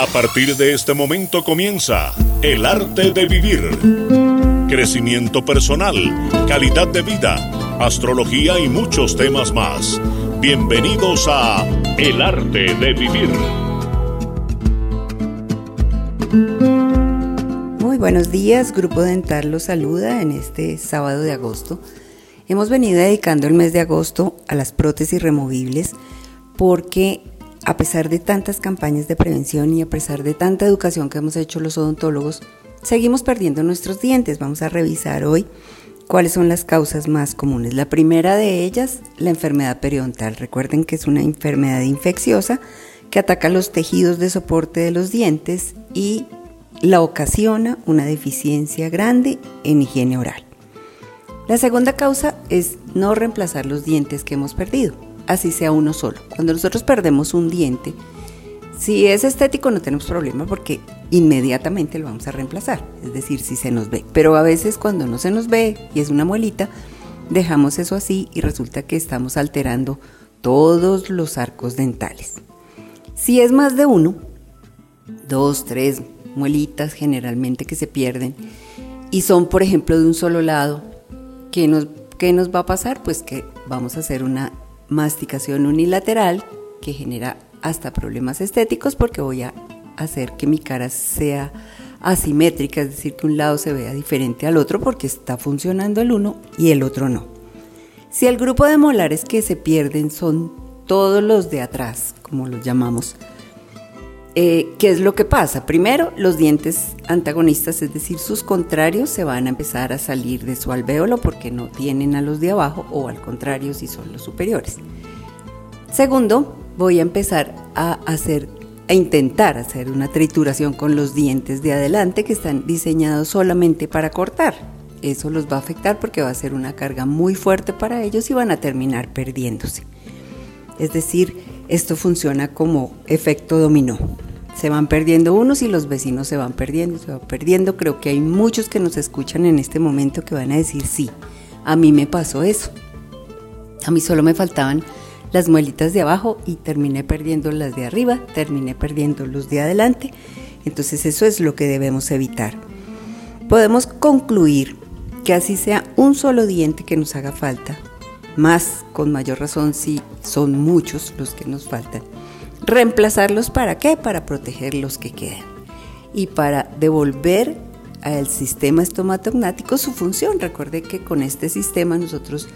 A partir de este momento comienza El arte de vivir. Crecimiento personal, calidad de vida, astrología y muchos temas más. Bienvenidos a El arte de vivir. Muy buenos días, Grupo Dental los saluda en este sábado de agosto. Hemos venido dedicando el mes de agosto a las prótesis removibles porque a pesar de tantas campañas de prevención y a pesar de tanta educación que hemos hecho los odontólogos, seguimos perdiendo nuestros dientes. Vamos a revisar hoy cuáles son las causas más comunes. La primera de ellas, la enfermedad periodontal. Recuerden que es una enfermedad infecciosa que ataca los tejidos de soporte de los dientes y la ocasiona una deficiencia grande en higiene oral. La segunda causa es no reemplazar los dientes que hemos perdido así sea uno solo. Cuando nosotros perdemos un diente, si es estético no tenemos problema porque inmediatamente lo vamos a reemplazar, es decir, si se nos ve. Pero a veces cuando no se nos ve y es una muelita, dejamos eso así y resulta que estamos alterando todos los arcos dentales. Si es más de uno, dos, tres muelitas generalmente que se pierden y son por ejemplo de un solo lado, ¿qué nos, qué nos va a pasar? Pues que vamos a hacer una masticación unilateral que genera hasta problemas estéticos porque voy a hacer que mi cara sea asimétrica, es decir, que un lado se vea diferente al otro porque está funcionando el uno y el otro no. Si el grupo de molares que se pierden son todos los de atrás, como los llamamos, eh, ¿qué es lo que pasa? Primero, los dientes antagonistas, es decir, sus contrarios, se van a empezar a salir de su alvéolo porque no tienen a los de abajo o al contrario si son los superiores. Segundo, voy a empezar a hacer a intentar hacer una trituración con los dientes de adelante que están diseñados solamente para cortar. Eso los va a afectar porque va a ser una carga muy fuerte para ellos y van a terminar perdiéndose. Es decir, esto funciona como efecto dominó. Se van perdiendo unos y los vecinos se van perdiendo, se van perdiendo. Creo que hay muchos que nos escuchan en este momento que van a decir, sí, a mí me pasó eso. A mí solo me faltaban las muelitas de abajo y terminé perdiendo las de arriba, terminé perdiendo los de adelante. Entonces eso es lo que debemos evitar. Podemos concluir que así sea un solo diente que nos haga falta, más con mayor razón si son muchos los que nos faltan. Reemplazarlos para qué? Para proteger los que quedan y para devolver al sistema estomatognático su función. Recuerde que con este sistema nosotros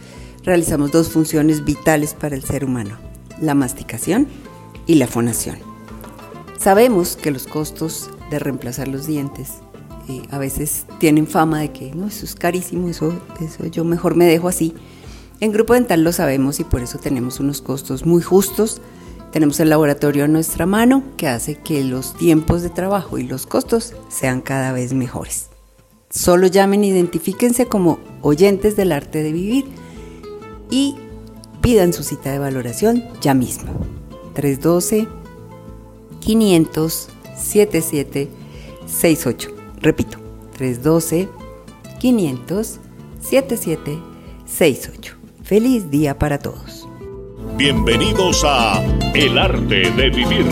realizamos dos funciones vitales para el ser humano, la masticación y la fonación. Sabemos que los costos de reemplazar los dientes eh, a veces tienen fama de que no, eso es carísimo, eso, eso yo mejor me dejo así. En Grupo Dental lo sabemos y por eso tenemos unos costos muy justos. Tenemos el laboratorio a nuestra mano que hace que los tiempos de trabajo y los costos sean cada vez mejores. Solo llamen, identifíquense como oyentes del arte de vivir y pidan su cita de valoración ya mismo. 312 500 7768. Repito, 312 500 7768. Feliz día para todos. Bienvenidos a El arte de vivir.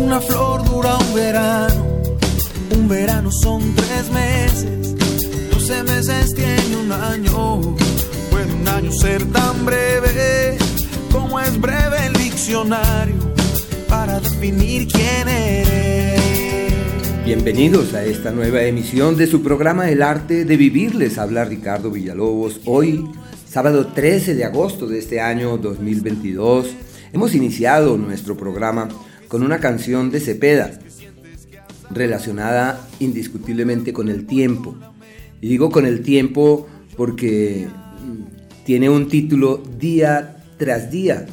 Una flor dura un verano, un verano son tres meses, doce meses tiene un año. Puede un año ser tan breve como es breve el diccionario para definir quién eres. Bienvenidos a esta nueva emisión de su programa El arte de vivir. Les habla Ricardo Villalobos. Hoy, sábado 13 de agosto de este año 2022, hemos iniciado nuestro programa con una canción de Cepeda relacionada indiscutiblemente con el tiempo. Y digo con el tiempo porque tiene un título Día tras Día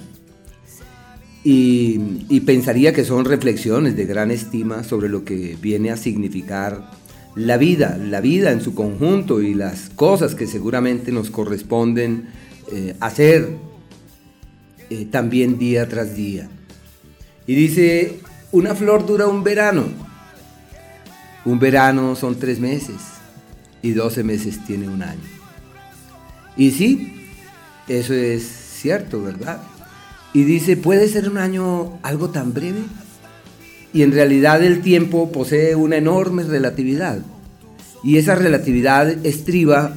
y, pensaría que son reflexiones de gran estima sobre lo que viene a significar la vida, la vida en su conjunto y las cosas que seguramente nos corresponden eh, hacer eh, también día tras día. Y dice, una flor dura un verano, un verano son tres meses y doce meses tiene un año. Y sí, eso es cierto, ¿verdad? Y dice, ¿puede ser un año algo tan breve? y en realidad el tiempo posee una enorme relatividad. Y esa relatividad estriba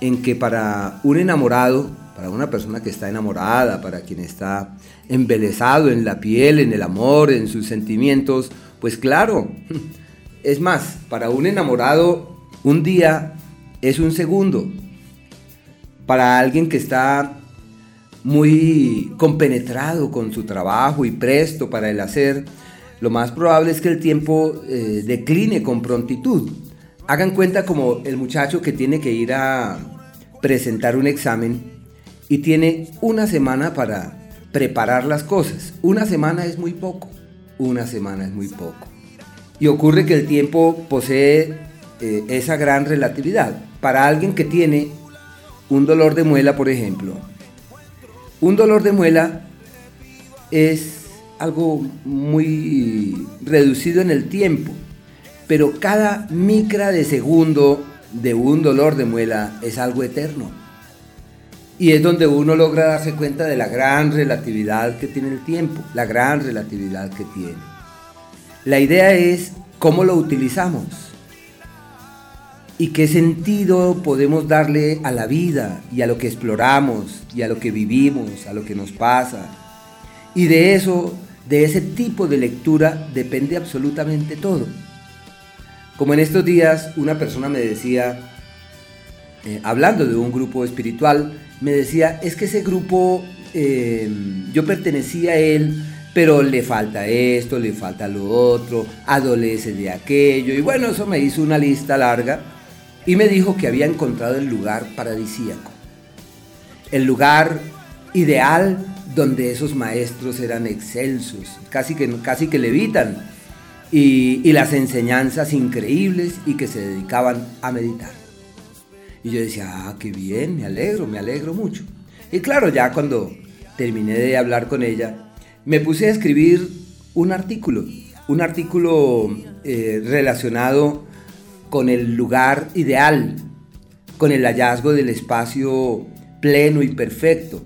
en que para un enamorado, para una persona que está enamorada, para quien está embelesado en la piel, en el amor, en sus sentimientos, pues claro, es más, para un enamorado un día es un segundo. Para alguien que está muy compenetrado con su trabajo y presto para el hacer, lo más probable es que el tiempo eh, decline con prontitud. Hagan cuenta como el muchacho que tiene que ir a presentar un examen y tiene una semana para preparar las cosas. Una semana es muy poco. Una semana es muy poco. Y ocurre que el tiempo posee eh, esa gran relatividad. Para alguien que tiene un dolor de muela, por ejemplo, un dolor de muela es algo muy reducido en el tiempo, pero cada micra de segundo de un dolor de muela es algo eterno. Y es donde uno logra darse cuenta de la gran relatividad que tiene el tiempo, la gran relatividad que tiene. La idea es cómo lo utilizamos y qué sentido podemos darle a la vida y a lo que exploramos y a lo que vivimos, a lo que nos pasa. Y de eso de ese tipo de lectura depende absolutamente todo. Como en estos días una persona me decía, eh, hablando de un grupo espiritual, me decía, es que ese grupo, eh, yo pertenecía a él, pero le falta esto, le falta lo otro, adolece de aquello. Y bueno, eso me hizo una lista larga y me dijo que había encontrado el lugar paradisíaco, el lugar ideal donde esos maestros eran excelsos, casi que, casi que levitan, y, las enseñanzas increíbles y que se dedicaban a meditar. Y yo decía, ah, qué bien, me alegro, me alegro mucho. Y claro, ya cuando terminé de hablar con ella, me puse a escribir un artículo, un artículo eh, relacionado con el lugar ideal, con el hallazgo del espacio pleno y perfecto,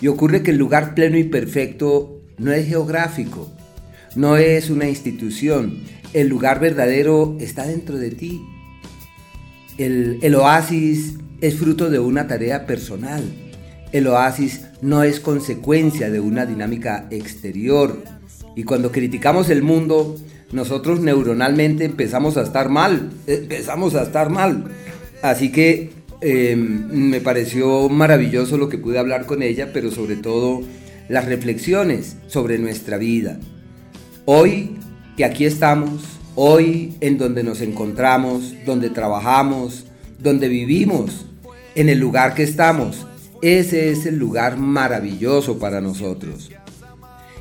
y ocurre que el lugar pleno y perfecto no es geográfico, no es una institución. El lugar verdadero está dentro de ti. El, oasis es fruto de una tarea personal. El oasis no es consecuencia de una dinámica exterior. Y cuando criticamos el mundo, nosotros neuronalmente empezamos a estar mal, empezamos a estar mal. Así que Em, me pareció maravilloso lo que pude hablar con ella, pero sobre todo las reflexiones sobre nuestra vida. Hoy que aquí estamos, hoy en donde nos encontramos, donde trabajamos, donde vivimos, en el lugar que estamos, ese es el lugar maravilloso para nosotros.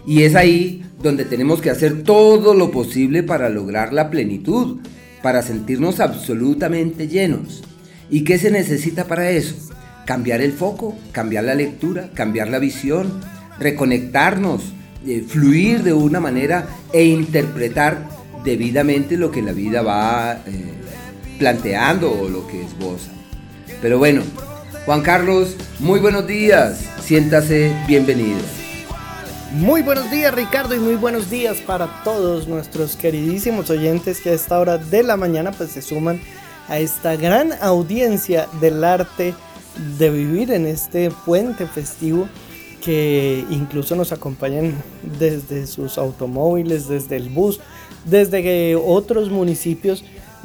Y es ahí donde tenemos que hacer todo lo posible para lograr la plenitud, para sentirnos absolutamente llenos. ¿Y qué se necesita para eso? Cambiar el foco, cambiar la lectura, cambiar la visión, reconectarnos, eh, fluir de una manera e interpretar debidamente lo que la vida va eh, planteando o lo que esboza. Pero bueno, Juan Carlos, muy buenos días, siéntase bienvenido. Muy buenos días Ricardo y muy buenos días para todos nuestros queridísimos oyentes que a esta hora de la mañana pues se suman a esta gran audiencia del arte de vivir en este puente festivo que incluso nos acompañan desde sus automóviles, desde el bus, desde otros municipios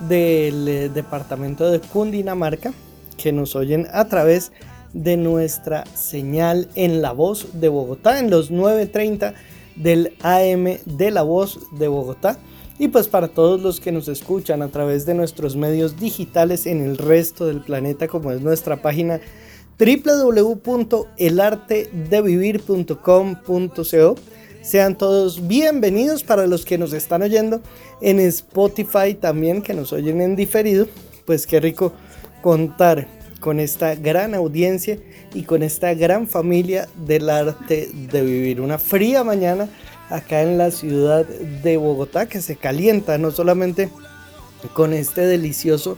del eh, departamento de Cundinamarca que nos oyen a través de nuestra señal en La Voz de Bogotá en los 9.30 del AM de La Voz de Bogotá y pues para todos los que nos escuchan a través de nuestros medios digitales en el resto del planeta, como es nuestra página www.elartedevivir.com.co. Sean todos bienvenidos para los que nos están oyendo en Spotify también, que nos oyen en diferido. Pues qué rico contar con esta gran audiencia y con esta gran familia del arte de vivir. Una fría mañana acá en la ciudad de Bogotá que se calienta no solamente con este delicioso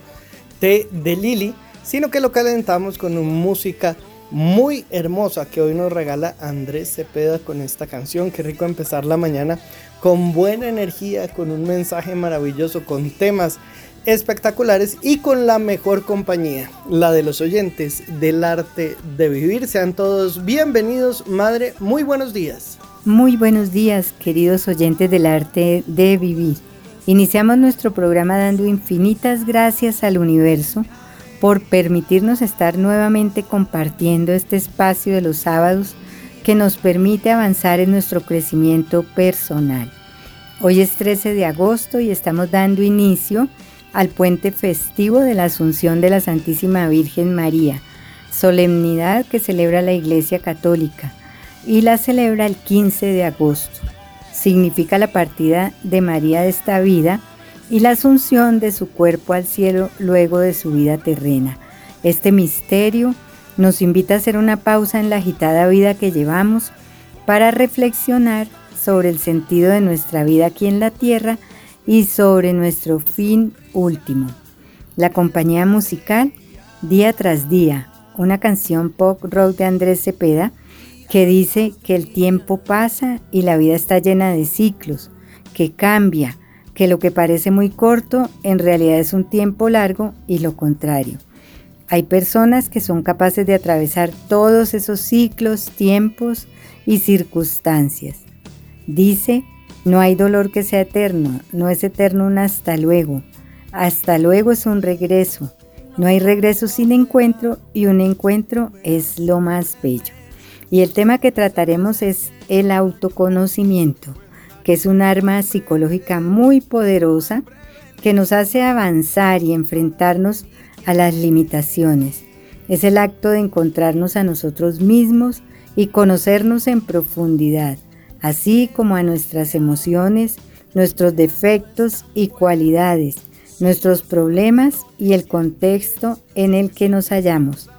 té de Lili, sino que lo calentamos con música muy hermosa que hoy nos regala Andrés Cepeda con esta canción. Qué rico empezar la mañana con buena energía, con un mensaje maravilloso, con temas espectaculares y con la mejor compañía, la de los oyentes del arte de vivir. Sean todos bienvenidos, madre, muy buenos días. Muy buenos días, queridos oyentes del arte de vivir. Iniciamos nuestro programa dando infinitas gracias al universo por permitirnos estar nuevamente compartiendo este espacio de los sábados que nos permite avanzar en nuestro crecimiento personal. Hoy es 13 de agosto y estamos dando inicio al puente festivo de la Asunción de la Santísima Virgen María, solemnidad que celebra la Iglesia Católica y la celebra el 15 de agosto. Significa la partida de María de esta vida y la asunción de su cuerpo al cielo luego de su vida terrena. Este misterio nos invita a hacer una pausa en la agitada vida que llevamos para reflexionar sobre el sentido de nuestra vida aquí en la tierra y sobre nuestro fin último. La compañía musical Día tras Día, una canción pop rock de Andrés Cepeda que dice que el tiempo pasa y la vida está llena de ciclos, que cambia, que lo que parece muy corto en realidad es un tiempo largo y lo contrario. Hay personas que son capaces de atravesar todos esos ciclos, tiempos y circunstancias. Dice no hay dolor que sea eterno, no es eterno un hasta luego. Hasta luego es un regreso. No hay regreso sin encuentro y un encuentro es lo más bello. Y el tema que trataremos es el autoconocimiento, que es un arma psicológica muy poderosa que nos hace avanzar y enfrentarnos a las limitaciones. Es el acto de encontrarnos a nosotros mismos y conocernos en profundidad así como a nuestras emociones, nuestros defectos y cualidades, nuestros problemas y el contexto en el que nos hallamos.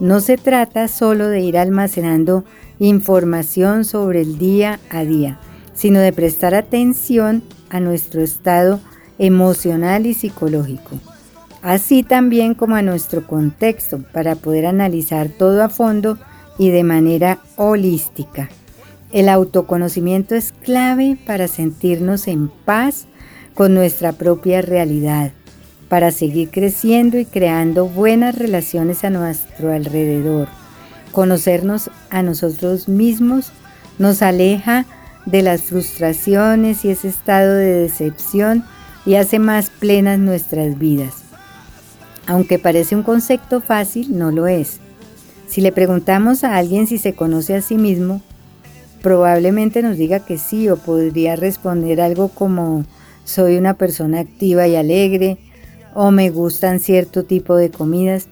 No se trata solo de ir almacenando información sobre el día a día, sino de prestar atención a nuestro estado emocional y psicológico, así también como a nuestro contexto para poder analizar todo a fondo y de manera holística. El autoconocimiento es clave para sentirnos en paz con nuestra propia realidad, para seguir creciendo y creando buenas relaciones a nuestro alrededor. Conocernos a nosotros mismos nos aleja de las frustraciones y ese estado de decepción y hace más plenas nuestras vidas. Aunque parece un concepto fácil, no lo es. Si le preguntamos a alguien si se conoce a sí mismo, probablemente nos diga que sí o podría responder algo como soy una persona activa y alegre o me gustan cierto tipo de comidas,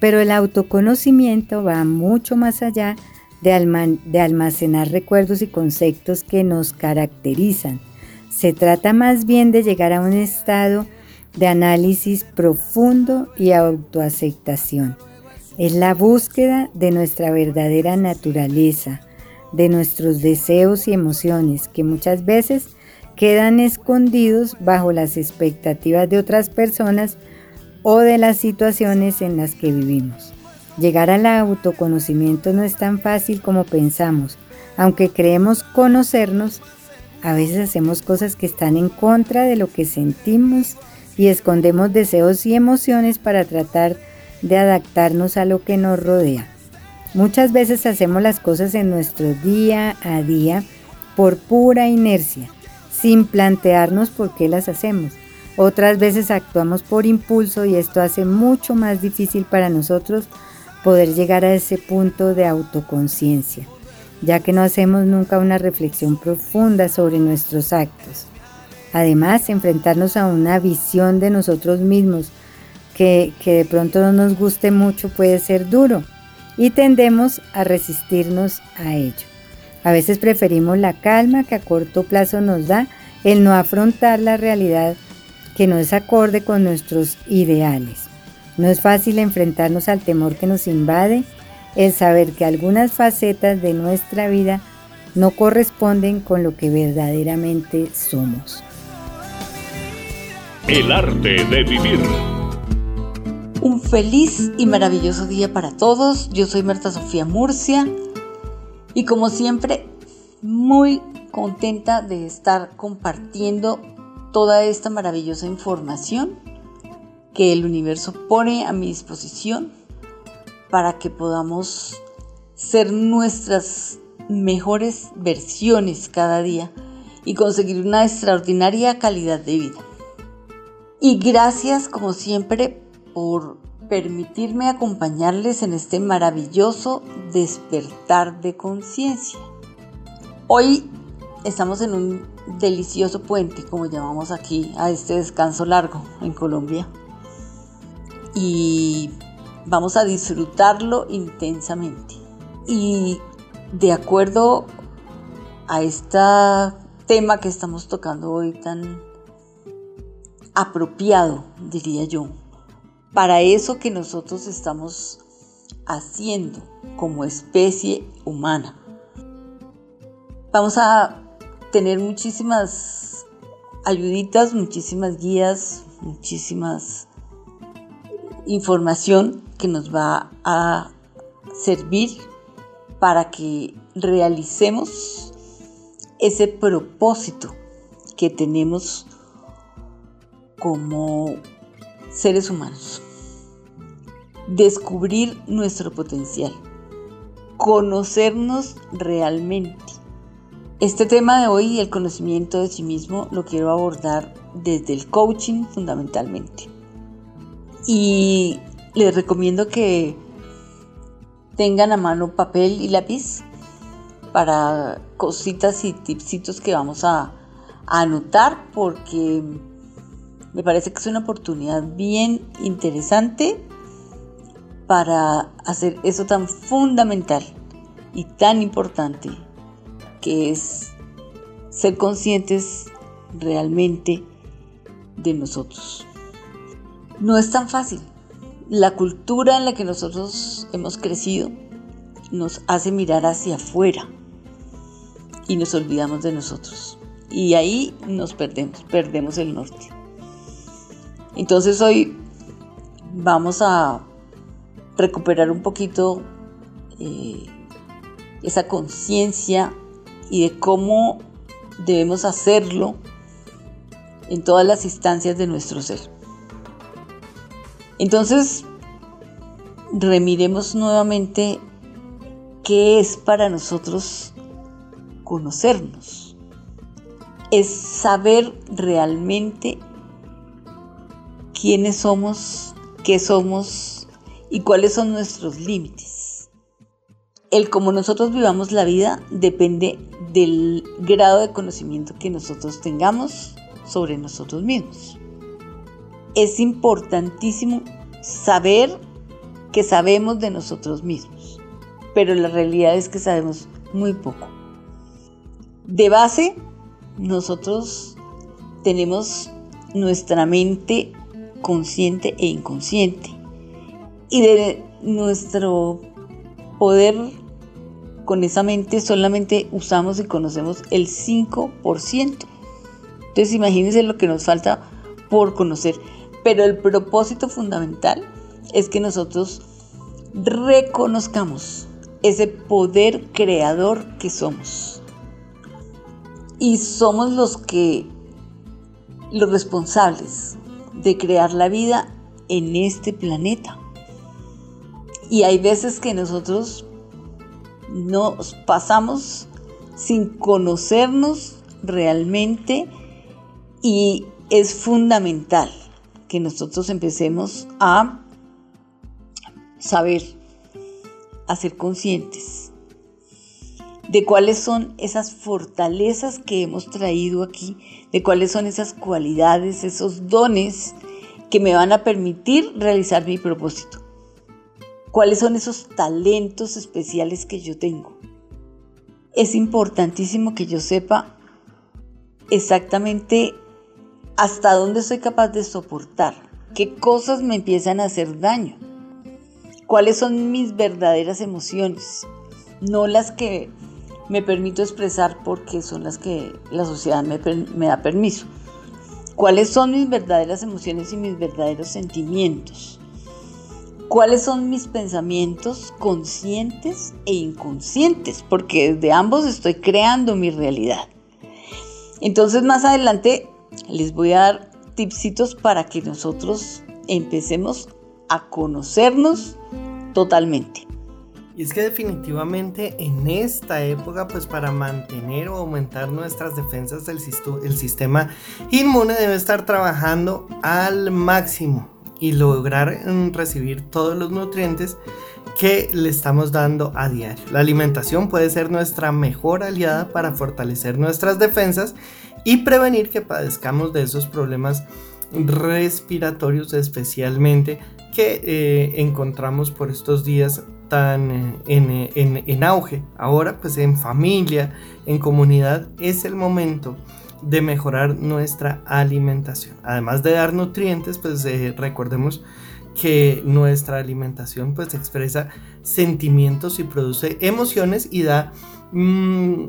pero el autoconocimiento va mucho más allá de, de almacenar recuerdos y conceptos que nos caracterizan. Se trata más bien de llegar a un estado de análisis profundo y autoaceptación. Es la búsqueda de nuestra verdadera naturaleza, de nuestros deseos y emociones que muchas veces quedan escondidos bajo las expectativas de otras personas o de las situaciones en las que vivimos. Llegar al autoconocimiento no es tan fácil como pensamos. Aunque creemos conocernos, a veces hacemos cosas que están en contra de lo que sentimos y escondemos deseos y emociones para tratar de adaptarnos a lo que nos rodea. Muchas veces hacemos las cosas en nuestro día a día por pura inercia, sin plantearnos por qué las hacemos. Otras veces actuamos por impulso y esto hace mucho más difícil para nosotros poder llegar a ese punto de autoconciencia, ya que no hacemos nunca una reflexión profunda sobre nuestros actos. Además, enfrentarnos a una visión de nosotros mismos que, que de pronto no nos guste mucho puede ser duro y tendemos a resistirnos a ello. A veces preferimos la calma que a corto plazo nos da el no afrontar la realidad que no es acorde con nuestros ideales. No es fácil enfrentarnos al temor que nos invade, el saber que algunas facetas de nuestra vida no corresponden con lo que verdaderamente somos. El arte de vivir. Un feliz y maravilloso día para todos. Yo soy Marta Sofía Murcia y como siempre muy contenta de estar compartiendo toda esta maravillosa información que el universo pone a mi disposición para que podamos ser nuestras mejores versiones cada día y conseguir una extraordinaria calidad de vida. Y gracias como siempre por permitirme acompañarles en este maravilloso despertar de conciencia. Hoy estamos en un delicioso puente, como llamamos aquí, a este descanso largo en Colombia. Y vamos a disfrutarlo intensamente. Y de acuerdo a este tema que estamos tocando hoy tan apropiado, diría yo, para eso que nosotros estamos haciendo como especie humana. Vamos a tener muchísimas ayuditas, muchísimas guías, muchísimas información que nos va a servir para que realicemos ese propósito que tenemos como seres humanos. Descubrir nuestro potencial. Conocernos realmente. Este tema de hoy, el conocimiento de sí mismo, lo quiero abordar desde el coaching fundamentalmente. Y les recomiendo que tengan a mano papel y lápiz para cositas y tipsitos que vamos a, a anotar porque me parece que es una oportunidad bien interesante para hacer eso tan fundamental y tan importante que es ser conscientes realmente de nosotros. No es tan fácil. La cultura en la que nosotros hemos crecido nos hace mirar hacia afuera y nos olvidamos de nosotros. Y ahí nos perdemos, perdemos el norte. Entonces hoy vamos a recuperar un poquito eh, esa conciencia y de cómo debemos hacerlo en todas las instancias de nuestro ser. Entonces, remiremos nuevamente qué es para nosotros conocernos. Es saber realmente quiénes somos, qué somos y cuáles son nuestros límites. El cómo nosotros vivamos la vida depende del grado de conocimiento que nosotros tengamos sobre nosotros mismos. Es importantísimo saber que sabemos de nosotros mismos, pero la realidad es que sabemos muy poco. De base, nosotros tenemos nuestra mente consciente e inconsciente. Y de nuestro poder con esa mente solamente usamos y conocemos el 5%. Entonces imagínense lo que nos falta por conocer. Pero el propósito fundamental es que nosotros reconozcamos ese poder creador que somos. Y somos los que, los responsables de crear la vida en este planeta. Y hay veces que nosotros nos pasamos sin conocernos realmente y es fundamental que nosotros empecemos a saber, a ser conscientes de cuáles son esas fortalezas que hemos traído aquí, de cuáles son esas cualidades, esos dones que me van a permitir realizar mi propósito. ¿Cuáles son esos talentos especiales que yo tengo? Es importantísimo que yo sepa exactamente hasta dónde soy capaz de soportar, qué cosas me empiezan a hacer daño, cuáles son mis verdaderas emociones, no las que me permito expresar porque son las que la sociedad me, da permiso. ¿Cuáles son mis verdaderas emociones y mis verdaderos sentimientos? ¿Cuáles son mis pensamientos conscientes e inconscientes? Porque de ambos estoy creando mi realidad. Entonces más adelante les voy a dar tipsitos para que nosotros empecemos a conocernos totalmente. Y es que definitivamente en esta época, pues para mantener o aumentar nuestras defensas del el sistema inmune debe estar trabajando al máximo y lograr mm, recibir todos los nutrientes que le estamos dando a diario. La alimentación puede ser nuestra mejor aliada para fortalecer nuestras defensas y prevenir que padezcamos de esos problemas respiratorios especialmente que eh, encontramos por estos días tan eh, en, auge. Ahora pues en familia, en comunidad es el momento de mejorar nuestra alimentación. Además de dar nutrientes, pues eh, recordemos que nuestra alimentación pues expresa sentimientos y produce emociones y da mm,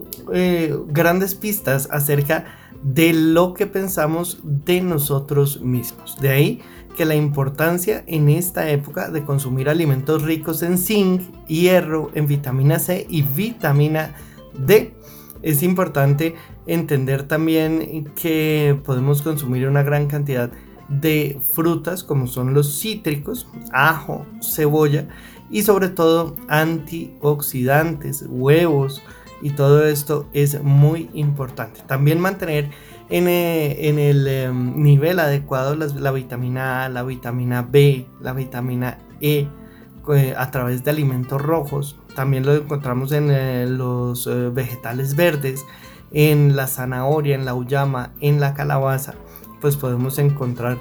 grandes pistas acerca de lo que pensamos de nosotros mismos. De ahí que la importancia en esta época de consumir alimentos ricos en zinc, hierro, en vitamina C y vitamina D. Es importante entender también que podemos consumir una gran cantidad de frutas como son los cítricos, ajo, cebolla y sobre todo antioxidantes, huevos, y todo esto es muy importante. También mantener en, eh, el em, nivel adecuado la, vitamina A, la vitamina B, la vitamina E eh, a través de alimentos rojos. También lo encontramos en eh, los vegetales verdes, en la zanahoria, en la uyama, en la calabaza. Pues podemos encontrar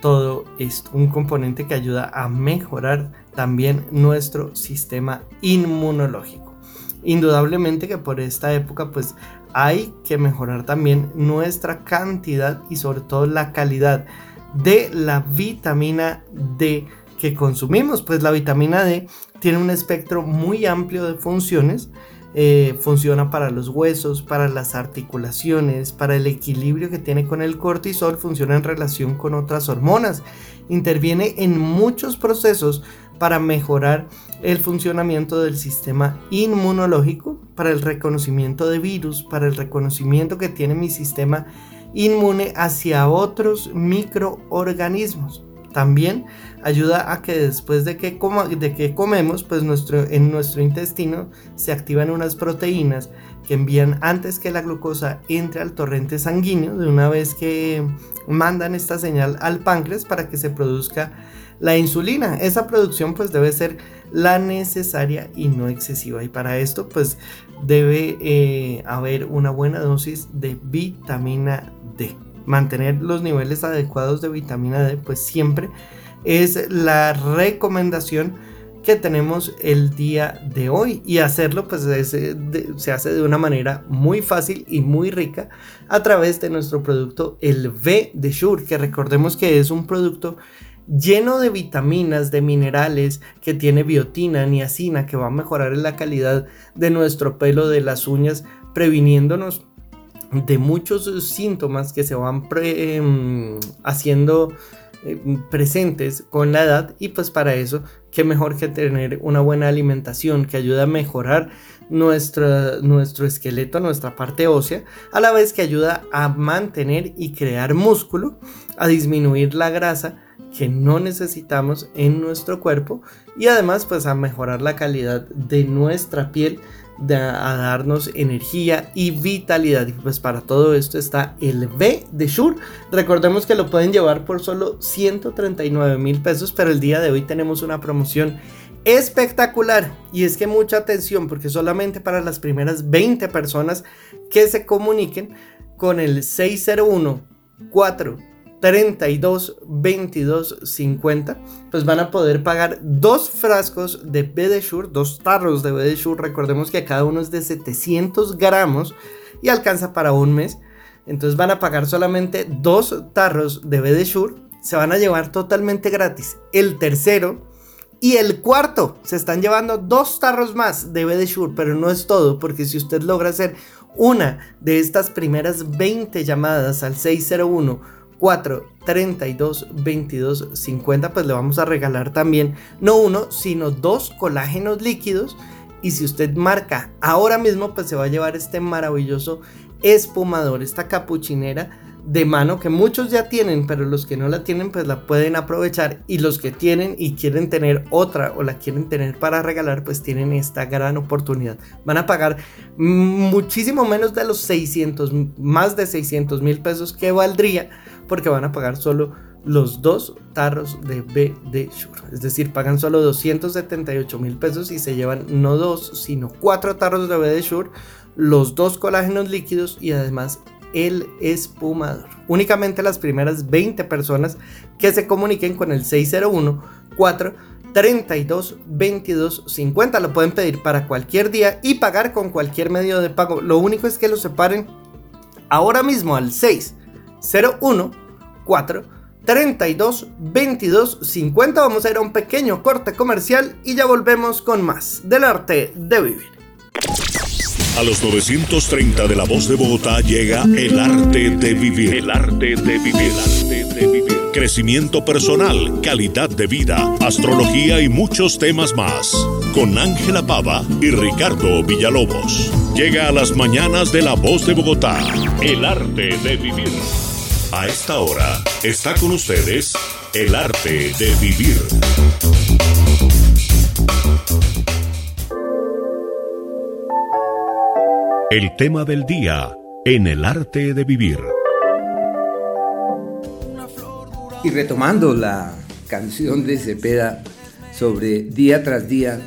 todo esto, un componente que ayuda a mejorar también nuestro sistema inmunológico indudablemente que por esta época pues hay que mejorar también nuestra cantidad y sobre todo la calidad de la vitamina D que consumimos. Pues la vitamina D tiene un espectro muy amplio de funciones. Eh, funciona para los huesos, para las articulaciones, para el equilibrio que tiene con el cortisol, funciona en relación con otras hormonas. Interviene en muchos procesos para mejorar el funcionamiento del sistema inmunológico, para el reconocimiento de virus, para el reconocimiento que tiene mi sistema inmune hacia otros microorganismos. También ayuda a que después de que, de que comemos, pues nuestro, en nuestro intestino se activan unas proteínas que envían antes que la glucosa entre al torrente sanguíneo, de una vez que mandan esta señal al páncreas para que se produzca la insulina. Esa producción pues debe ser la necesaria y no excesiva. Y para esto pues debe eh, haber una buena dosis de vitamina D. Mantener los niveles adecuados de vitamina D pues siempre es la recomendación que tenemos el día de hoy y hacerlo pues se hace de una manera muy fácil y muy rica a través de nuestro producto el V de Shure que recordemos que es un producto lleno de vitaminas, de minerales, que tiene biotina, niacina, que va a mejorar la calidad de nuestro pelo, de las uñas, previniéndonos de muchos síntomas que se van em, haciendo em, presentes con la edad. Y pues para eso qué mejor que tener una buena alimentación que ayuda a mejorar nuestro esqueleto, nuestra parte ósea, a la vez que ayuda a mantener y crear músculo, a disminuir la grasa que no necesitamos en nuestro cuerpo y además pues a mejorar la calidad de nuestra piel, a darnos energía y vitalidad. Y pues para todo esto está el B de Shure. Recordemos que lo pueden llevar por solo 139 mil pesos, pero el día de hoy tenemos una promoción espectacular. Y es que mucha atención porque solamente para las primeras 20 personas que se comuniquen con el 601 4 32 22 50 pues van a poder pagar dos frascos de Bedeshur, dos tarros de Bedeshur, recordemos que cada uno es de 700 gramos y alcanza para un mes, entonces van a pagar solamente dos tarros de Bedeshur, se van a llevar totalmente gratis el tercero y el cuarto, se están llevando dos tarros más de Bedeshur, pero no es todo, porque si usted logra hacer una de estas primeras 20 llamadas al 601 4 32 22 50 pues le vamos a regalar también no uno sino dos colágenos líquidos y si usted marca ahora mismo pues se va a llevar este maravilloso espumador, esta capuchinera de mano que muchos ya tienen, pero los que no la tienen pues la pueden aprovechar y los que tienen y quieren tener otra o la quieren tener para regalar pues tienen esta gran oportunidad. Van a pagar muchísimo menos de los 600, más de 600 mil pesos que valdría porque van a pagar solo los dos tarros de BD Shure. Es decir, pagan solo 278 mil pesos y se llevan no dos, sino cuatro tarros de BD Shure, los dos colágenos líquidos y además el espumador. Únicamente las primeras 20 personas que se comuniquen con el 601 4 32 22 50 lo pueden pedir para cualquier día y pagar con cualquier medio de pago. Lo único es que lo separen ahora mismo al 601 4 32 22 50. Vamos a ir a un pequeño corte comercial y ya volvemos con más del arte de vivir. A los 930 de la voz de Bogotá llega el arte de vivir. El arte de vivir. arte de vivir. Crecimiento personal, calidad de vida, astrología y muchos temas más. Con Ángela Pava y Ricardo Villalobos. Llega a las mañanas de la voz de Bogotá. El arte de vivir. A esta hora está con ustedes el arte de vivir. El tema del día en el arte de vivir. Y retomando la canción de Cepeda sobre día tras día,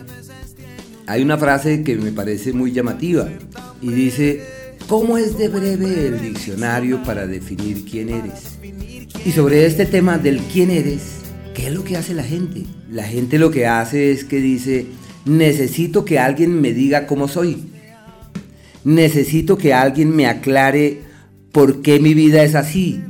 hay una frase que me parece muy llamativa y dice, ¿cómo es de breve el diccionario para definir quién eres? Y sobre este tema del quién eres, ¿qué es lo que hace la gente? La gente lo que hace es que dice, necesito que alguien me diga cómo soy necesito que alguien me aclare por qué mi vida es así.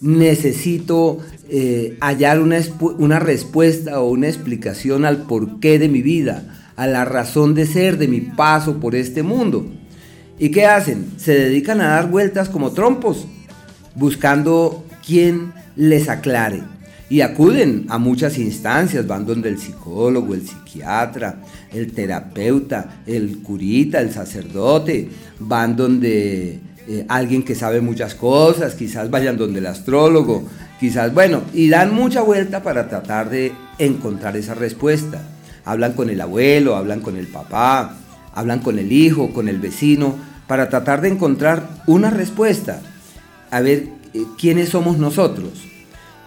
Necesito eh, hallar una, una respuesta o una explicación al porqué de mi vida, a la razón de ser de mi paso por este mundo. ¿Y qué hacen? Se dedican a dar vueltas como trompos, buscando quien les aclare y acuden a muchas instancias, van donde el psicólogo, el psiquiatra, el terapeuta, el curita, el sacerdote, van donde eh, alguien que sabe muchas cosas, quizás vayan donde el astrólogo, quizás, bueno, y dan mucha vuelta para tratar de encontrar esa respuesta. Hablan con el abuelo, hablan con el papá, hablan con el hijo, con el vecino, para tratar de encontrar una respuesta. A ver, eh, ¿quiénes somos nosotros?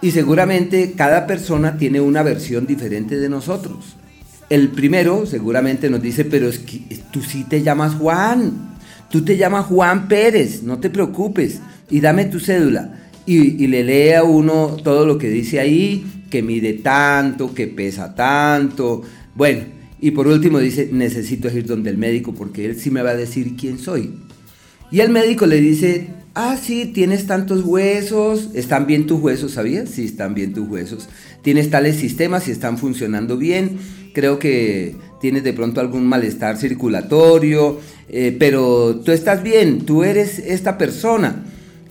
Y seguramente cada persona tiene una versión diferente de nosotros. El primero seguramente nos dice, pero es que tú sí te llamas Juan, tú te llamas Juan Pérez, no te preocupes, y dame tu cédula. Y, le lee a uno todo lo que dice ahí, que mide tanto, que pesa tanto. Bueno, y por último dice, necesito ir donde el médico porque él sí me va a decir quién soy. Y el médico le dice, Ah, sí, tienes tantos huesos, están bien tus huesos, ¿sabías? Sí, están bien tus huesos. Tienes tales sistemas y están funcionando bien. Creo que tienes de pronto algún malestar circulatorio, eh, pero tú estás bien, tú eres esta persona.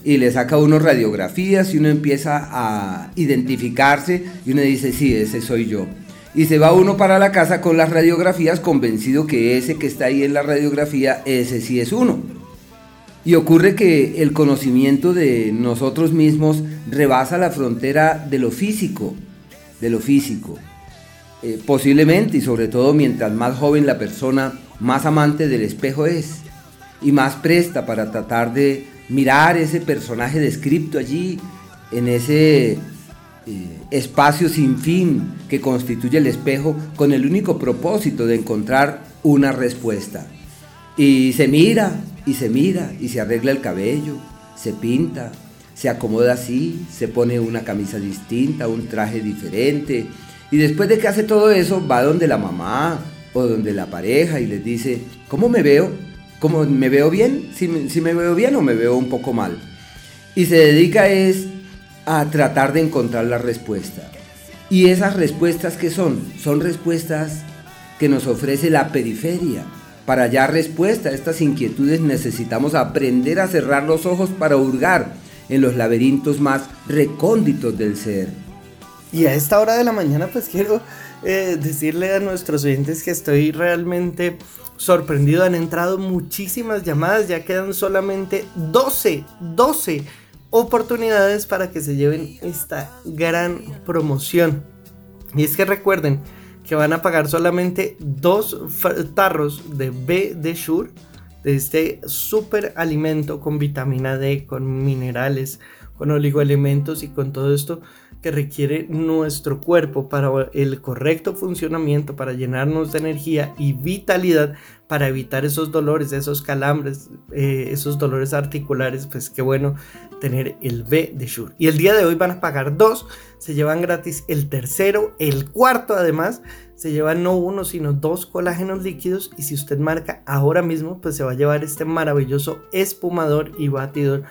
Y le saca uno radiografías y uno empieza a identificarse y uno dice, sí, ese soy yo. Y se va uno para la casa con las radiografías convencido que ese que está ahí en la radiografía, ese sí es uno. Y ocurre que el conocimiento de nosotros mismos rebasa la frontera de lo físico, de lo físico. Eh, posiblemente y sobre todo mientras más joven la persona, más amante del espejo es y más presta para tratar de mirar ese personaje descrito allí en ese eh, espacio sin fin que constituye el espejo con el único propósito de encontrar una respuesta. Y se mira y se mira y se arregla el cabello, se pinta, se acomoda así, se pone una camisa distinta, un traje diferente. Y después de que hace todo eso, va donde la mamá o donde la pareja y les dice, ¿cómo me veo? ¿Cómo me veo bien? ¿Si si me veo bien o me veo un poco mal? Y se dedica es a tratar de encontrar la respuesta. Y esas respuestas que son? Son respuestas que nos ofrece la periferia, para hallar respuesta a estas inquietudes necesitamos aprender a cerrar los ojos para hurgar en los laberintos más recónditos del ser. Y a esta hora de la mañana pues quiero eh, decirle a nuestros oyentes que estoy realmente sorprendido. Han entrado muchísimas llamadas, ya quedan solamente 12, 12 oportunidades para que se lleven esta gran promoción. Y es que recuerden que van a pagar solamente dos tarros de B de Shure, de este super alimento con vitamina D, con minerales, con oligoelementos y con todo esto que requiere nuestro cuerpo para el correcto funcionamiento, para llenarnos de energía y vitalidad, para evitar esos dolores, esos calambres, eh, esos dolores articulares, pues qué bueno tener el B de Shure. Y el día de hoy van a pagar dos, se llevan gratis el tercero, el cuarto además, se llevan no uno, sino dos colágenos líquidos y si usted marca ahora mismo, pues se va a llevar este maravilloso espumador y batidor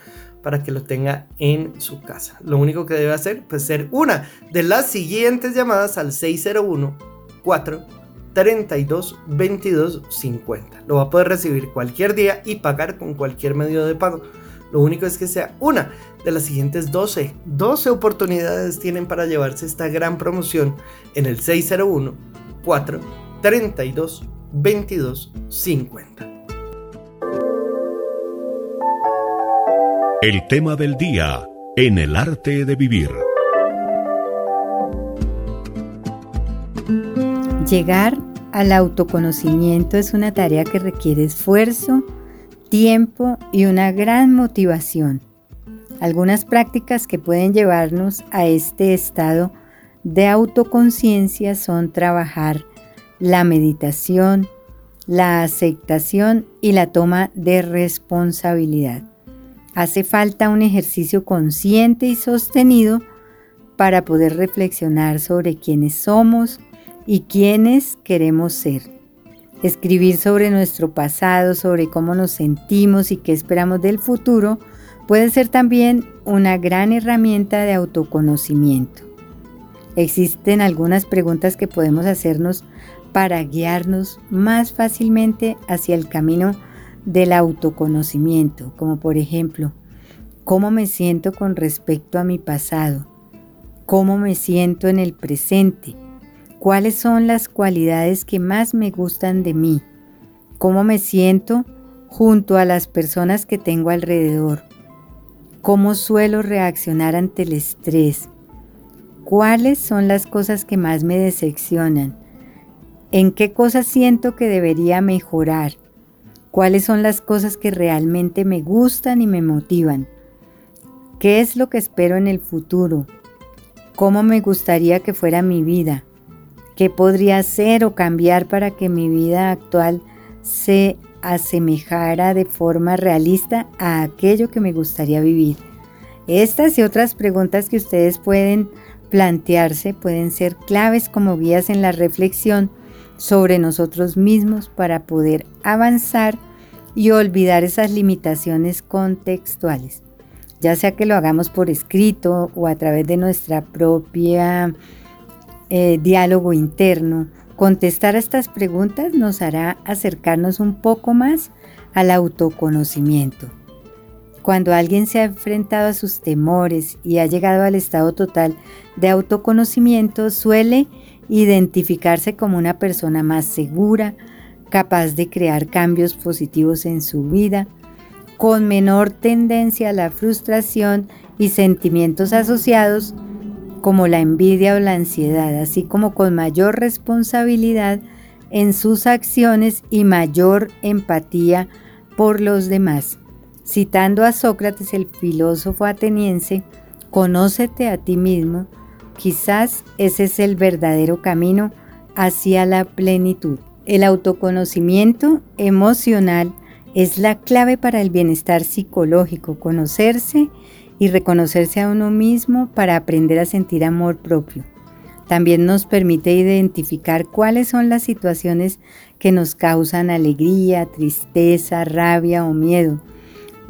para que lo tenga en su casa. Lo único que debe hacer pues ser una de las siguientes llamadas al 601 4 32 22 50. Lo va a poder recibir cualquier día y pagar con cualquier medio de pago. Lo único es que sea una de las siguientes 12. 12 oportunidades tienen para llevarse esta gran promoción en el 601 4 32 22 50. El tema del día en el arte de vivir. Llegar al autoconocimiento es una tarea que requiere esfuerzo, tiempo y una gran motivación. Algunas prácticas que pueden llevarnos a este estado de autoconciencia son trabajar la meditación, la aceptación y la toma de responsabilidad. Hace falta un ejercicio consciente y sostenido para poder reflexionar sobre quiénes somos y quiénes queremos ser. Escribir sobre nuestro pasado, sobre cómo nos sentimos y qué esperamos del futuro puede ser también una gran herramienta de autoconocimiento. Existen algunas preguntas que podemos hacernos para guiarnos más fácilmente hacia el camino del autoconocimiento, como por ejemplo, cómo me siento con respecto a mi pasado, cómo me siento en el presente, cuáles son las cualidades que más me gustan de mí, cómo me siento junto a las personas que tengo alrededor, cómo suelo reaccionar ante el estrés, cuáles son las cosas que más me decepcionan, en qué cosas siento que debería mejorar, cuáles son las cosas que realmente me gustan y me motivan, qué es lo que espero en el futuro, cómo me gustaría que fuera mi vida, qué podría hacer o cambiar para que mi vida actual se asemejara de forma realista a aquello que me gustaría vivir. Estas y otras preguntas que ustedes pueden plantearse pueden ser claves como guías en la reflexión sobre nosotros mismos para poder avanzar y olvidar esas limitaciones contextuales, ya sea que lo hagamos por escrito o a través de nuestra propia eh, diálogo interno. Contestar a estas preguntas nos hará acercarnos un poco más al autoconocimiento. Cuando alguien se ha enfrentado a sus temores y ha llegado al estado total de autoconocimiento, suele identificarse como una persona más segura, capaz de crear cambios positivos en su vida, con menor tendencia a la frustración y sentimientos asociados como la envidia o la ansiedad, así como con mayor responsabilidad en sus acciones y mayor empatía por los demás. Citando a Sócrates, el filósofo ateniense, conócete a ti mismo, Quizás ese es el verdadero camino hacia la plenitud. El autoconocimiento emocional es la clave para el bienestar psicológico, conocerse y reconocerse a uno mismo para aprender a sentir amor propio. También nos permite identificar cuáles son las situaciones que nos causan alegría, tristeza, rabia o miedo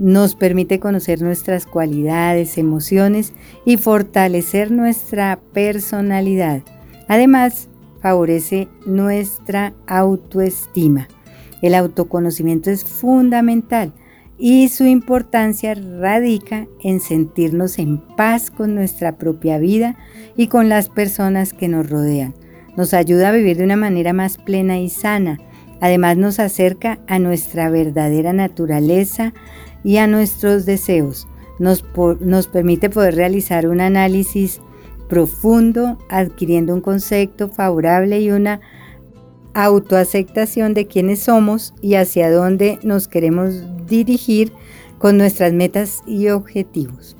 nos permite conocer nuestras cualidades, emociones y fortalecer nuestra personalidad. Además, favorece nuestra autoestima. El autoconocimiento es fundamental y su importancia radica en sentirnos en paz con nuestra propia vida y con las personas que nos rodean. nos ayuda a vivir de una manera más plena y sana. Además nos acerca a nuestra verdadera naturaleza y a nuestros deseos. Nos, permite poder realizar un análisis profundo, adquiriendo un concepto favorable y una autoaceptación de quiénes somos y hacia dónde nos queremos dirigir con nuestras metas y objetivos.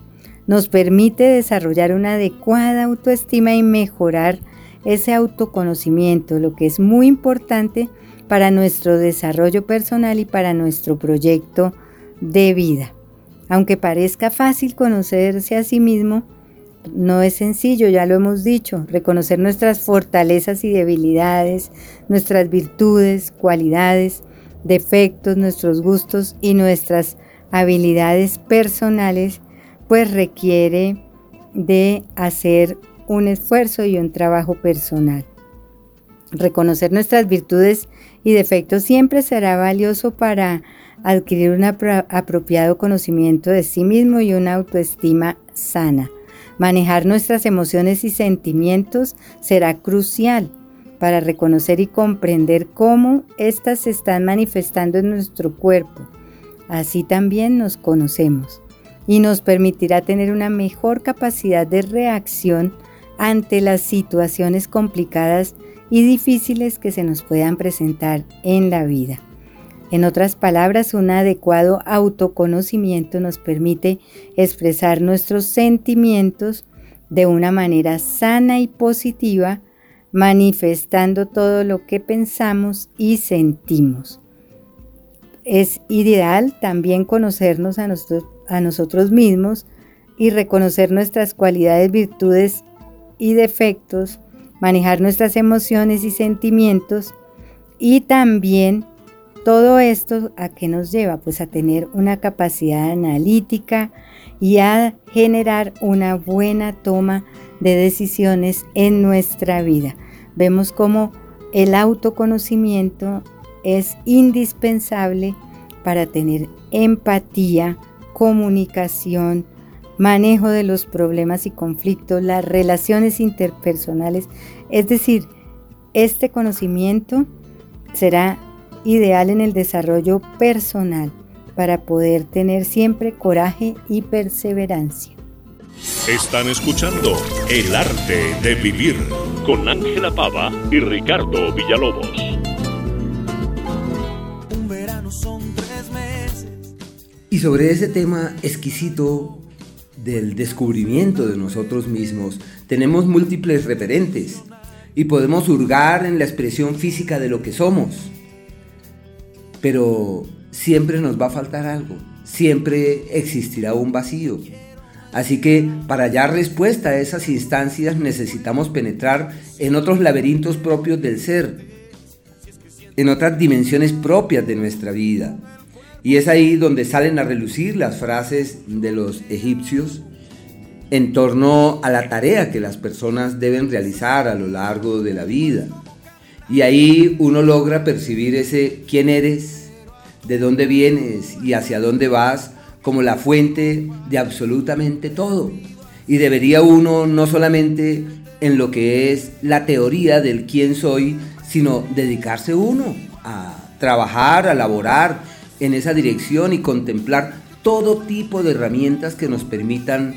Nos permite desarrollar una adecuada autoestima y mejorar ese autoconocimiento, lo que es muy importante para nuestro desarrollo personal y para nuestro proyecto de vida. Aunque parezca fácil conocerse a sí mismo, no es sencillo, ya lo hemos dicho, reconocer nuestras fortalezas y debilidades, nuestras virtudes, cualidades, defectos, nuestros gustos y nuestras habilidades personales, pues requiere de hacer un esfuerzo y un trabajo personal. Reconocer nuestras virtudes y defectos siempre será valioso para adquirir un apropiado conocimiento de sí mismo y una autoestima sana. Manejar nuestras emociones y sentimientos será crucial para reconocer y comprender cómo éstas se están manifestando en nuestro cuerpo. Así también nos conocemos y nos permitirá tener una mejor capacidad de reacción ante las situaciones complicadas y difíciles que se nos puedan presentar en la vida. En otras palabras, un adecuado autoconocimiento nos permite expresar nuestros sentimientos de una manera sana y positiva, manifestando todo lo que pensamos y sentimos. Es ideal también conocernos a nosotros, mismos y reconocer nuestras cualidades, virtudes y defectos, manejar nuestras emociones y sentimientos y también todo esto a qué nos lleva? Pues a tener una capacidad analítica y a generar una buena toma de decisiones en nuestra vida. Vemos cómo el autoconocimiento es indispensable para tener empatía, comunicación, manejo de los problemas y conflictos, las relaciones interpersonales. Es decir, este conocimiento será ideal en el desarrollo personal para poder tener siempre coraje y perseverancia. Están escuchando El arte de vivir con Ángela Pava y Ricardo Villalobos. Un verano son tres meses. Y sobre ese tema exquisito del descubrimiento de nosotros mismos, tenemos múltiples referentes y podemos hurgar en la expresión física de lo que somos pero siempre nos va a faltar algo, siempre existirá un vacío. Así que para hallar respuesta a esas instancias necesitamos penetrar en otros laberintos propios del ser, en otras dimensiones propias de nuestra vida. Y es ahí donde salen a relucir las frases de los egipcios en torno a la tarea que las personas deben realizar a lo largo de la vida. Y ahí uno logra percibir ese quién eres, de dónde vienes y hacia dónde vas como la fuente de absolutamente todo. Y debería uno no solamente en lo que es la teoría del quién soy, sino dedicarse uno a trabajar, a laborar en esa dirección y contemplar todo tipo de herramientas que nos permitan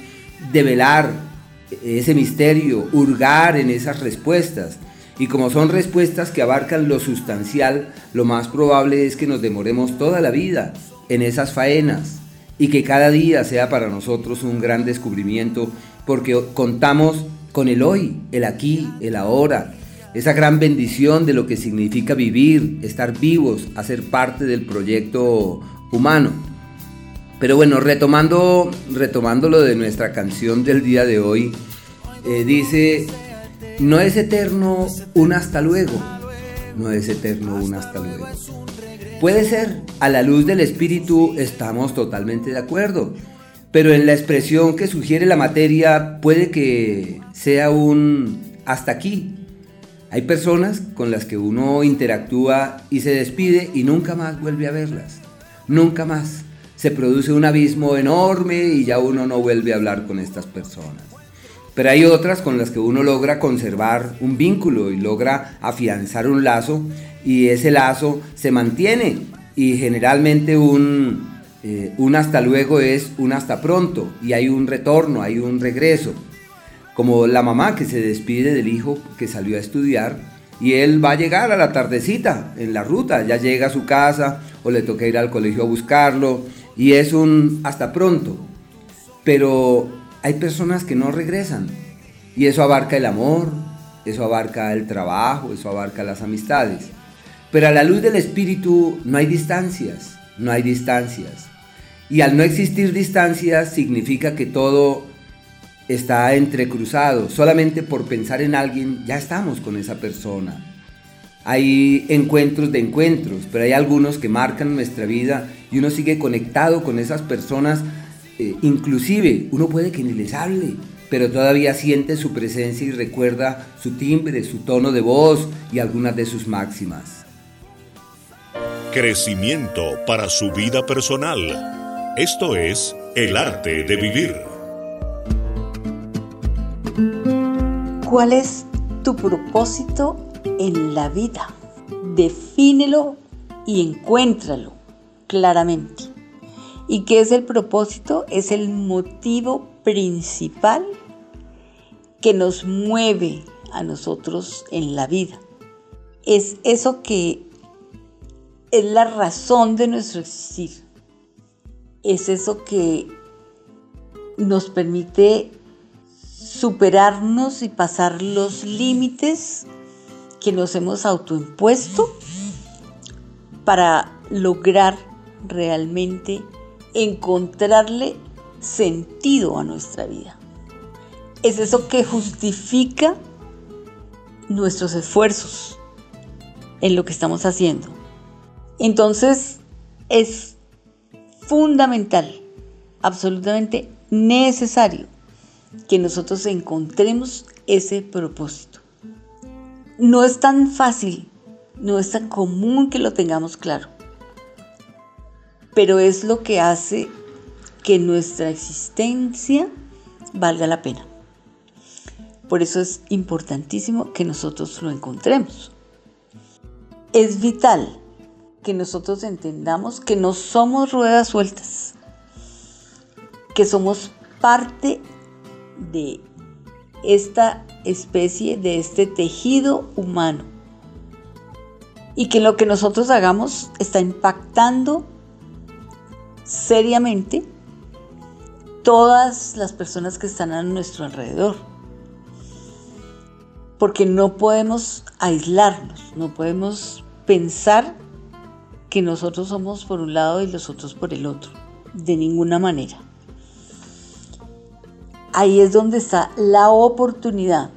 develar ese misterio, hurgar en esas respuestas y como son respuestas que abarcan lo sustancial, lo más probable es que nos demoremos toda la vida en esas faenas y que cada día sea para nosotros un gran descubrimiento porque contamos con el hoy, el aquí, el ahora, esa gran bendición de lo que significa vivir, estar vivos, hacer parte del proyecto humano. Pero bueno, retomando, retomando lo de nuestra canción del día de hoy, eh, dice no es eterno un hasta luego. No es eterno un hasta luego. Puede ser, a la luz del espíritu estamos totalmente de acuerdo, pero en la expresión que sugiere la materia puede que sea un hasta aquí. Hay personas con las que uno interactúa y se despide y nunca más vuelve a verlas. Nunca más. Se produce un abismo enorme y ya uno no vuelve a hablar con estas personas. Pero hay otras con las que uno logra conservar un vínculo y logra afianzar un lazo y ese lazo se mantiene y generalmente un, eh, un hasta luego es un hasta pronto y hay un retorno, hay un regreso. Como la mamá que se despide del hijo que salió a estudiar y él va a llegar a la tardecita en la ruta, ya llega a su casa o le toca ir al colegio a buscarlo y es un hasta pronto. Pero hay personas que no regresan y eso abarca el amor, eso abarca el trabajo, eso abarca las amistades. Pero a la luz del espíritu no hay distancias, no hay distancias. Y al no existir distancias significa que todo está entrecruzado. Solamente por pensar en alguien ya estamos con esa persona. Hay encuentros de encuentros, pero hay algunos que marcan nuestra vida y uno sigue conectado con esas personas. Eh, inclusive uno puede que ni les hable, pero todavía siente su presencia y recuerda su timbre, su tono de voz y algunas de sus máximas. Crecimiento para su vida personal. Esto es el arte de vivir. ¿Cuál es tu propósito en la vida? Defínelo y encuéntralo claramente. ¿Y qué es el propósito? Es el motivo principal que nos mueve a nosotros en la vida. Es eso que es la razón de nuestro existir. Es eso que nos permite superarnos y pasar los límites que nos hemos autoimpuesto para lograr realmente encontrarle sentido a nuestra vida. Es eso que justifica nuestros esfuerzos en lo que estamos haciendo. Entonces es fundamental, absolutamente necesario que nosotros encontremos ese propósito. No es tan fácil, no es tan común que lo tengamos claro, pero es lo que hace que nuestra existencia valga la pena. Por eso es importantísimo que nosotros lo encontremos. Es vital que nosotros entendamos que no somos ruedas sueltas, que somos parte de esta especie, de este tejido humano. Y que lo que nosotros hagamos está impactando seriamente todas las personas que están a nuestro alrededor. Porque no podemos aislarnos, no podemos pensar que nosotros somos por un lado y los otros por el otro, de ninguna manera ahí es donde está la oportunidad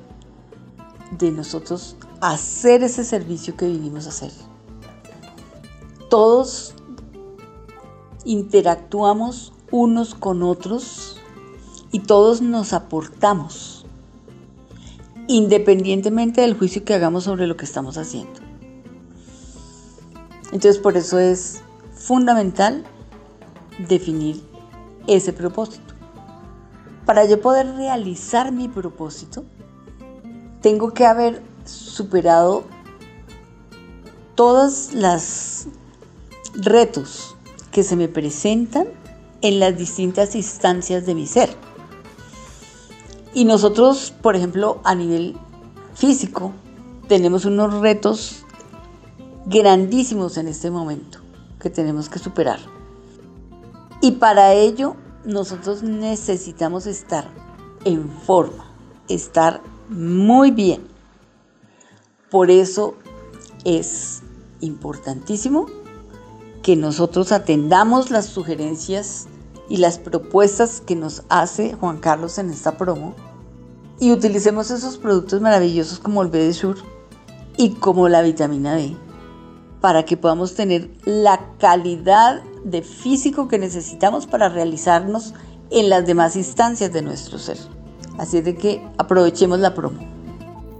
de nosotros hacer ese servicio que vinimos a hacer. Todos interactuamos unos con otros y todos nos aportamos, independientemente del juicio que hagamos sobre lo que estamos haciendo. Entonces por eso es fundamental definir ese propósito. Para yo poder realizar mi propósito, tengo que haber superado todos los retos que se me presentan en las distintas instancias de mi ser. Y nosotros, por ejemplo, a nivel físico, tenemos unos retos grandísimos en este momento que tenemos que superar. Y para ello nosotros necesitamos estar en forma, estar muy bien. Por eso es importantísimo que nosotros atendamos las sugerencias y las propuestas que nos hace Juan Carlos en esta promo y utilicemos esos productos maravillosos como el BD Sur y como la vitamina D para que podamos tener la calidad de físico que necesitamos para realizarnos en las demás instancias de nuestro ser. Así de que aprovechemos la promo.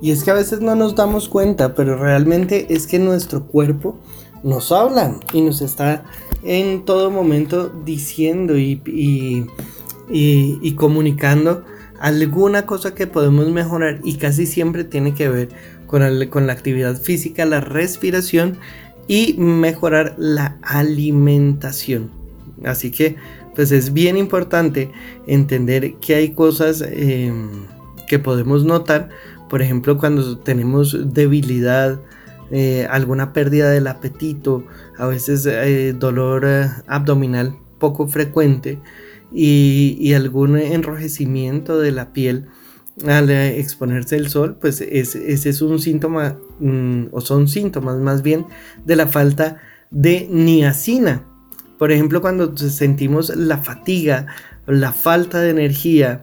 Y es que a veces no nos damos cuenta, pero realmente es que nuestro cuerpo nos habla y nos está en todo momento diciendo y, y, y, comunicando alguna cosa que podemos mejorar y casi siempre tiene que ver con, con la actividad física, la respiración y mejorar la alimentación. Así que pues es bien importante entender que hay cosas em, que podemos notar, por ejemplo cuando tenemos debilidad, eh, alguna pérdida del apetito, a veces eh, dolor eh, abdominal poco frecuente y, algún enrojecimiento de la piel al exponerse al sol, pues ese es un síntoma, mm, o son síntomas más bien, de la falta de niacina. Por ejemplo, cuando sentimos la fatiga, la falta de energía,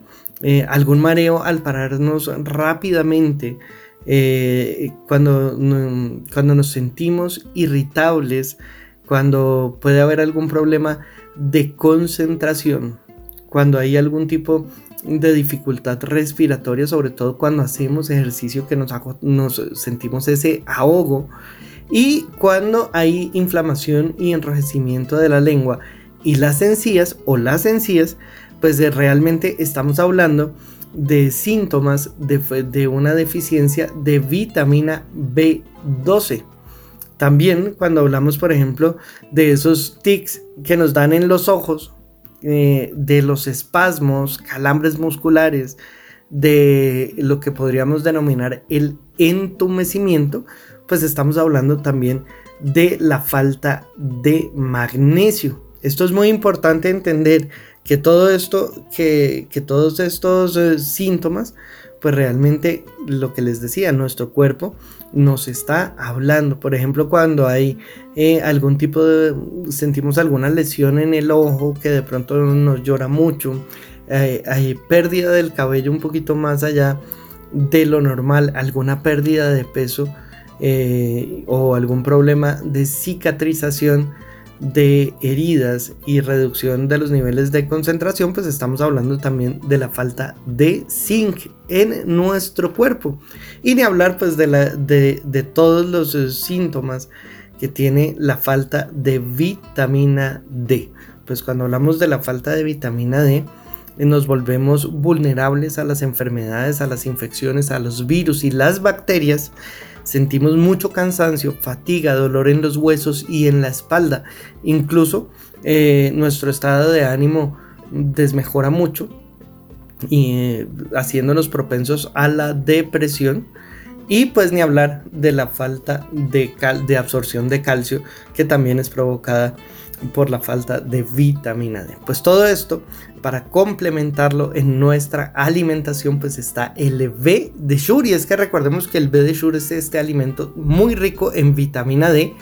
algún mareo al pararnos rápidamente, eh, cuando, cuando nos sentimos irritables, cuando puede haber algún problema de concentración, cuando hay algún tipo de dificultad respiratoria, sobre todo cuando hacemos ejercicio que nos, nos sentimos ese ahogo, y cuando hay inflamación y enrojecimiento de la lengua y las encías o las encías, pues realmente estamos hablando de síntomas de, una deficiencia de vitamina B12. También cuando hablamos, por ejemplo, de esos tics que nos dan en los ojos, eh, de los espasmos, calambres musculares, de lo que podríamos denominar el entumecimiento, pues estamos hablando también de la falta de magnesio. Esto es muy importante entender que todo esto, que, todos estos eh, síntomas, pues realmente lo que les decía, nuestro cuerpo nos está hablando. Por ejemplo, cuando hay eh, algún tipo de, sentimos alguna lesión en el ojo que de pronto nos llora mucho, eh, hay pérdida del cabello un poquito más allá de lo normal, alguna pérdida de peso o algún problema de cicatrización de heridas y reducción de los niveles de concentración, pues estamos hablando también de la falta de zinc en nuestro cuerpo. Y ni hablar pues de, de, todos los eh, síntomas que tiene la falta de vitamina D. Pues cuando hablamos de la falta de vitamina D, nos volvemos vulnerables a las enfermedades, a las infecciones, a los virus y las bacterias sentimos mucho cansancio, fatiga, dolor en los huesos y en la espalda. Incluso eh, nuestro estado de ánimo desmejora mucho y eh, haciéndonos propensos a la depresión. Y pues ni hablar de la falta de, de absorción de calcio que también es provocada por la falta de vitamina D. Pues todo esto, para complementarlo en nuestra alimentación, pues está el B de Shur. Y es que recordemos que el B de Shur es este alimento muy rico en vitamina D,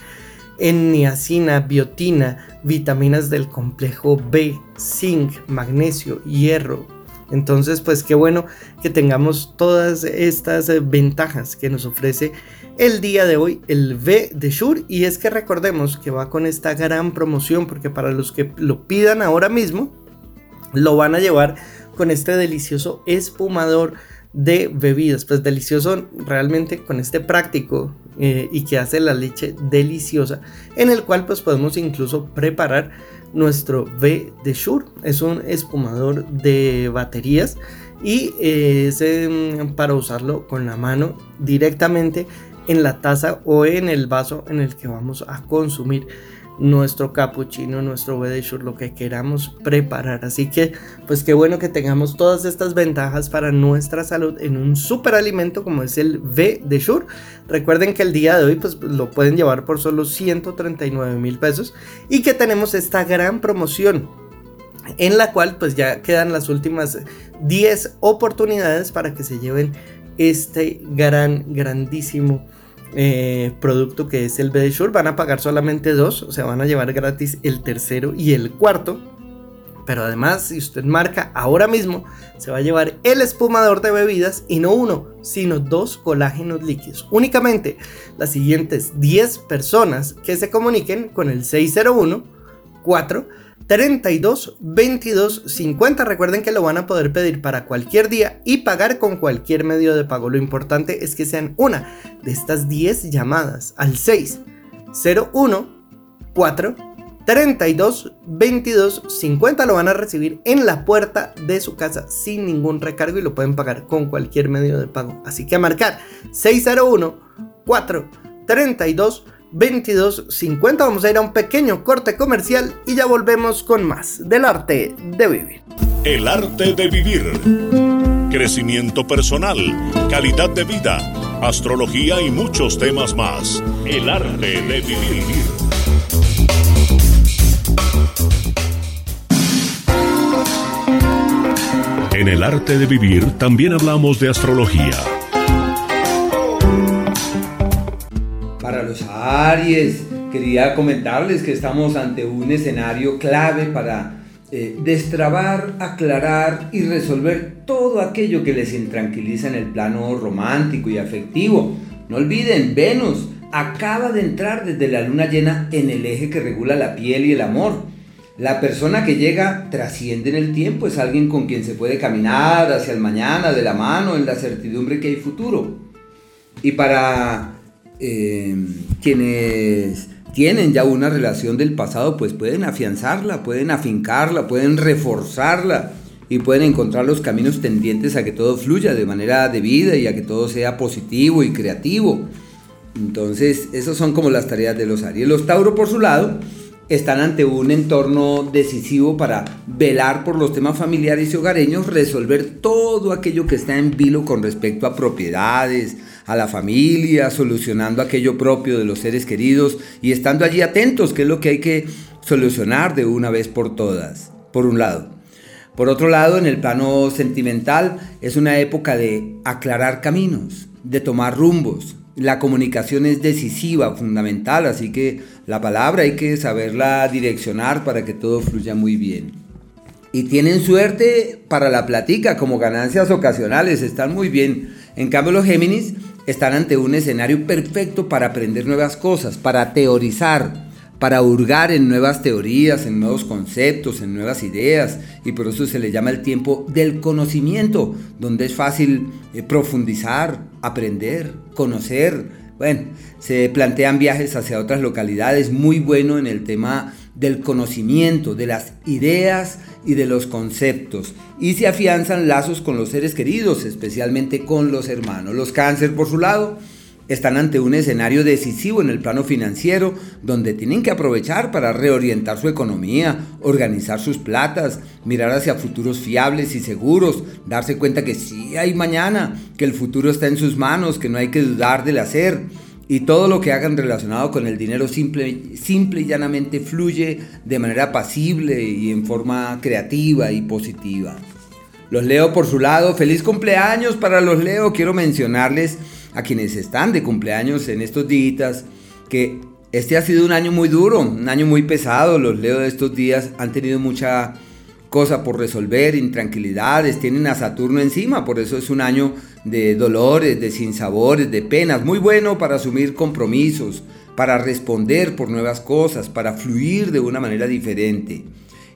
en niacina, biotina, vitaminas del complejo B, zinc, magnesio, hierro, entonces, pues qué bueno que tengamos todas estas ventajas que nos ofrece el día de hoy el V de Shure y es que recordemos que va con esta gran promoción porque para los que lo pidan ahora mismo lo van a llevar con este delicioso espumador de bebidas. Pues delicioso realmente con este práctico eh, y que hace la leche deliciosa en el cual pues podemos incluso preparar nuestro V de Shure es un espumador de baterías y eh, es em, para usarlo con la mano directamente en la taza o en el vaso en el que vamos a consumir nuestro cappuccino, nuestro Shure, lo que queramos preparar. Así que, pues qué bueno que tengamos todas estas ventajas para nuestra salud en un super alimento como es el V de Shure. Recuerden que el día de hoy, pues lo pueden llevar por solo 139 mil pesos y que tenemos esta gran promoción en la cual pues ya quedan las últimas 10 oportunidades para que se lleven este gran, grandísimo eh, producto que es el BD Shure. Van a pagar solamente dos, o sea, van a llevar gratis el tercero y el cuarto. Pero además, si usted marca ahora mismo, se va a llevar el espumador de bebidas y no uno, sino dos colágenos líquidos. Únicamente las siguientes 10 personas que se comuniquen con el 601 4 32 22 50. Recuerden que lo van a poder pedir para cualquier día y pagar con cualquier medio de pago. Lo importante es que sean una de estas 10 llamadas al 601 4 32 22 50 lo van a recibir en la puerta de su casa sin ningún recargo y lo pueden pagar con cualquier medio de pago. Así que a marcar 601 4 32 22 50 vamos a ir a un pequeño corte comercial y ya volvemos con más del arte de vivir. El arte de vivir. Crecimiento personal, calidad de vida, astrología y muchos temas más. El arte de vivir. En el arte de vivir también hablamos de astrología. Para los Aries, quería comentarles que estamos ante un escenario clave para eh, destrabar, aclarar y resolver todo aquello que les intranquiliza en el plano romántico y afectivo. No olviden, Venus acaba de entrar desde la luna llena en el eje que regula la piel y el amor. La persona que llega trasciende en el tiempo, es alguien con quien se puede caminar hacia el mañana de la mano en la certidumbre que hay futuro. Y para eh, quienes tienen ya una relación del pasado, pues pueden afianzarla, pueden afincarla, pueden reforzarla y pueden encontrar los caminos tendientes a que todo fluya de manera debida y a que todo sea positivo y creativo. Entonces, esas son como las tareas de los Aries. Los Tauro, por su lado, están ante un entorno decisivo para velar por los temas familiares y hogareños, resolver todo aquello que está en vilo con respecto a propiedades, a la familia, solucionando aquello propio de los seres queridos y estando allí atentos, que es lo que hay que solucionar de una vez por todas, por un lado. Por otro lado, en el plano sentimental, es una época de aclarar caminos, de tomar rumbos, la comunicación es decisiva, fundamental, así que la palabra hay que saberla direccionar para que todo fluya muy bien. Y tienen suerte para la platica como ganancias ocasionales, están muy bien. En cambio los Géminis están ante un escenario perfecto para aprender nuevas cosas, para teorizar, para hurgar en nuevas teorías, en nuevos conceptos, en nuevas ideas, y por eso se le llama el tiempo del conocimiento, donde es fácil eh, profundizar, aprender, conocer. Bueno, se plantean viajes hacia otras localidades, muy bueno en el tema del conocimiento, de las ideas y de los conceptos. Y se afianzan lazos con los seres queridos, especialmente con los hermanos. Los cáncer, por su lado, están ante un escenario decisivo en el plano financiero donde tienen que aprovechar para reorientar su economía, organizar sus platas, mirar hacia futuros fiables y seguros, darse cuenta que sí hay mañana, que el futuro está en sus manos, que no hay que dudar del hacer. Y todo lo que hagan relacionado con el dinero simple, simple y llanamente fluye de manera pasible y en forma creativa y positiva. Los leo por su lado. Feliz cumpleaños para los leo. Quiero mencionarles a quienes están de cumpleaños en estos días, que este ha sido un año muy duro, un año muy pesado, los leo de estos días, han tenido mucha cosa por resolver, intranquilidades, tienen a Saturno encima, por eso es un año de dolores, de sinsabores, de penas, muy bueno para asumir compromisos, para responder por nuevas cosas, para fluir de una manera diferente.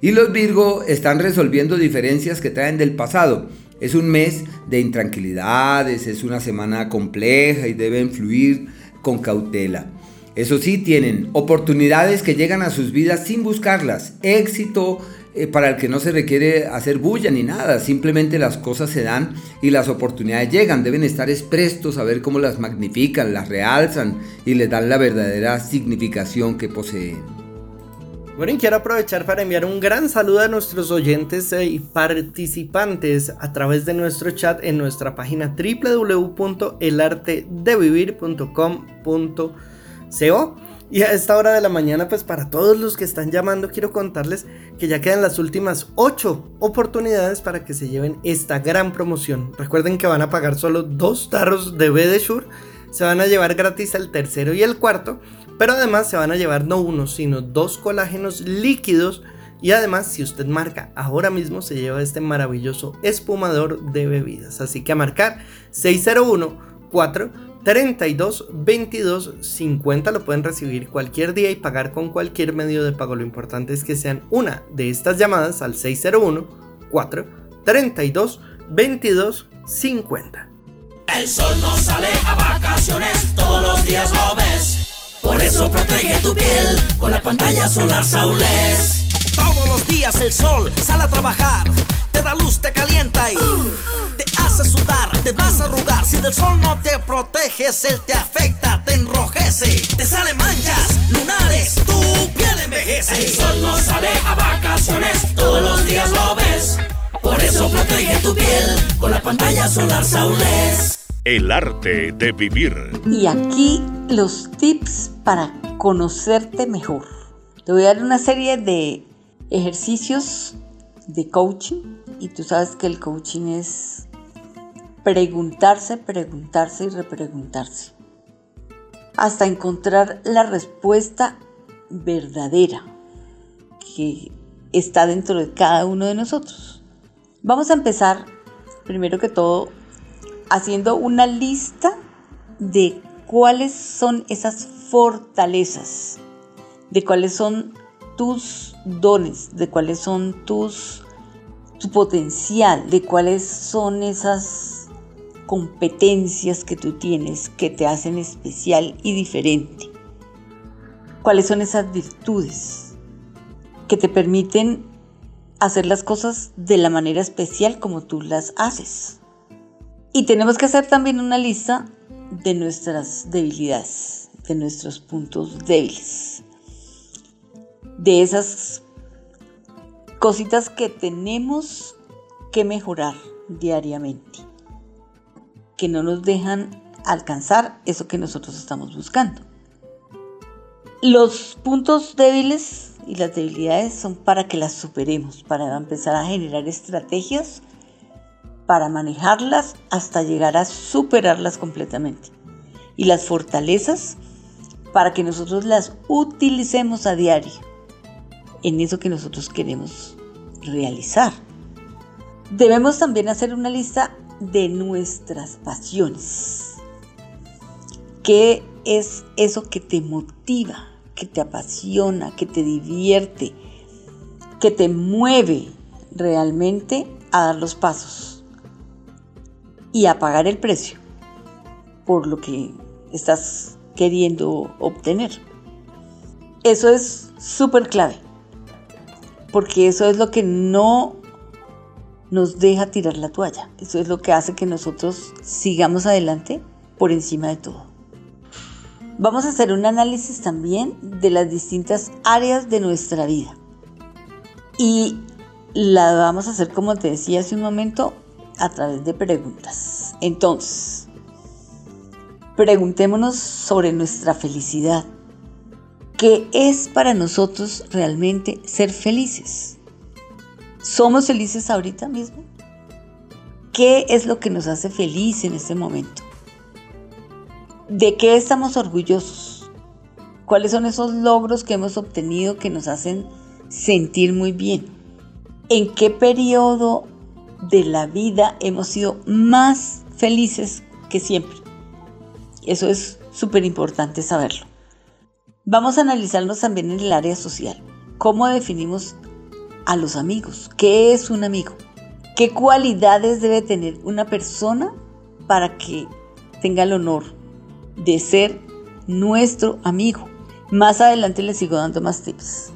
Y los Virgo están resolviendo diferencias que traen del pasado, es un mes de intranquilidades, es una semana compleja y deben fluir con cautela. Eso sí, tienen oportunidades que llegan a sus vidas sin buscarlas. Éxito eh, para el que no se requiere hacer bulla ni nada. Simplemente las cosas se dan y las oportunidades llegan. Deben estar prestos a ver cómo las magnifican, las realzan y les dan la verdadera significación que poseen. Bueno, y quiero aprovechar para enviar un gran saludo a nuestros oyentes eh, y participantes a través de nuestro chat en nuestra página www.elartedevivir.com.co. Y a esta hora de la mañana, pues para todos los que están llamando, quiero contarles que ya quedan las últimas 8 oportunidades para que se lleven esta gran promoción. Recuerden que van a pagar solo dos tarros de B de Shure, se van a llevar gratis el tercero y el cuarto pero además se van a llevar no uno, sino dos colágenos líquidos. Y además, si usted marca ahora mismo, se lleva este maravilloso espumador de bebidas. Así que a marcar 601 4 32 22 50 lo pueden recibir cualquier día y pagar con cualquier medio de pago. Lo importante es que sean una de estas llamadas al 601 4 32 22 50. El sol no sale a vacaciones, todos los días lo ves Por eso protege tu piel con la pantalla solar Saulés. Todos los días el sol sale a trabajar, da luz, te calienta y te hace sudar, te vas a arrugar. Si del sol no te proteges, él te afecta, te enrojece, te salen manchas, lunares, tu piel envejece. El sol no sale a vacaciones, todos los días lo ves. Por eso protege tu piel con la pantalla solar Saulés. El arte de vivir. Y aquí los tips para conocerte mejor. Te voy a dar una serie de ejercicios de coaching y tú sabes que el coaching es preguntarse, preguntarse y repreguntarse hasta encontrar la respuesta verdadera que está dentro de cada uno de nosotros. Vamos a empezar, primero que todo, haciendo una lista de cuáles son esas fortalezas, de cuáles son tus dones, de cuáles son tus tu potencial, de cuáles son esas competencias que tú tienes que te hacen especial y diferente. Cuáles son esas virtudes que te permiten hacer las cosas de la manera especial como tú las haces. Y tenemos que hacer también una lista de nuestras debilidades, de nuestros puntos débiles, de esas cositas que tenemos que mejorar diariamente, que no nos dejan alcanzar eso que nosotros estamos buscando. Los puntos débiles y las debilidades son para que las superemos, para empezar a generar estrategias para manejarlas hasta llegar a superarlas completamente. Y las fortalezas para que nosotros las utilicemos a diario en eso que nosotros queremos realizar. Debemos también hacer una lista de nuestras pasiones. ¿Qué es eso que te motiva, que te apasiona, que te divierte, que te mueve realmente a dar los pasos? y a pagar el precio por lo que estás queriendo obtener. Eso es súper clave, porque eso es lo que no nos deja tirar la toalla. Eso es lo que hace que nosotros sigamos adelante por encima de todo. Vamos a hacer un análisis también de las distintas áreas de nuestra vida. Y la vamos a hacer, como te decía hace un momento, a través de preguntas. Entonces, preguntémonos sobre nuestra felicidad. ¿Qué es para nosotros realmente ser felices? ¿Somos felices ahorita mismo? ¿Qué es lo que nos hace feliz en este momento? ¿De qué estamos orgullosos? ¿Cuáles son esos logros que hemos obtenido que nos hacen sentir muy bien? ¿En qué periodo de la vida hemos sido más felices que siempre. Eso es súper importante saberlo. Vamos a analizarnos también en el área social. ¿Cómo definimos a los amigos? ¿Qué es un amigo? ¿Qué cualidades debe tener una persona para que tenga el honor de ser nuestro amigo? Más adelante les sigo dando más tips.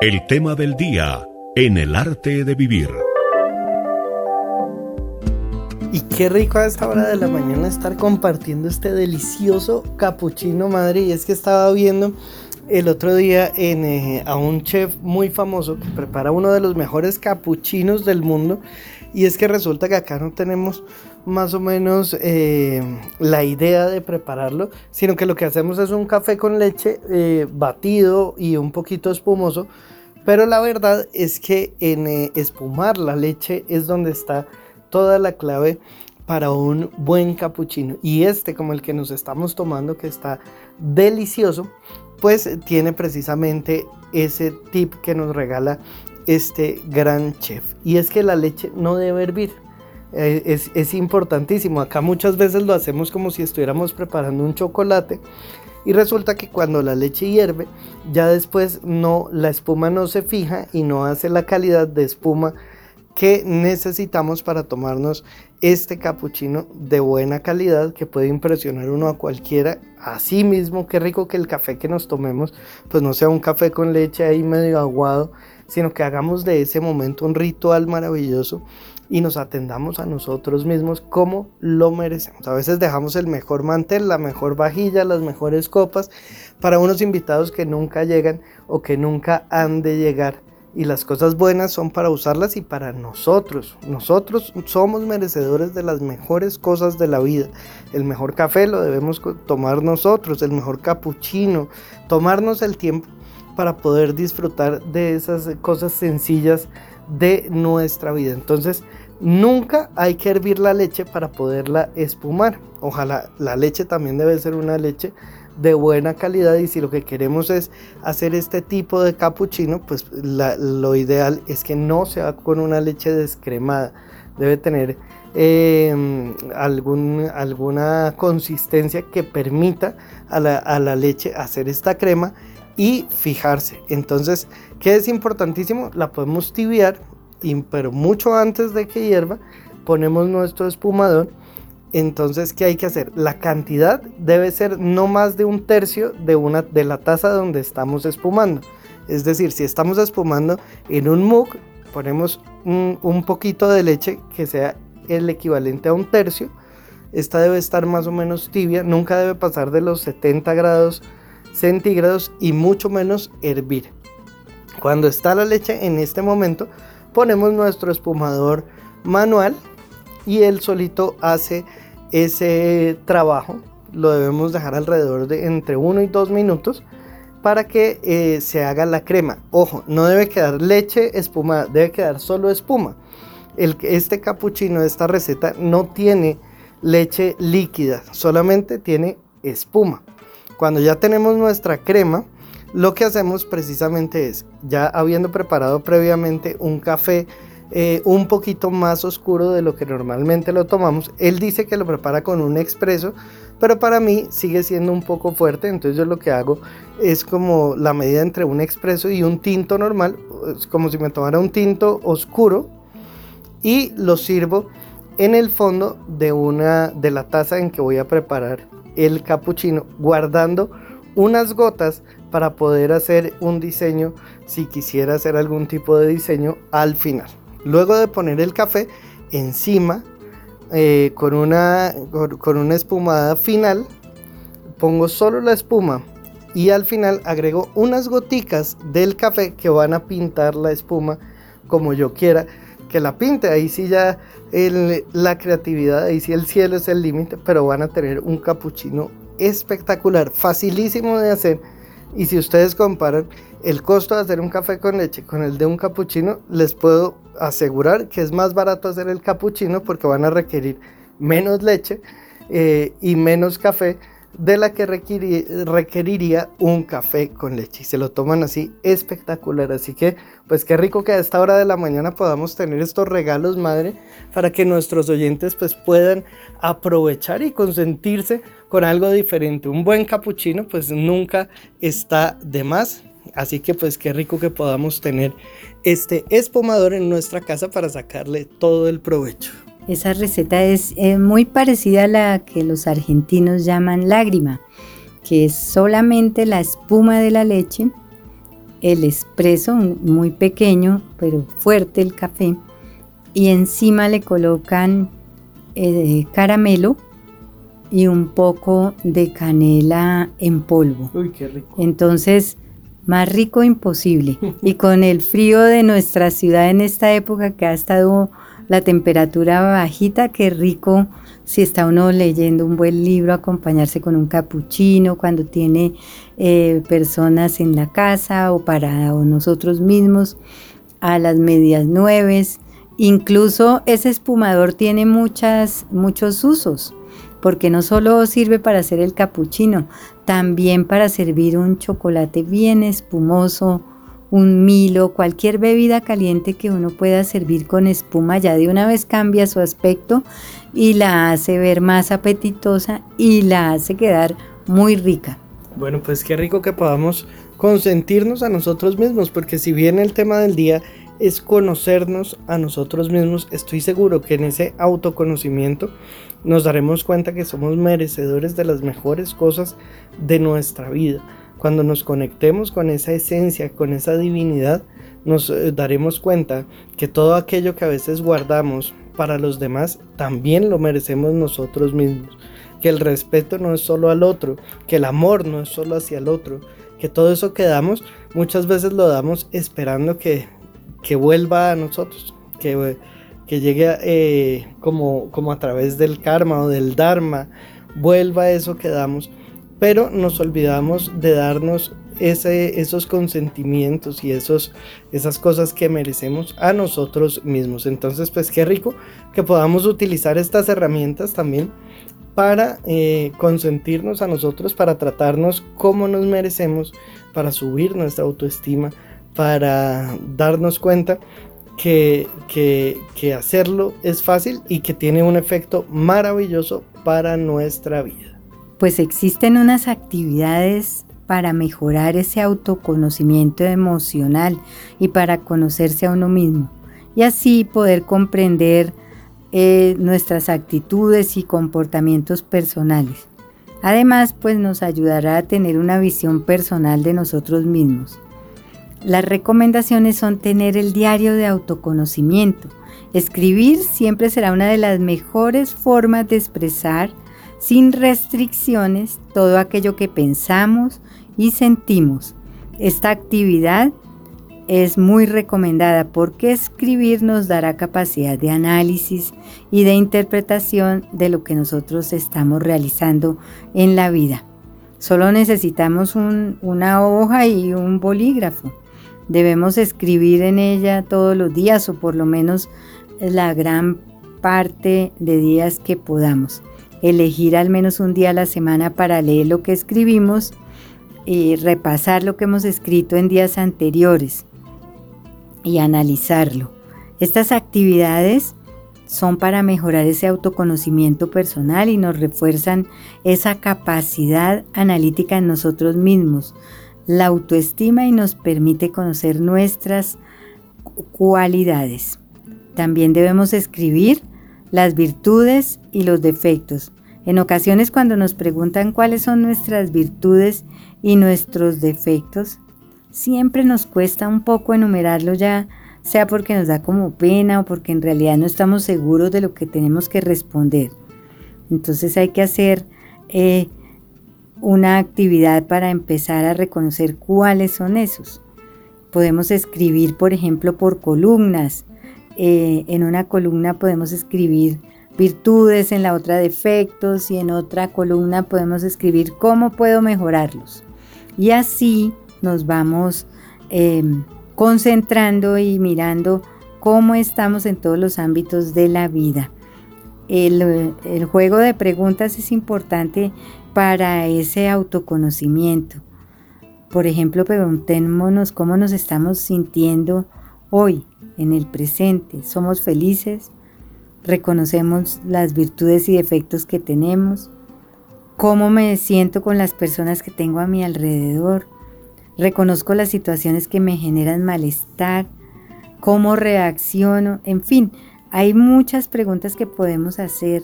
El tema del día en el arte de vivir. Y qué rico a esta hora de la mañana estar compartiendo este delicioso capuchino, madre. Y es que estaba viendo el otro día eh, a un chef muy famoso que prepara uno de los mejores capuchinos del mundo. Y es que resulta que acá no tenemos más o menos eh, la idea de prepararlo, sino que lo que hacemos es un café con leche eh, batido y un poquito espumoso pero la verdad es que en espumar la leche es donde está toda la clave para un buen capuchino. Y este, como el que nos estamos tomando, que está delicioso, pues tiene precisamente ese tip que nos regala este gran chef. Y es que la leche no debe hervir. Eh, es, es importantísimo. Acá muchas veces lo hacemos como si estuviéramos preparando un chocolate y resulta que cuando la leche hierve, ya después no, la espuma no se fija y no hace la calidad de espuma que necesitamos para tomarnos este capuchino de buena calidad que puede impresionar uno a cualquiera. Así mismo, qué rico que el café que nos tomemos, pues no sea un café con leche ahí medio aguado, sino que hagamos de ese momento un ritual maravilloso y nos atendamos a nosotros mismos como lo merecemos. A veces dejamos el mejor mantel, la mejor vajilla, las mejores copas para unos invitados que nunca llegan o que nunca han de llegar. Y las cosas buenas son para usarlas y para nosotros. Nosotros somos merecedores de las mejores cosas de la vida. El mejor café lo debemos tomar nosotros, el mejor capuchino, tomarnos el tiempo para poder disfrutar de esas cosas sencillas de nuestra vida. Entonces, nunca hay que hervir la leche para poderla espumar. Ojalá la leche también debe ser una leche de buena calidad y si lo que queremos es hacer este tipo de capuchino, pues lo ideal es que no sea con una leche descremada. Debe tener em, algún, alguna consistencia que permita a la, a la leche hacer esta crema y fijarse. Entonces, ¿qué es importantísimo? La podemos tibiar, pero mucho antes de que hierva, ponemos nuestro espumador. Entonces, ¿qué hay que hacer? La cantidad debe ser no más de un tercio de, una, de la taza donde estamos espumando. Es decir, si estamos espumando en un mug, ponemos un, un poquito de leche que sea el equivalente a un tercio. Esta debe estar más o menos tibia, nunca debe pasar de los 70 grados centígrados y mucho menos hervir. Cuando está la leche en este momento, ponemos nuestro espumador manual y él solito hace ese trabajo. Lo debemos dejar alrededor de entre 1 y 2 minutos para que eh, se haga la crema. Ojo, no debe quedar leche espumada, debe quedar solo espuma. Este capuchino, esta receta, no tiene leche líquida, solamente tiene espuma. Cuando ya tenemos nuestra crema, lo que hacemos precisamente es, ya habiendo preparado previamente un café eh, un poquito más oscuro de lo que normalmente lo tomamos, él dice que lo prepara con un expreso, pero para mí sigue siendo un poco fuerte, entonces yo lo que hago es como la medida entre un expreso y un tinto normal, es como si me tomara un tinto oscuro y lo sirvo en el fondo de una de la taza en que voy a preparar el capuchino guardando unas gotas para poder hacer un diseño si quisiera hacer algún tipo de diseño al final. Luego de poner el café encima eh, con, una, con una espumada final, pongo solo la espuma y al final agrego unas goticas del café que van a pintar la espuma como yo quiera que la pinte. Ahí sí ya la creatividad, ahí sí el cielo es el límite, pero van a tener un capuchino espectacular, facilísimo de hacer. Y si ustedes comparan el costo de hacer un café con leche con el de un capuchino, les puedo asegurar que es más barato hacer el capuchino porque van a requerir menos leche eh, y menos café de la que requeriría un café con leche. Y se lo toman así espectacular. Así que, pues qué rico que a esta hora de la mañana podamos tener estos regalos, madre, para que nuestros oyentes pues puedan aprovechar y consentirse con algo diferente. Un buen capuchino pues nunca está de más. Así que pues qué rico que podamos tener este espumador en nuestra casa para sacarle todo el provecho. Esa receta es eh, muy parecida a la que los argentinos llaman lágrima, que es solamente la espuma de la leche, el espresso muy pequeño pero fuerte el café y encima le colocan eh, caramelo y un poco de canela en polvo. Uy, qué rico. Entonces, más rico imposible. y con el frío de nuestra ciudad en esta época que ha estado la temperatura bajita, qué rico si está uno leyendo un buen libro, acompañarse con un capuchino cuando tiene eh, personas en la casa o para nosotros mismos a las medias nueves. Incluso ese espumador tiene muchos usos, porque no solo sirve para hacer el capuchino, también para servir un chocolate bien espumoso, un Milo, cualquier bebida caliente que uno pueda servir con espuma, ya de una vez cambia su aspecto y la hace ver más apetitosa y la hace quedar muy rica. Bueno, pues qué rico que podamos consentirnos a nosotros mismos, porque si bien el tema del día es conocernos a nosotros mismos. Estoy seguro que en ese autoconocimiento nos daremos cuenta que somos merecedores de las mejores cosas de nuestra vida. Cuando nos conectemos con esa esencia, con esa divinidad, nos eh, daremos cuenta que todo aquello que a veces guardamos para los demás, también lo merecemos nosotros mismos. Que el respeto no es solo al otro, que el amor no es solo hacia el otro, que todo eso que damos muchas veces lo damos esperando que, que vuelva a nosotros, que, que llegue eh, como, como a través del karma o del dharma, vuelva eso que damos, pero nos olvidamos de darnos esos consentimientos y esos, esas cosas que merecemos a nosotros mismos. Entonces, pues qué rico que podamos utilizar estas herramientas también para eh, consentirnos a nosotros, para tratarnos como nos merecemos, para subir nuestra autoestima, para darnos cuenta que, que hacerlo es fácil y que tiene un efecto maravilloso para nuestra vida. Pues existen unas actividades para mejorar ese autoconocimiento emocional y para conocerse a uno mismo y así poder comprender eh, nuestras actitudes y comportamientos personales. Además, pues nos ayudará a tener una visión personal de nosotros mismos. Las recomendaciones son tener el diario de autoconocimiento. Escribir siempre será una de las mejores formas de expresar sin restricciones todo aquello que pensamos y sentimos. Esta actividad es muy recomendada porque escribir nos dará capacidad de análisis y de interpretación de lo que nosotros estamos realizando en la vida. Solo necesitamos una hoja y un bolígrafo. Debemos escribir en ella todos los días o por lo menos la gran parte de días que podamos. Elegir al menos un día a la semana para leer lo que escribimos y repasar lo que hemos escrito en días anteriores y analizarlo. Estas actividades son para mejorar ese autoconocimiento personal y nos refuerzan esa capacidad analítica en nosotros mismos, la autoestima y nos permite conocer nuestras cualidades. También debemos escribir las virtudes y los defectos. En ocasiones cuando nos preguntan cuáles son nuestras virtudes y nuestros defectos, siempre nos cuesta un poco enumerarlo ya, sea porque nos da como pena o porque en realidad no estamos seguros de lo que tenemos que responder. Entonces hay que hacer eh, una actividad para empezar a reconocer cuáles son esos. Podemos escribir, por ejemplo, por columnas. Eh, en una columna podemos escribir virtudes, en la otra defectos y en otra columna podemos escribir cómo puedo mejorarlos. Y así nos vamos em, concentrando y mirando cómo estamos en todos los ámbitos de la vida. El, el, juego de preguntas es importante para ese autoconocimiento. Por ejemplo, preguntémonos cómo nos estamos sintiendo hoy, en el presente. ¿Somos felices? ¿Reconocemos las virtudes y defectos que tenemos? ¿Cómo me siento con las personas que tengo a mi alrededor? reconozco las situaciones que me generan malestar, cómo reacciono, en fin, hay muchas preguntas que podemos hacer,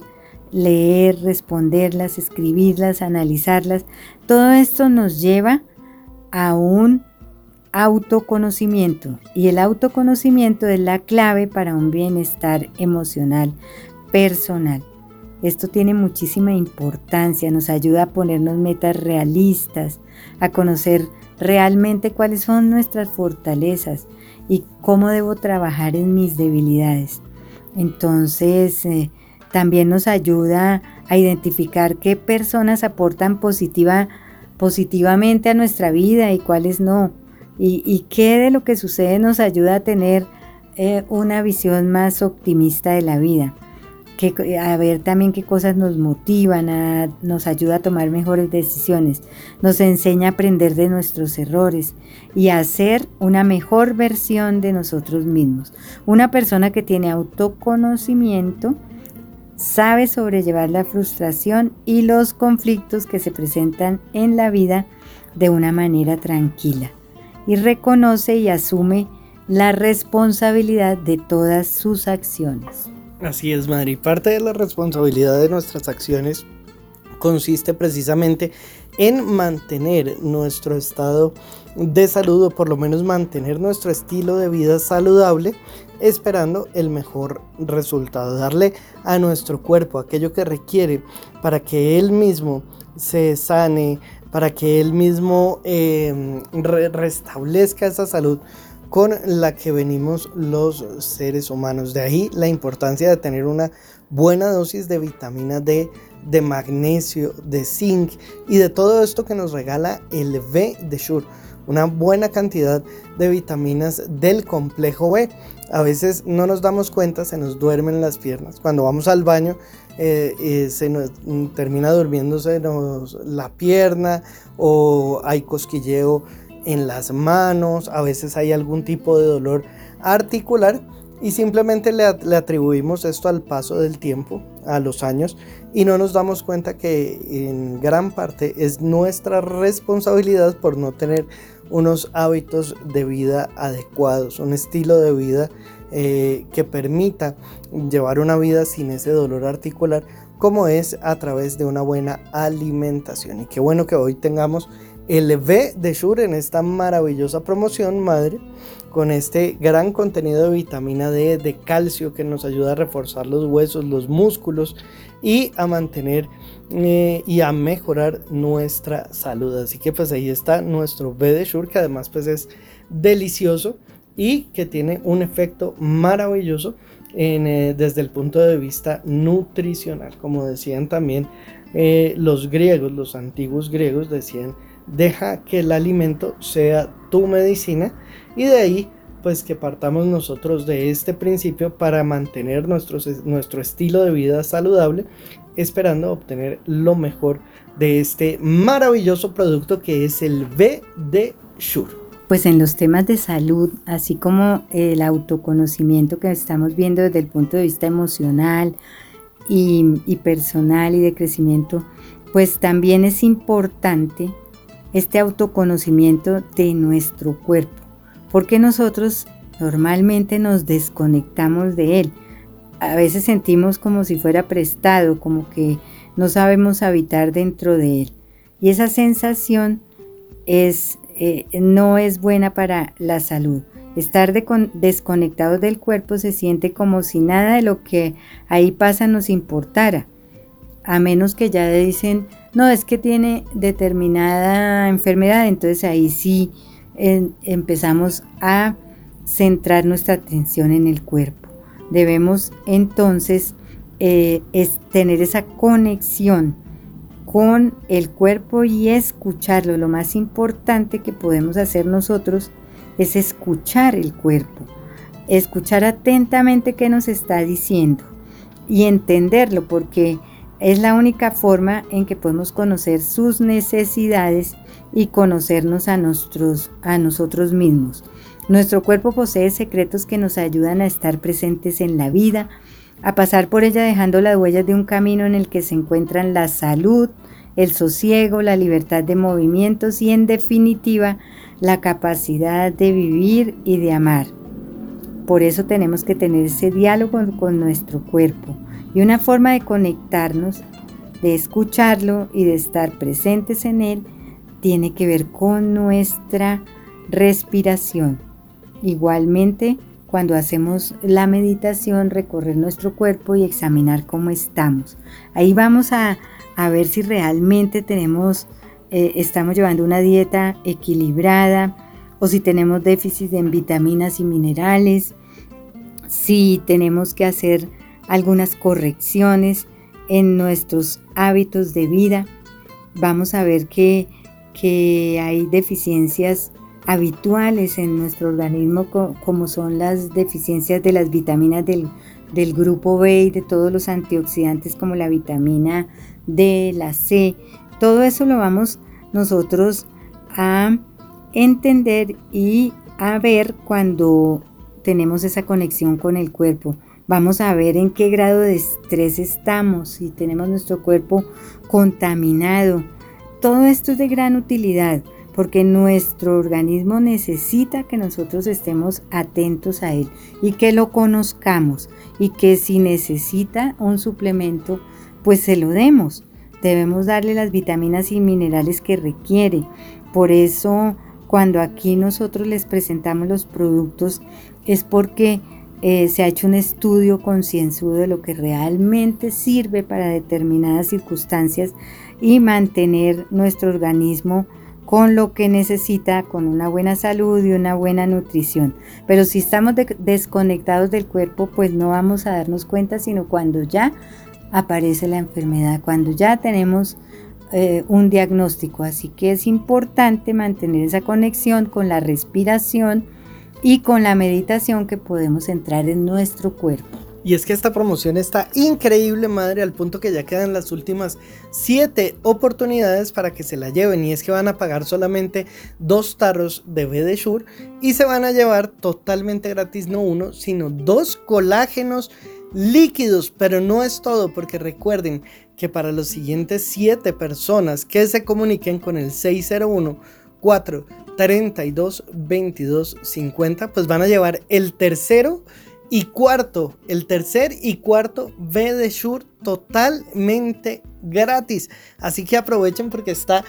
leer, responderlas, escribirlas, analizarlas. Todo esto nos lleva a un autoconocimiento y el autoconocimiento es la clave para un bienestar emocional personal. Esto tiene muchísima importancia, nos ayuda a ponernos metas realistas, a conocer realmente cuáles son nuestras fortalezas y cómo debo trabajar en mis debilidades. Entonces, eh, también nos ayuda a identificar qué personas aportan positiva, positivamente a nuestra vida y cuáles no. Y, qué de lo que sucede nos ayuda a tener eh, una visión más optimista de la vida. A ver también qué cosas nos motivan, nos ayuda a tomar mejores decisiones, nos enseña a aprender de nuestros errores y a ser una mejor versión de nosotros mismos. Una persona que tiene autoconocimiento sabe sobrellevar la frustración y los conflictos que se presentan en la vida de una manera tranquila y reconoce y asume la responsabilidad de todas sus acciones. Así es, Madre. Parte de la responsabilidad de nuestras acciones consiste precisamente en mantener nuestro estado de salud o por lo menos mantener nuestro estilo de vida saludable esperando el mejor resultado, darle a nuestro cuerpo aquello que requiere para que él mismo se sane, para que él mismo em, restablezca esa salud con la que venimos los seres humanos. De ahí la importancia de tener una buena dosis de vitamina D, de magnesio, de zinc y de todo esto que nos regala el B de Shure. Una buena cantidad de vitaminas del complejo B. A veces no nos damos cuenta, se nos duermen las piernas. Cuando vamos al baño eh, eh, se nos termina durmiéndose la pierna o hay cosquilleo en las manos, a veces hay algún tipo de dolor articular y simplemente le, atribuimos esto al paso del tiempo, a los años, y no nos damos cuenta que en gran parte es nuestra responsabilidad por no tener unos hábitos de vida adecuados, un estilo de vida eh, que permita llevar una vida sin ese dolor articular, como es a través de una buena alimentación. Y qué bueno que hoy tengamos el V de Shure en esta maravillosa promoción, madre, con este gran contenido de vitamina D, de calcio que nos ayuda a reforzar los huesos, los músculos y a mantener eh, y a mejorar nuestra salud. Así que pues ahí está nuestro V de Shure que además pues es delicioso y que tiene un efecto maravilloso eh, desde el punto de vista nutricional. Como decían también eh, los griegos, los antiguos griegos decían deja que el alimento sea tu medicina y de ahí pues que partamos nosotros de este principio para mantener nuestro, nuestro estilo de vida saludable esperando obtener lo mejor de este maravilloso producto que es el BD Shure. Pues en los temas de salud, así como el autoconocimiento que estamos viendo desde el punto de vista emocional y, y personal y de crecimiento, pues también es importante este autoconocimiento de nuestro cuerpo, porque nosotros normalmente nos desconectamos de él. A veces sentimos como si fuera prestado, como que no sabemos habitar dentro de él. Y esa sensación es, eh, no es buena para la salud. Estar desconectados del cuerpo se siente como si nada de lo que ahí pasa nos importara, a menos que ya dicen, no, es que tiene determinada enfermedad, entonces ahí sí empezamos a centrar nuestra atención en el cuerpo. Debemos entonces eh, tener esa conexión con el cuerpo y escucharlo. Lo más importante que podemos hacer nosotros es escuchar el cuerpo, escuchar atentamente qué nos está diciendo y entenderlo, porque es la única forma en que podemos conocer sus necesidades y conocernos a, a nosotros mismos. Nuestro cuerpo posee secretos que nos ayudan a estar presentes en la vida, a pasar por ella dejando las huellas de un camino en el que se encuentran la salud, el sosiego, la libertad de movimientos y en definitiva la capacidad de vivir y de amar. Por eso tenemos que tener ese diálogo con nuestro cuerpo y una forma de conectarnos, de escucharlo y de estar presentes en él tiene que ver con nuestra respiración. Igualmente, cuando hacemos la meditación, recorrer nuestro cuerpo y examinar cómo estamos. Ahí vamos a, ver si realmente tenemos, eh, estamos llevando una dieta equilibrada o si tenemos déficit en vitaminas y minerales, si tenemos que hacer algunas correcciones en nuestros hábitos de vida. Vamos a ver que, hay deficiencias habituales en nuestro organismo como son las deficiencias de las vitaminas del, del, grupo B y de todos los antioxidantes como la vitamina D, la C. Todo eso lo vamos nosotros a entender y a ver cuando tenemos esa conexión con el cuerpo. Vamos a ver en qué grado de estrés estamos, si tenemos nuestro cuerpo contaminado. Todo esto es de gran utilidad porque nuestro organismo necesita que nosotros estemos atentos a él y que lo conozcamos y que si necesita un suplemento, pues se lo demos. Debemos darle las vitaminas y minerales que requiere. Por eso, cuando aquí nosotros les presentamos los productos, es porque eh, se ha hecho un estudio concienzudo de lo que realmente sirve para determinadas circunstancias y mantener nuestro organismo con lo que necesita, con una buena salud y una buena nutrición. Pero si estamos desconectados del cuerpo, pues no vamos a darnos cuenta, sino cuando ya aparece la enfermedad, cuando ya tenemos eh, un diagnóstico. Así que es importante mantener esa conexión con la respiración y con la meditación que podemos entrar en nuestro cuerpo. Y es que esta promoción está increíble, madre, al punto que ya quedan las últimas 7 oportunidades para que se la lleven. Y es que van a pagar solamente dos tarros de BD y se van a llevar totalmente gratis, no uno, sino dos colágenos líquidos. Pero no es todo, porque recuerden que para los siguientes 7 personas que se comuniquen con el 601 4 32 22 50, pues van a llevar el tercero y cuarto, el tercer y cuarto B de Shure totalmente gratis. Así que aprovechen porque está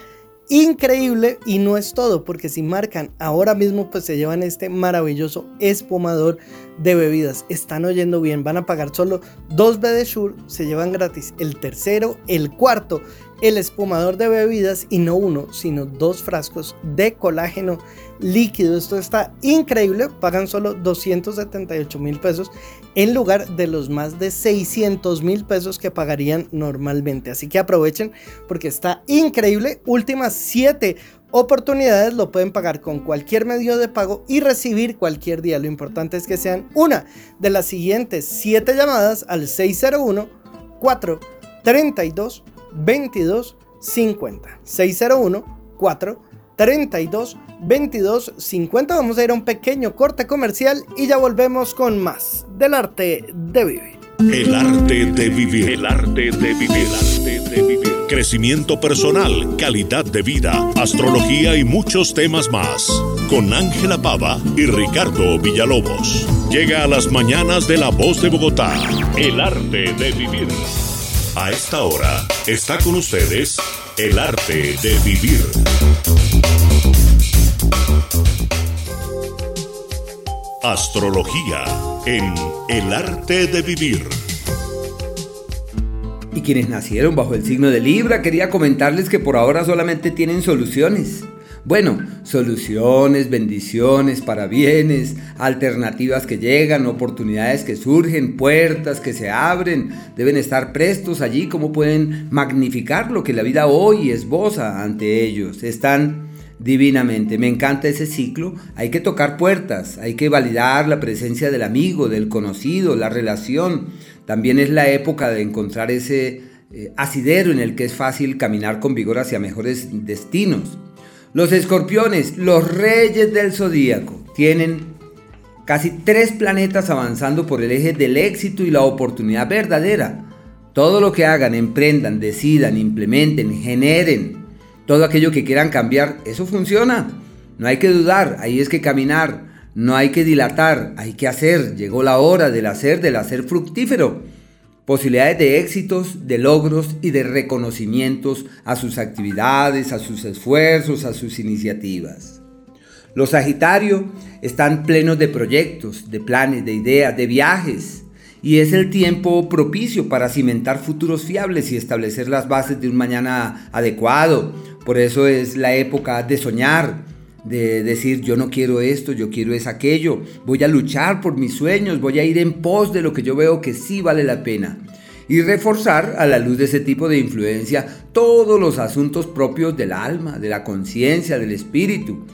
increíble y no es todo, porque si marcan ahora mismo pues se llevan este maravilloso espumador de bebidas. Están oyendo bien, van a pagar solo dos B de Shure, se llevan gratis el tercero, el cuarto el espumador de bebidas y no uno, sino dos frascos de colágeno líquido. Esto está increíble, pagan solo 278 mil pesos en lugar de los más de 600 mil pesos que pagarían normalmente. Así que aprovechen porque está increíble. Últimas 7 oportunidades lo pueden pagar con cualquier medio de pago y recibir cualquier día. Lo importante es que sean una de las siguientes 7 llamadas al 601 432 22 50. 601 4 32 22 50. Vamos a ir a un pequeño corte comercial y ya volvemos con más del arte de vivir. El arte de vivir. El arte de vivir. El arte de vivir. Crecimiento personal, calidad de vida, astrología y muchos temas más. Con Ángela Pava y Ricardo Villalobos. Llega a las mañanas de la voz de Bogotá. El arte de vivir. A esta hora está con ustedes el arte de vivir. Astrología en el arte de vivir. Y quienes nacieron bajo el signo de Libra, quería comentarles que por ahora solamente tienen soluciones. Bueno, soluciones, bendiciones, para bienes, alternativas que llegan, oportunidades que surgen, puertas que se abren, deben estar prestos allí, como pueden magnificar lo que la vida hoy esboza ante ellos. Están divinamente. Me encanta ese ciclo. Hay que tocar puertas, hay que validar la presencia del amigo, del conocido, la relación. También es la época de encontrar ese eh, asidero en el que es fácil caminar con vigor hacia mejores destinos. Los escorpiones, los reyes del zodíaco, tienen casi tres planetas avanzando por el eje del éxito y la oportunidad verdadera. Todo lo que hagan, emprendan, decidan, implementen, generen, todo aquello que quieran cambiar, eso funciona. No hay que dudar, ahí es que caminar, no hay que dilatar, hay que hacer. Llegó la hora del hacer, del hacer fructífero posibilidades de éxitos, de logros y de reconocimientos a sus actividades, a sus esfuerzos, a sus iniciativas. Los Sagitario están plenos de proyectos, de planes, de ideas, de viajes, y es el tiempo propicio para cimentar futuros fiables y establecer las bases de un mañana adecuado. Por eso es la época de soñar, de decir yo no quiero esto, yo quiero es aquello, voy a luchar por mis sueños, voy a ir en pos de lo que yo veo que sí vale la pena. Y reforzar a la luz de ese tipo de influencia todos los asuntos propios del alma, de la conciencia, del espíritu.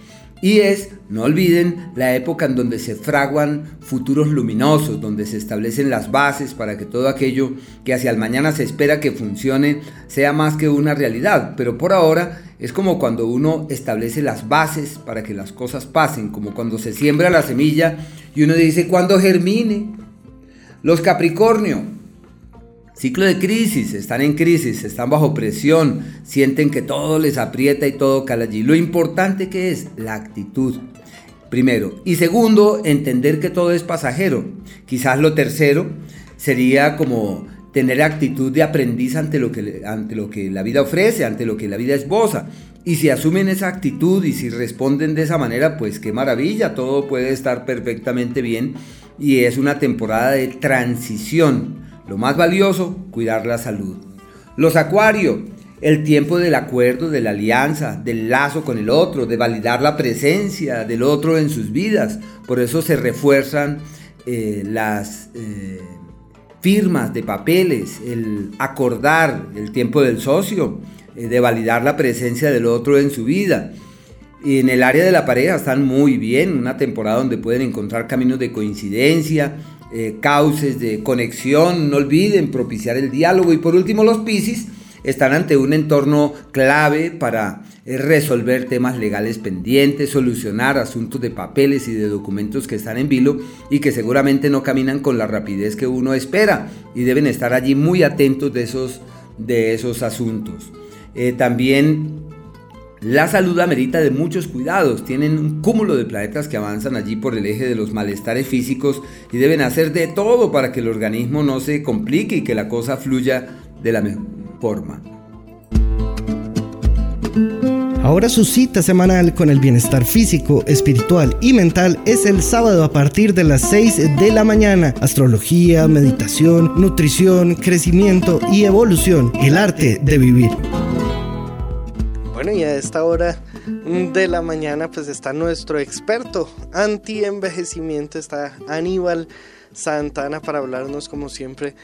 Y es, no olviden, la época en donde se fraguan futuros luminosos, donde se establecen las bases para que todo aquello que hacia el mañana se espera que funcione sea más que una realidad. Pero por ahora es como cuando uno establece las bases para que las cosas pasen, como cuando se siembra la semilla y uno dice cuando germine. Los Capricornio, Ciclo de crisis, están en crisis, están bajo presión, sienten que todo les aprieta y todo cala allí. Lo importante que es la actitud. Primero. Y segundo, entender que todo es pasajero. Quizás lo tercero sería como tener actitud de aprendiz ante lo que, ante lo que la vida ofrece, ante lo que la vida esboza. Y si asumen esa actitud y si responden de esa manera, pues qué maravilla, todo puede estar perfectamente bien y es una temporada de transición lo más valioso, cuidar la salud. Los acuarios, el tiempo del acuerdo, de la alianza, del lazo con el otro, de validar la presencia del otro en sus vidas. Por eso se refuerzan eh, las eh, firmas de papeles, el acordar el tiempo del socio, eh, de validar la presencia del otro en su vida. Y en el área de la pareja están muy bien, una temporada donde pueden encontrar caminos de coincidencia, eh, de conexión, no olviden propiciar el diálogo y por último los Piscis están ante un entorno clave para eh, resolver temas legales pendientes, solucionar asuntos de papeles y de documentos que están en vilo y que seguramente no caminan con la rapidez que uno espera y deben estar allí muy atentos de esos, de esos asuntos. Eh, también la salud amerita de muchos cuidados, tienen un cúmulo de planetas que avanzan allí por el eje de los malestares físicos y deben hacer de todo para que el organismo no se complique y que la cosa fluya de la mejor forma. Ahora su cita semanal con el bienestar físico, espiritual y mental es el sábado a partir de las 6 de la mañana. Astrología, meditación, nutrición, crecimiento y evolución. El arte de vivir. Bueno, y a esta hora de la mañana pues está nuestro experto anti-envejecimiento, está Aníbal Santana para hablarnos como siempre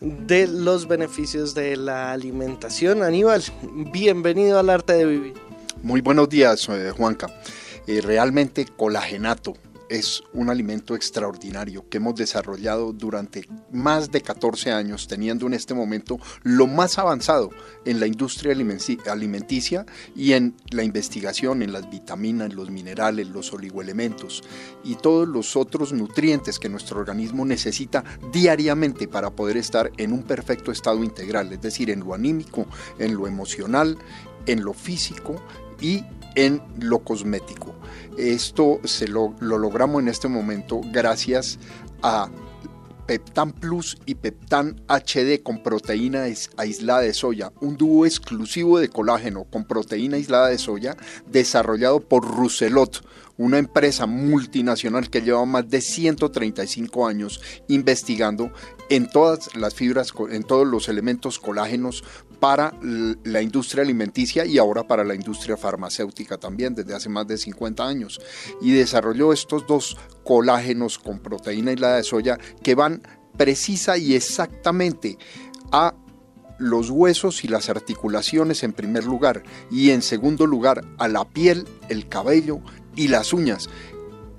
de los beneficios de la alimentación. Aníbal, bienvenido al arte de vivir. Muy buenos días, eh, Juanca. Eh, realmente colagenato es un alimento extraordinario que hemos desarrollado durante más de 14 años, teniendo en este momento lo más avanzado en la industria alimenticia y en la investigación en las vitaminas, los minerales, los oligoelementos y todos los otros nutrientes que nuestro organismo necesita diariamente para poder estar en un perfecto estado integral, es decir, en lo anímico, en lo emocional, en lo físico y en lo cosmético. Esto se lo, logramos en este momento gracias a Peptan Plus y Peptan HD con proteína aislada de soya, un dúo exclusivo de colágeno con proteína aislada de soya desarrollado por Rousselot, una empresa multinacional que lleva más de 135 años investigando en todas las fibras, en todos los elementos colágenos para la industria alimenticia y ahora para la industria farmacéutica también desde hace más de 50 años. Y desarrolló estos dos colágenos con proteína aislada de soya que van precisa y exactamente a los huesos y las articulaciones en primer lugar y en segundo lugar a la piel, el cabello y las uñas.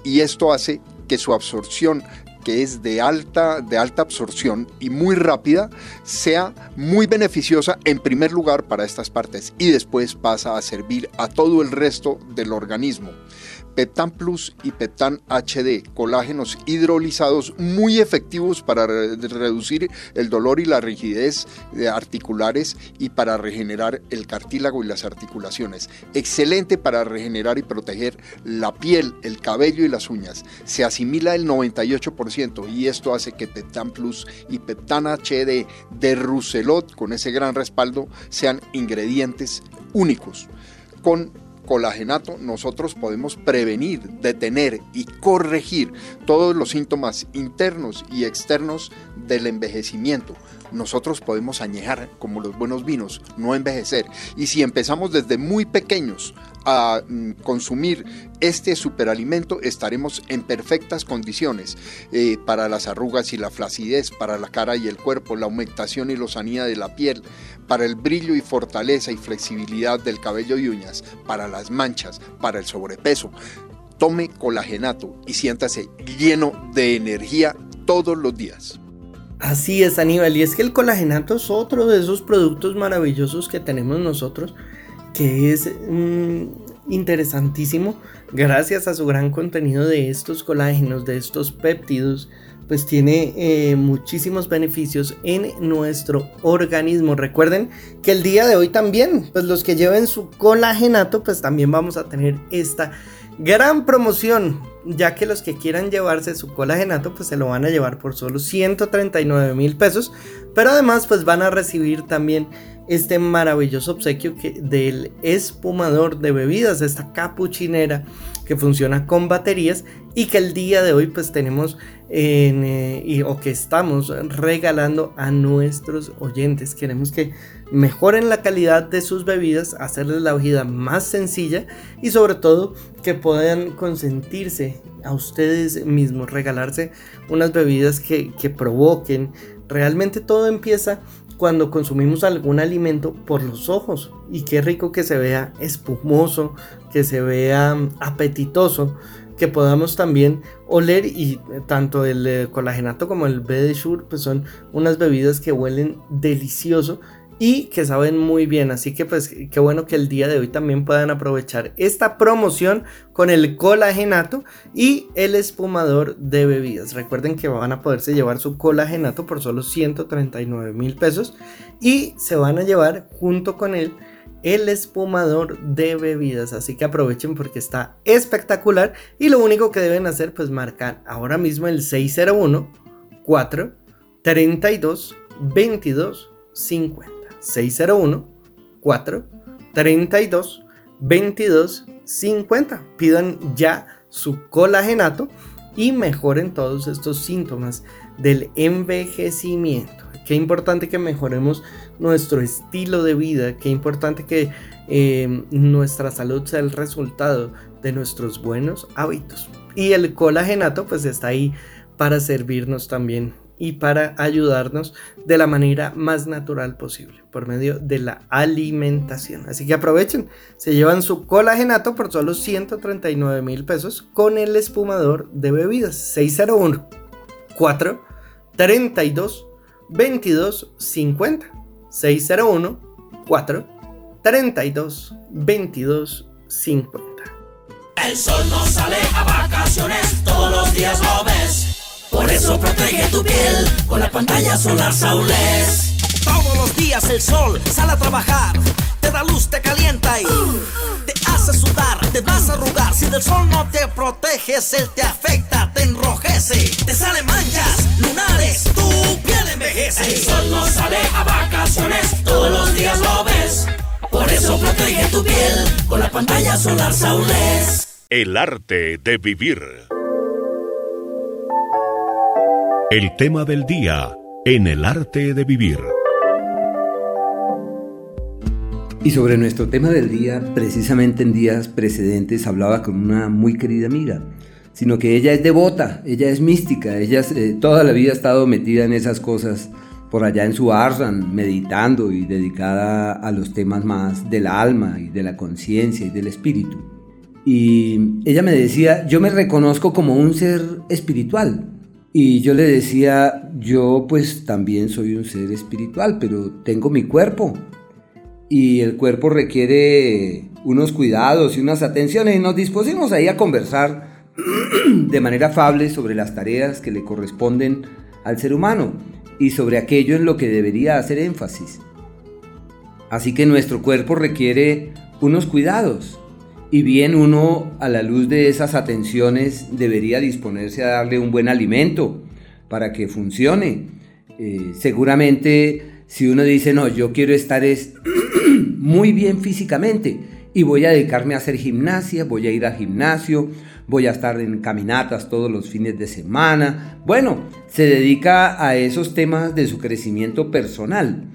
Y esto hace que su absorción que es de alta, de alta absorción y muy rápida, sea muy beneficiosa en primer lugar para estas partes y después pasa a servir a todo el resto del organismo. Peptan Plus y Peptan HD, colágenos hidrolizados muy efectivos para reducir el dolor y la rigidez articulares y para regenerar el cartílago y las articulaciones. Excelente para regenerar y proteger la piel, el cabello y las uñas. Se asimila el 98% y esto hace que Peptan Plus y Peptan HD de Rousselot con ese gran respaldo sean ingredientes únicos con colagenato nosotros podemos prevenir, detener y corregir todos los síntomas internos y externos del envejecimiento. Nosotros podemos añejar como los buenos vinos, no envejecer. Y si empezamos desde muy pequeños a mm, consumir este superalimento estaremos en perfectas condiciones eh, para las arrugas y la flacidez, para la cara y el cuerpo, la aumentación y lozanía de la piel, para el brillo y fortaleza y flexibilidad del cabello y uñas, para las manchas, para el sobrepeso. Tome colagenato y siéntase lleno de energía todos los días. Así es, Aníbal, y es que el colagenato es otro de esos productos maravillosos que tenemos nosotros que es mm, interesantísimo gracias a su gran contenido de estos colágenos, de estos péptidos, pues tiene eh, muchísimos beneficios en nuestro organismo. Recuerden que el día de hoy también, pues los que lleven su colagenato, pues también vamos a tener esta gran promoción, ya que los que quieran llevarse su colagenato, pues se lo van a llevar por solo 139 mil pesos, pero además pues van a recibir también este maravilloso obsequio que, del espumador de bebidas, esta capuchinera que funciona con baterías y que el día de hoy pues tenemos eh, o que estamos regalando a nuestros oyentes. Queremos que mejoren la calidad de sus bebidas, hacerles la vida más sencilla y sobre todo que puedan consentirse a ustedes mismos, regalarse unas bebidas que, que provoquen. Realmente todo empieza cuando consumimos algún alimento por los ojos. Y qué rico que se vea espumoso, que se vea apetitoso, que podamos también oler y tanto el eh, colagenato como el Shure pues son unas bebidas que huelen delicioso y que saben muy bien. Así que pues qué bueno que el día de hoy también puedan aprovechar esta promoción con el colagenato y el espumador de bebidas. Recuerden que van a poderse llevar su colagenato por solo 139 mil pesos y se van a llevar junto con él el espumador de bebidas. Así que aprovechen porque está espectacular y lo único que deben hacer pues marcar ahora mismo el 601 4 32 22 50. 601 4 32 22 50. Pidan ya su colagenato y mejoren todos estos síntomas del envejecimiento. Qué importante que mejoremos nuestro estilo de vida, qué importante que eh, nuestra salud sea el resultado de nuestros buenos hábitos. Y el colagenato pues está ahí para servirnos también y para ayudarnos de la manera más natural posible por medio de la alimentación. Así que aprovechen, se llevan su colagenato por solo 139 mil pesos con el espumador de bebidas 601 4 32 22 50 601 4 32 22 50 El sol no sale a vacaciones, todos los días lo ves. Por eso protege tu piel con la pantalla solar Saules. Todos los días el sol sale a trabajar, te da luz, te calienta y te hace sudar, te vas a arrugar. Si del sol no te proteges, él te afecta, te enrojece, te salen manchas, lunares, tu piel envejece. El sol no sale a vacaciones, todos los días lo ves. Por eso protege tu piel con la pantalla solar Saules. El arte de vivir. El tema del día en el arte de vivir. Y sobre nuestro tema del día, precisamente en días precedentes hablaba con una muy querida amiga, sino que ella es devota, ella es mística, ella eh, toda la vida ha estado metida en esas cosas por allá en su Arran, meditando y dedicada a los temas más del alma y de la conciencia y del espíritu. Y ella me decía, yo me reconozco como un ser espiritual, y yo le decía, yo pues también soy un ser espiritual, pero tengo mi cuerpo. Y el cuerpo requiere unos cuidados y unas atenciones. Y nos dispusimos ahí a conversar de manera afable sobre las tareas que le corresponden al ser humano y sobre aquello en lo que debería hacer énfasis. Así que nuestro cuerpo requiere unos cuidados y bien uno a la luz de esas atenciones debería disponerse a darle un buen alimento para que funcione. Eh, seguramente si uno dice, no, yo quiero estar es muy bien físicamente y voy a dedicarme a hacer gimnasia, voy a ir al gimnasio, voy a estar en caminatas todos los fines de semana. Bueno, se dedica a esos temas de su crecimiento personal,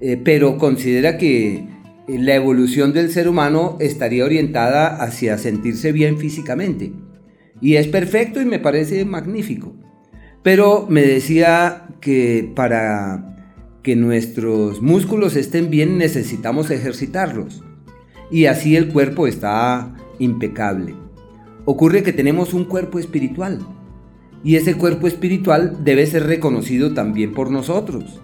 eh, pero considera que la evolución del ser humano estaría orientada hacia sentirse bien físicamente. Y es perfecto y me parece magnífico. Pero me decía que para que nuestros músculos estén bien necesitamos ejercitarlos. Y así el cuerpo está impecable. Ocurre que tenemos un cuerpo espiritual. Y ese cuerpo espiritual debe ser reconocido también por nosotros.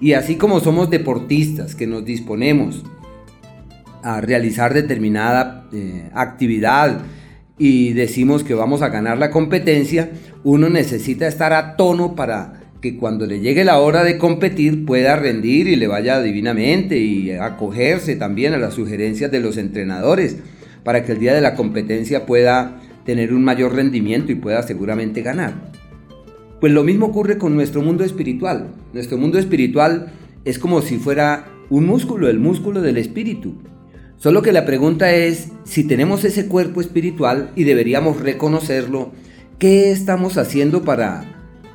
Y así como somos deportistas que nos disponemos a realizar determinada eh, actividad y decimos que vamos a ganar la competencia, uno necesita estar a tono para que cuando le llegue la hora de competir pueda rendir y le vaya divinamente y acogerse también a las sugerencias de los entrenadores para que el día de la competencia pueda tener un mayor rendimiento y pueda seguramente ganar. Pues lo mismo ocurre con nuestro mundo espiritual. Nuestro mundo espiritual es como si fuera un músculo, el músculo del espíritu. Solo que la pregunta es si tenemos ese cuerpo espiritual y deberíamos reconocerlo, ¿qué estamos haciendo para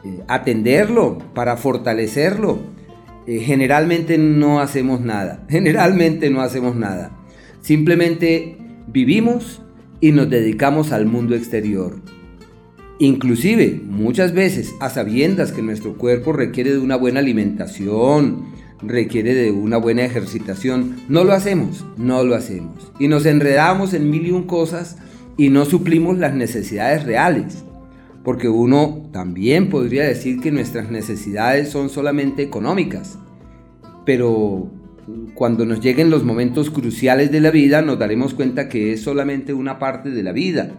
eh, atenderlo, para fortalecerlo? Eh, generalmente no hacemos nada, generalmente no hacemos nada. Simplemente vivimos y nos dedicamos al mundo exterior. Inclusive, muchas veces, a sabiendas que nuestro cuerpo requiere de una buena alimentación, requiere de una buena ejercitación, no lo hacemos, no lo hacemos. Y nos enredamos en mil y un cosas y no suplimos las necesidades reales. Porque uno también podría decir que nuestras necesidades son solamente económicas. Pero cuando nos lleguen los momentos cruciales de la vida nos daremos cuenta que es solamente una parte de la vida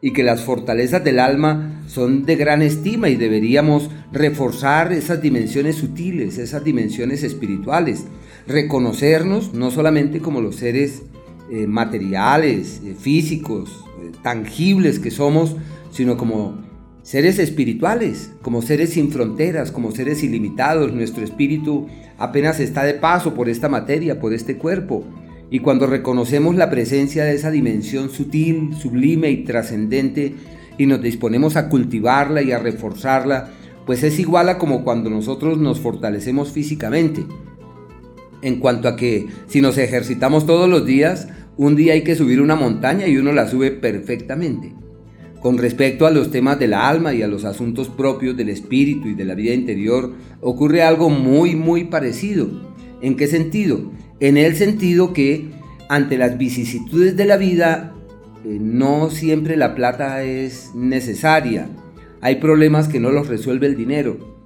y que las fortalezas del alma son de gran estima y deberíamos reforzar esas dimensiones sutiles, esas dimensiones espirituales, reconocernos no solamente como los seres eh, materiales, eh, físicos, eh, tangibles que somos, sino como seres espirituales, como seres sin fronteras, como seres ilimitados. Nuestro espíritu apenas está de paso por esta materia, por este cuerpo. Y cuando reconocemos la presencia de esa dimensión sutil, sublime y trascendente y nos disponemos a cultivarla y a reforzarla, pues es igual a como cuando nosotros nos fortalecemos físicamente. En cuanto a que si nos ejercitamos todos los días, un día hay que subir una montaña y uno la sube perfectamente. Con respecto a los temas del alma y a los asuntos propios del espíritu y de la vida interior, ocurre algo muy, muy parecido. ¿En qué sentido? En el sentido que ante las vicisitudes de la vida, eh, no siempre la plata es necesaria. Hay problemas que no los resuelve el dinero.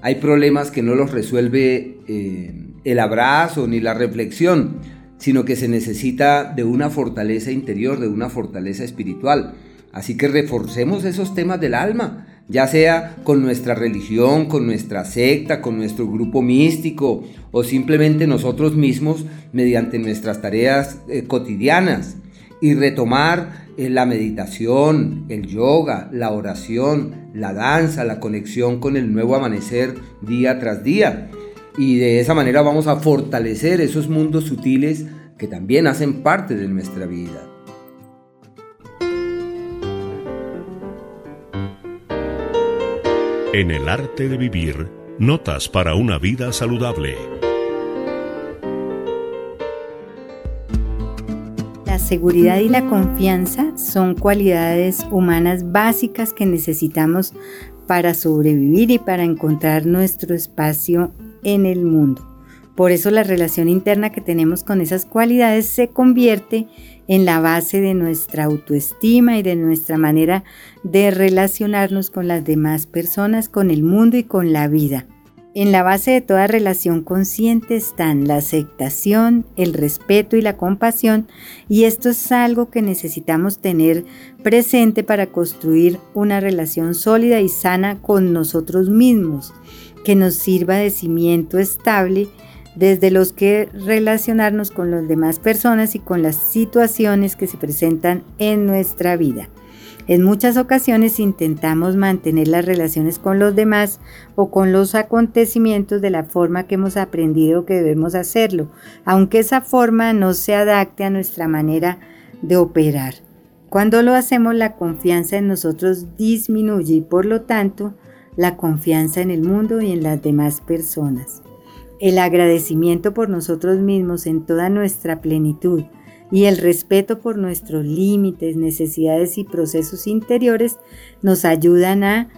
Hay problemas que no los resuelve eh, el abrazo ni la reflexión, sino que se necesita de una fortaleza interior, de una fortaleza espiritual. Así que reforcemos esos temas del alma, ya sea con nuestra religión, con nuestra secta, con nuestro grupo místico o simplemente nosotros mismos mediante nuestras tareas eh, cotidianas y retomar eh, la meditación, el yoga, la oración, la danza, la conexión con el nuevo amanecer día tras día. Y de esa manera vamos a fortalecer esos mundos sutiles que también hacen parte de nuestra vida. En el arte de vivir, notas para una vida saludable. La seguridad y la confianza son cualidades humanas básicas que necesitamos para sobrevivir y para encontrar nuestro espacio en el mundo. Por eso la relación interna que tenemos con esas cualidades se convierte en la base de nuestra autoestima y de nuestra manera de relacionarnos con las demás personas, con el mundo y con la vida. En la base de toda relación consciente están la aceptación, el respeto y la compasión y esto es algo que necesitamos tener presente para construir una relación sólida y sana con nosotros mismos, que nos sirva de cimiento estable desde los que relacionarnos con las demás personas y con las situaciones que se presentan en nuestra vida. En muchas ocasiones intentamos mantener las relaciones con los demás o con los acontecimientos de la forma que hemos aprendido que debemos hacerlo, aunque esa forma no se adapte a nuestra manera de operar. Cuando lo hacemos la confianza en nosotros disminuye y por lo tanto la confianza en el mundo y en las demás personas el agradecimiento por nosotros mismos en toda nuestra plenitud y el respeto por nuestros límites, necesidades y procesos interiores nos ayudan a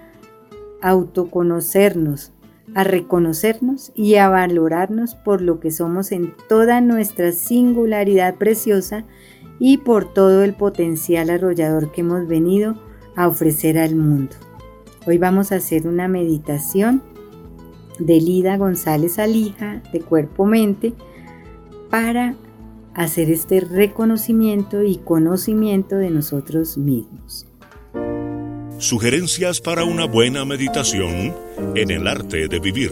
autoconocernos, a reconocernos y a valorarnos por lo que somos en toda nuestra singularidad preciosa y por todo el potencial arrollador que hemos venido a ofrecer al mundo. Hoy vamos a hacer una meditación de Lida González Alija, de Cuerpo Mente, para hacer este reconocimiento y conocimiento de nosotros mismos. Sugerencias para una buena meditación en el arte de vivir.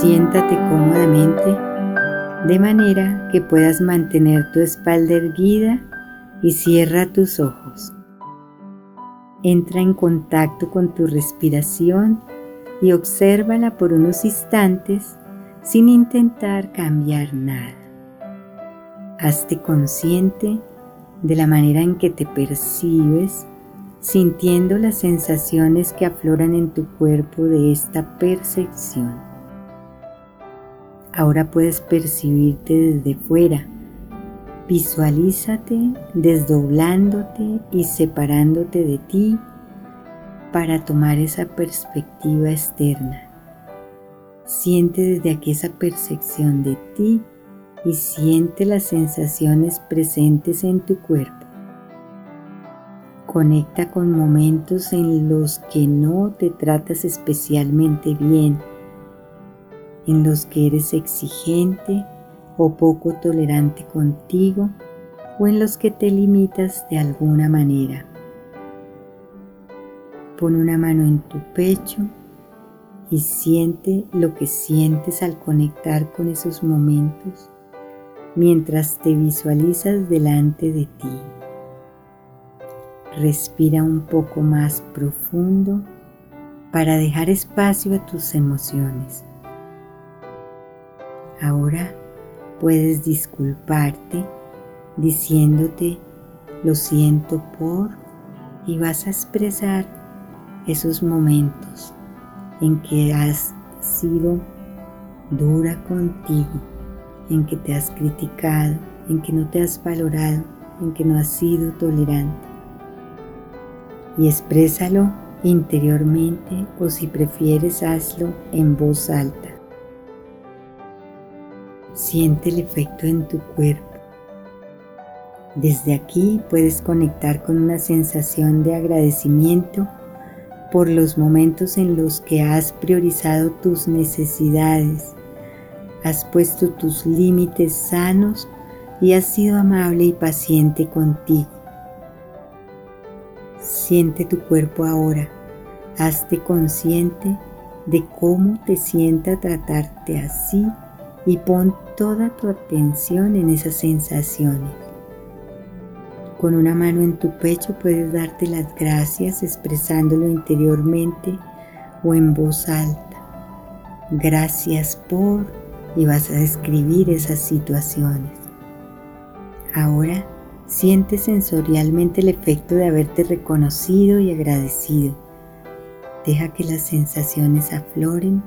Siéntate cómodamente de manera que puedas mantener tu espalda erguida y cierra tus ojos. Entra en contacto con tu respiración y obsérvala por unos instantes sin intentar cambiar nada. Hazte consciente de la manera en que te percibes, sintiendo las sensaciones que afloran en tu cuerpo de esta percepción. Ahora puedes percibirte desde fuera. Visualízate desdoblándote y separándote de ti para tomar esa perspectiva externa. Siente desde aquí esa percepción de ti y siente las sensaciones presentes en tu cuerpo. Conecta con momentos en los que no te tratas especialmente bien, en los que eres exigente o poco tolerante contigo o en los que te limitas de alguna manera. Pon una mano en tu pecho y siente lo que sientes al conectar con esos momentos mientras te visualizas delante de ti. Respira un poco más profundo para dejar espacio a tus emociones. Ahora puedes disculparte diciéndote lo siento por y vas a expresar esos momentos en que has sido dura contigo, en que te has criticado, en que no te has valorado, en que no has sido tolerante. Y exprésalo interiormente o si prefieres hazlo en voz alta. Siente el efecto en tu cuerpo. Desde aquí puedes conectar con una sensación de agradecimiento por los momentos en los que has priorizado tus necesidades, has puesto tus límites sanos y has sido amable y paciente contigo. Siente tu cuerpo ahora, hazte consciente de cómo te sienta tratarte así y pon toda tu atención en esas sensaciones. Con una mano en tu pecho puedes darte las gracias expresándolo interiormente o en voz alta. Gracias por y vas a describir esas situaciones. Ahora siente sensorialmente el efecto de haberte reconocido y agradecido. Deja que las sensaciones afloren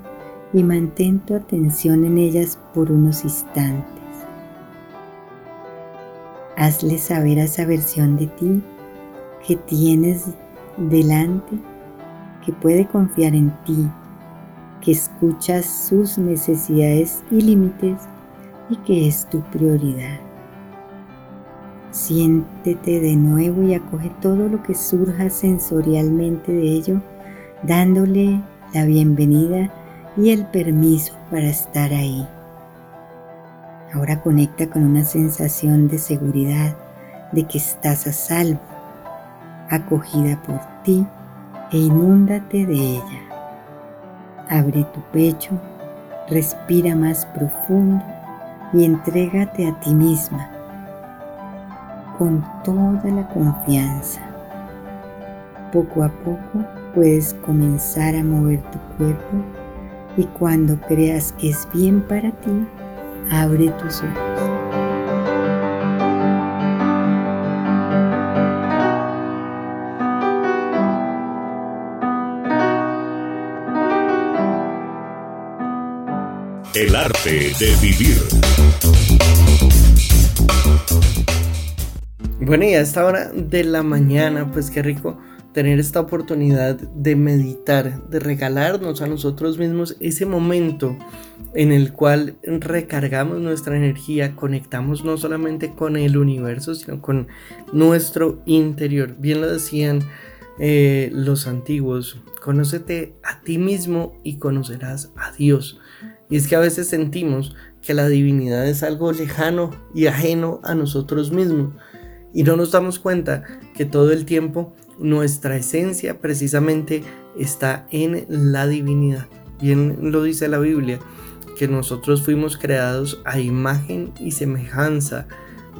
y mantén tu atención en ellas por unos instantes. Hazle saber a esa versión de ti que tienes delante, que puede confiar en ti, que escuchas sus necesidades y límites y que es tu prioridad. Siéntete de nuevo y acoge todo lo que surja sensorialmente de ello, dándole la bienvenida y el permiso para estar ahí. Ahora conecta con una sensación de seguridad, de que estás a salvo, acogida por ti e inúndate de ella. Abre tu pecho, respira más profundo y entrégate a ti misma con toda la confianza. Poco a poco puedes comenzar a mover tu cuerpo y cuando creas que es bien para ti, Abre tus ojos. El arte de vivir. Bueno, y a esta hora de la mañana, pues qué rico tener esta oportunidad de meditar, de regalarnos a nosotros mismos ese momento en el cual recargamos nuestra energía, conectamos no solamente con el universo, sino con nuestro interior. Bien lo decían eh, los antiguos, conócete a ti mismo y conocerás a Dios. Y es que a veces sentimos que la divinidad es algo lejano y ajeno a nosotros mismos. Y no nos damos cuenta que todo el tiempo nuestra esencia precisamente está en la divinidad. Bien lo dice la Biblia, que nosotros fuimos creados a imagen y semejanza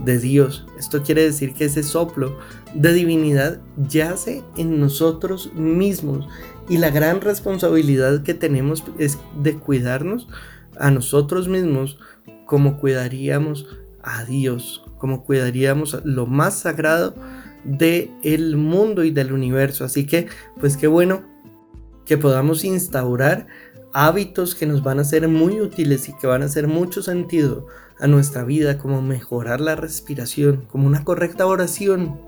de Dios. Esto quiere decir que ese soplo de divinidad yace en nosotros mismos y la gran responsabilidad que tenemos es de cuidarnos a nosotros mismos como cuidaríamos a Dios, como cuidaríamos lo más sagrado del el mundo y del universo. Así que, pues qué bueno que podamos instaurar hábitos que nos van a ser muy útiles y que van a hacer mucho sentido a nuestra vida, como mejorar la respiración, como una correcta oración,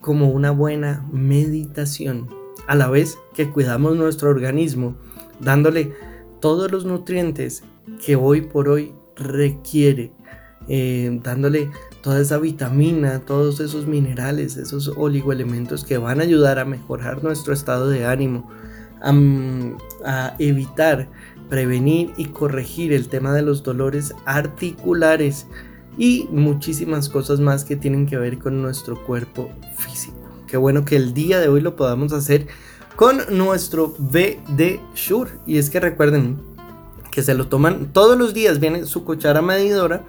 como una buena meditación, a la vez que cuidamos nuestro organismo, dándole todos los nutrientes que hoy por hoy requiere, eh, dándole toda esa vitamina, todos esos minerales, esos oligoelementos que van a ayudar a mejorar nuestro estado de ánimo, a, evitar, prevenir y corregir el tema de los dolores articulares y muchísimas cosas más que tienen que ver con nuestro cuerpo físico. Qué bueno que el día de hoy lo podamos hacer con nuestro BD Shure. Y es que recuerden que se lo toman todos los días, viene su cuchara medidora,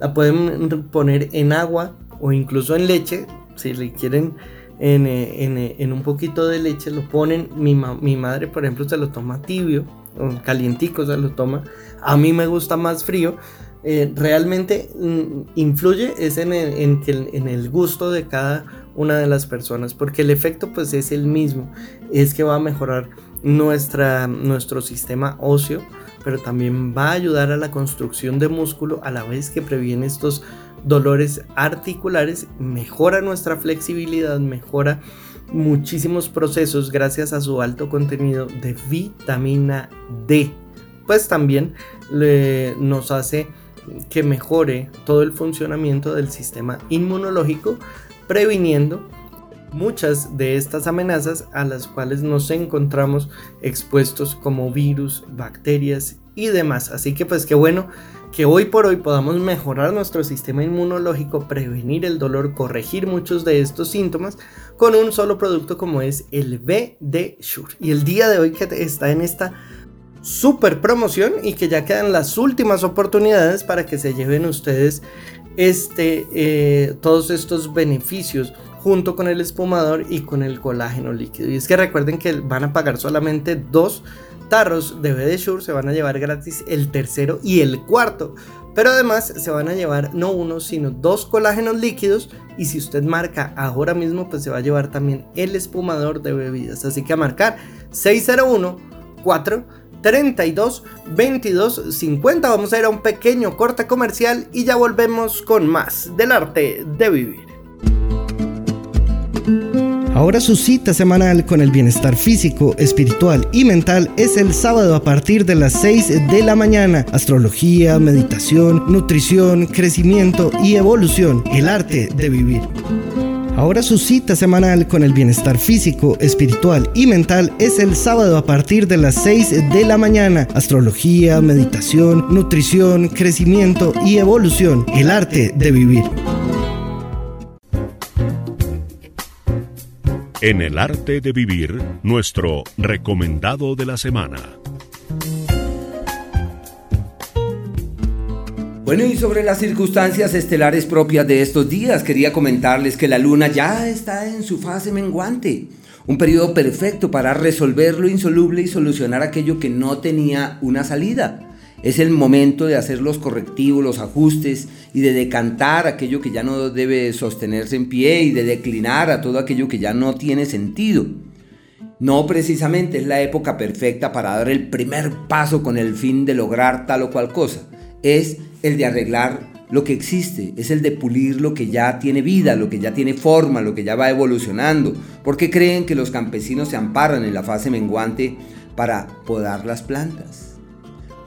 la pueden poner en agua o incluso en leche, si le quieren eh, eh, en, un poquito de leche, lo ponen. Mi, mi, madre, por ejemplo, se lo toma tibio, o calientico se lo toma. A mí me gusta más frío. Eh, realmente mm, influye es en el, en, en el gusto de cada una de las personas, porque el efecto pues es el mismo, es que va a mejorar nuestra, nuestro sistema óseo, pero también va a ayudar a la construcción de músculo a la vez que previene estos dolores articulares, mejora nuestra flexibilidad, mejora muchísimos procesos gracias a su alto contenido de vitamina D. Pues también nos hace que mejore todo el funcionamiento del sistema inmunológico, previniendo muchas de estas amenazas a las cuales nos encontramos expuestos como virus, bacterias y demás. Así que pues qué bueno que hoy por hoy podamos mejorar nuestro sistema inmunológico, prevenir el dolor, corregir muchos de estos síntomas con un solo producto como es el BD Shure. Y el día de hoy que está en esta super promoción y que ya quedan las últimas oportunidades para que se lleven ustedes este, eh, todos estos beneficios junto con el espumador y con el colágeno líquido. Y es que recuerden que van a pagar solamente dos tarros de BD se van a llevar gratis el tercero y el cuarto. Pero además se van a llevar no uno, sino dos colágenos líquidos. Y si usted marca ahora mismo, pues se va a llevar también el espumador de bebidas. Así que a marcar 601 4 32 22 50. Vamos a ir a un pequeño corte comercial y ya volvemos con más del arte de vivir. Ahora su cita semanal con el bienestar físico, espiritual y mental es el sábado a partir de las 6 de la mañana. Astrología, meditación, nutrición, crecimiento y evolución. El arte de vivir. Ahora su cita semanal con el bienestar físico, espiritual y mental es el sábado a partir de las 6 de la mañana. Astrología, meditación, nutrición, crecimiento y evolución. El arte de vivir. En el arte de vivir, nuestro recomendado de la semana. Bueno, y sobre las circunstancias estelares propias de estos días, quería comentarles que la luna ya está en su fase menguante, un periodo perfecto para resolver lo insoluble y solucionar aquello que no tenía una salida. Es el momento de hacer los correctivos, los ajustes y de decantar aquello que ya no debe sostenerse en pie y de declinar a todo aquello que ya no tiene sentido. No precisamente es la época perfecta para dar el primer paso con el fin de lograr tal o cual cosa. Es el de arreglar lo que existe, es el de pulir lo que ya tiene vida, lo que ya tiene forma, lo que ya va evolucionando. Porque creen que los campesinos se amparan en la fase menguante para podar las plantas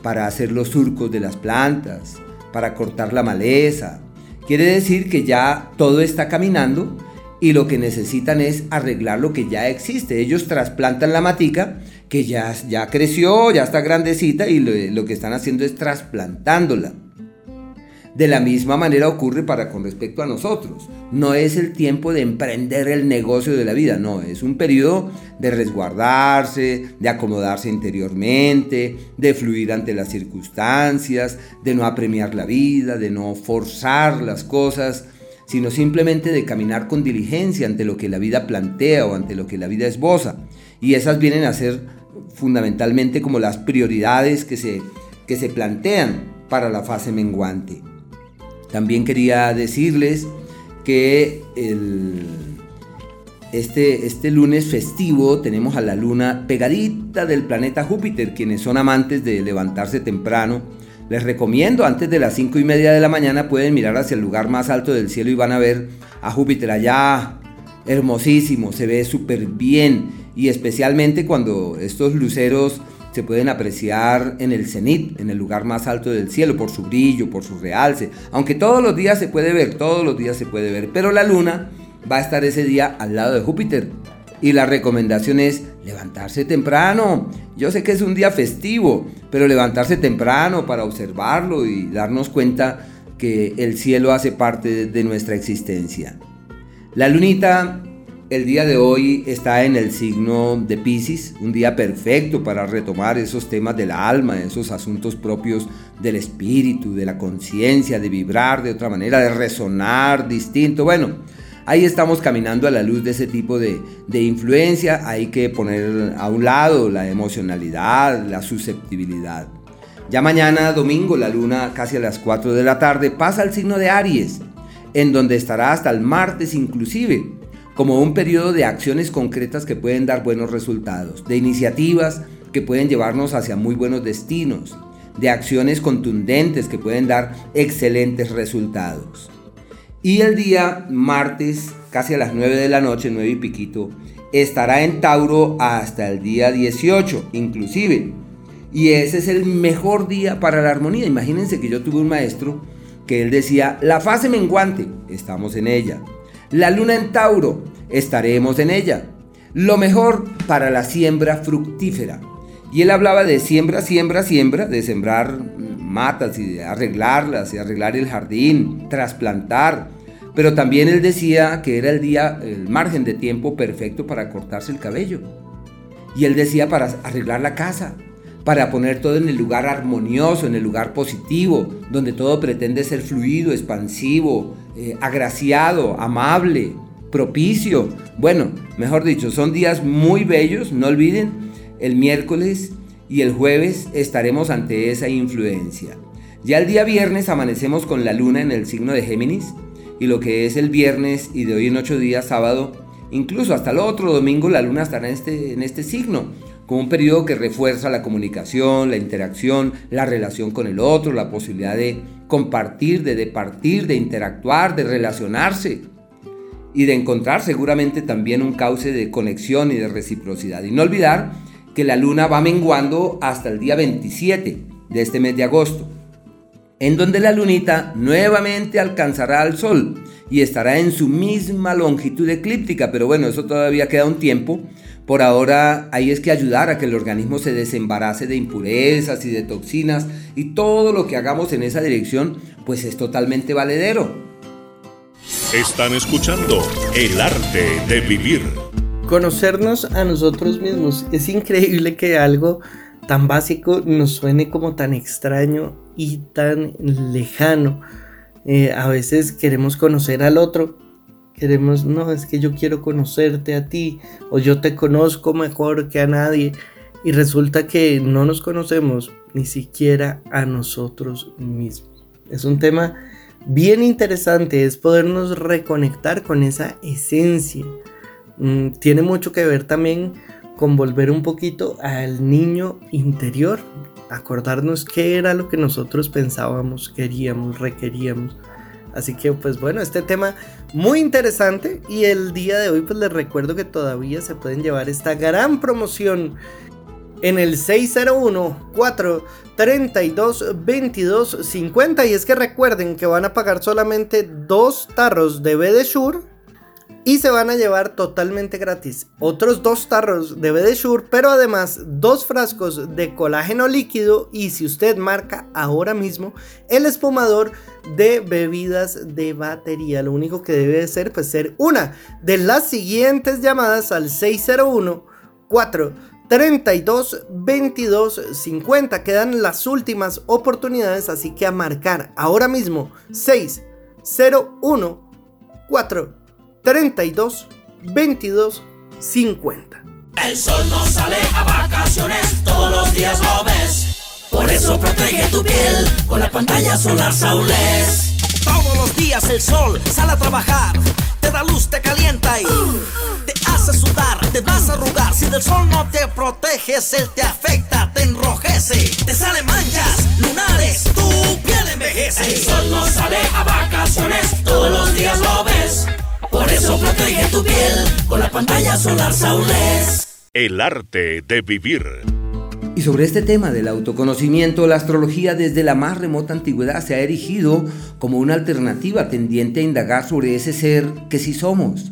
para hacer los surcos de las plantas, para cortar la maleza. Quiere decir que ya todo está caminando y lo que necesitan es arreglar lo que ya existe. Ellos trasplantan la matica que ya, ya creció, ya está grandecita y lo, lo que están haciendo es trasplantándola. De la misma manera ocurre para con respecto a nosotros. No es el tiempo de emprender el negocio de la vida, no, es un periodo de resguardarse, de acomodarse interiormente, de fluir ante las circunstancias, de no apremiar la vida, de no forzar las cosas, sino simplemente de caminar con diligencia ante lo que la vida plantea o ante lo que la vida esboza. Y esas vienen a ser fundamentalmente como las prioridades que se, que se plantean para la fase menguante. También quería decirles que este, este lunes festivo tenemos a la luna pegadita del planeta Júpiter, quienes son amantes de levantarse temprano. Les recomiendo, antes de las 5 y media de la mañana pueden mirar hacia el lugar más alto del cielo y van a ver a Júpiter allá, hermosísimo, se ve súper bien. Y especialmente cuando estos luceros se pueden apreciar en el cenit, en el lugar más alto del cielo, por su brillo, por su realce. Aunque todos los días se puede ver, todos los días se puede ver, pero la luna va a estar ese día al lado de Júpiter. Y la recomendación es levantarse temprano. Yo sé que es un día festivo, pero levantarse temprano para observarlo y darnos cuenta que el cielo hace parte de nuestra existencia. La lunita el día de hoy está en el signo de Pisces, un día perfecto para retomar esos temas del alma, esos asuntos propios del espíritu, de la conciencia, de vibrar de otra manera, de resonar distinto. Bueno, ahí estamos caminando a la luz de ese tipo de, de influencia. Hay que poner a un lado la emocionalidad, la susceptibilidad. Ya mañana, domingo, la luna casi a las 4 de la tarde pasa al signo de Aries, en donde estará hasta el martes inclusive como un periodo de acciones concretas que pueden dar buenos resultados, de iniciativas que pueden llevarnos hacia muy buenos destinos, de acciones contundentes que pueden dar excelentes resultados. Y el día martes, casi a las 9 de la noche, 9 y piquito, estará en Tauro hasta el día 18, inclusive. Y ese es el mejor día para la armonía. Imagínense que yo tuve un maestro que él decía, la fase menguante, estamos en ella. La luna en Tauro, estaremos en ella. Lo mejor para la siembra fructífera. Y él hablaba de siembra, siembra, siembra, de sembrar matas y de arreglarlas y arreglar el jardín, trasplantar. Pero también él decía que era el día, el margen de tiempo perfecto para cortarse el cabello. Y él decía para arreglar la casa, para poner todo en el lugar armonioso, en el lugar positivo, donde todo pretende ser fluido, expansivo, eh, agraciado, amable, propicio. Bueno, mejor dicho, son días muy bellos, no olviden, el miércoles y el jueves estaremos ante esa influencia. Ya el día viernes amanecemos con la luna en el signo de Géminis y lo que es el viernes y de hoy en ocho días sábado, incluso hasta el otro domingo la luna estará en este, en este signo como un periodo que refuerza la comunicación, la interacción, la relación con el otro, la posibilidad de compartir, de departir, de interactuar, de relacionarse y de encontrar seguramente también un cauce de conexión y de reciprocidad. Y no olvidar que la luna va menguando hasta el día 27 de este mes de agosto, en donde la lunita nuevamente alcanzará al sol y estará en su misma longitud eclíptica, pero bueno, eso todavía queda un tiempo por ahora ahí es que ayudar a que el organismo se desembarace de impurezas y de toxinas y todo lo que hagamos en esa dirección pues es totalmente valedero. Están escuchando El arte de vivir. Conocernos a nosotros mismos. Es increíble que algo tan básico nos suene como tan extraño y tan lejano. Eh, a veces queremos conocer al otro Queremos, no, es que yo quiero conocerte a ti o yo te conozco mejor que a nadie y resulta que no nos conocemos ni siquiera a nosotros mismos. Es un tema bien interesante, es podernos reconectar con esa esencia. Mm, tiene mucho que ver también con volver un poquito al niño interior, acordarnos qué era lo que nosotros pensábamos, queríamos, requeríamos Así que pues bueno, este tema muy interesante y el día de hoy pues les recuerdo que todavía se pueden llevar esta gran promoción en el 601 432 2250 y es que recuerden que van a pagar solamente dos tarros de Shure y se van a llevar totalmente gratis otros dos tarros de BD pero además dos frascos de colágeno líquido y si usted marca ahora mismo el espumador de bebidas de batería. Lo único que debe ser pues ser una de las siguientes llamadas al 601 4 32 22 50. Quedan las últimas oportunidades, así que a marcar ahora mismo 601 4 32 22 50. El sol no sale a vacaciones, todos los días lo ves. Por eso protege tu piel con la pantalla solar Saules. Todos los días el sol sale a trabajar, te da luz, te calienta y te hace sudar, te vas a arrugar. Si del sol no te proteges, él te afecta, te enrojece, te salen manchas, lunares, tu piel envejece. El sol no sale a vacaciones, todos los días lo ves. Por eso protege tu piel con la pantalla solar Saules. El arte de vivir. Y sobre este tema del autoconocimiento, la astrología desde la más remota antigüedad se ha erigido como una alternativa tendiente a indagar sobre ese ser que sí somos.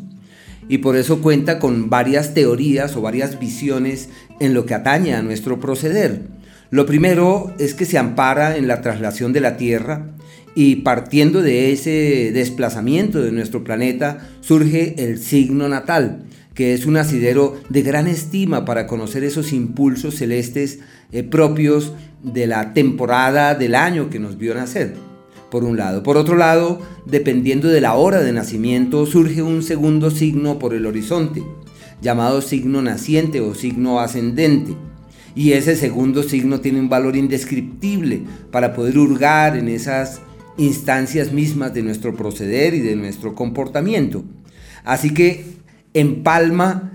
Y por eso cuenta con varias teorías o varias visiones en lo que atañe a nuestro proceder. Lo primero es que se ampara en la traslación de la Tierra y partiendo de ese desplazamiento de nuestro planeta surge el signo natal, que es un asidero de gran estima para conocer esos impulsos celestes eh, propios de la temporada del año que nos vio nacer. Por un lado. Por otro lado, dependiendo de la hora de nacimiento, surge un segundo signo por el horizonte, llamado signo naciente o signo ascendente. Y ese segundo signo tiene un valor indescriptible para poder hurgar en esas instancias mismas de nuestro proceder y de nuestro comportamiento. Así que empalma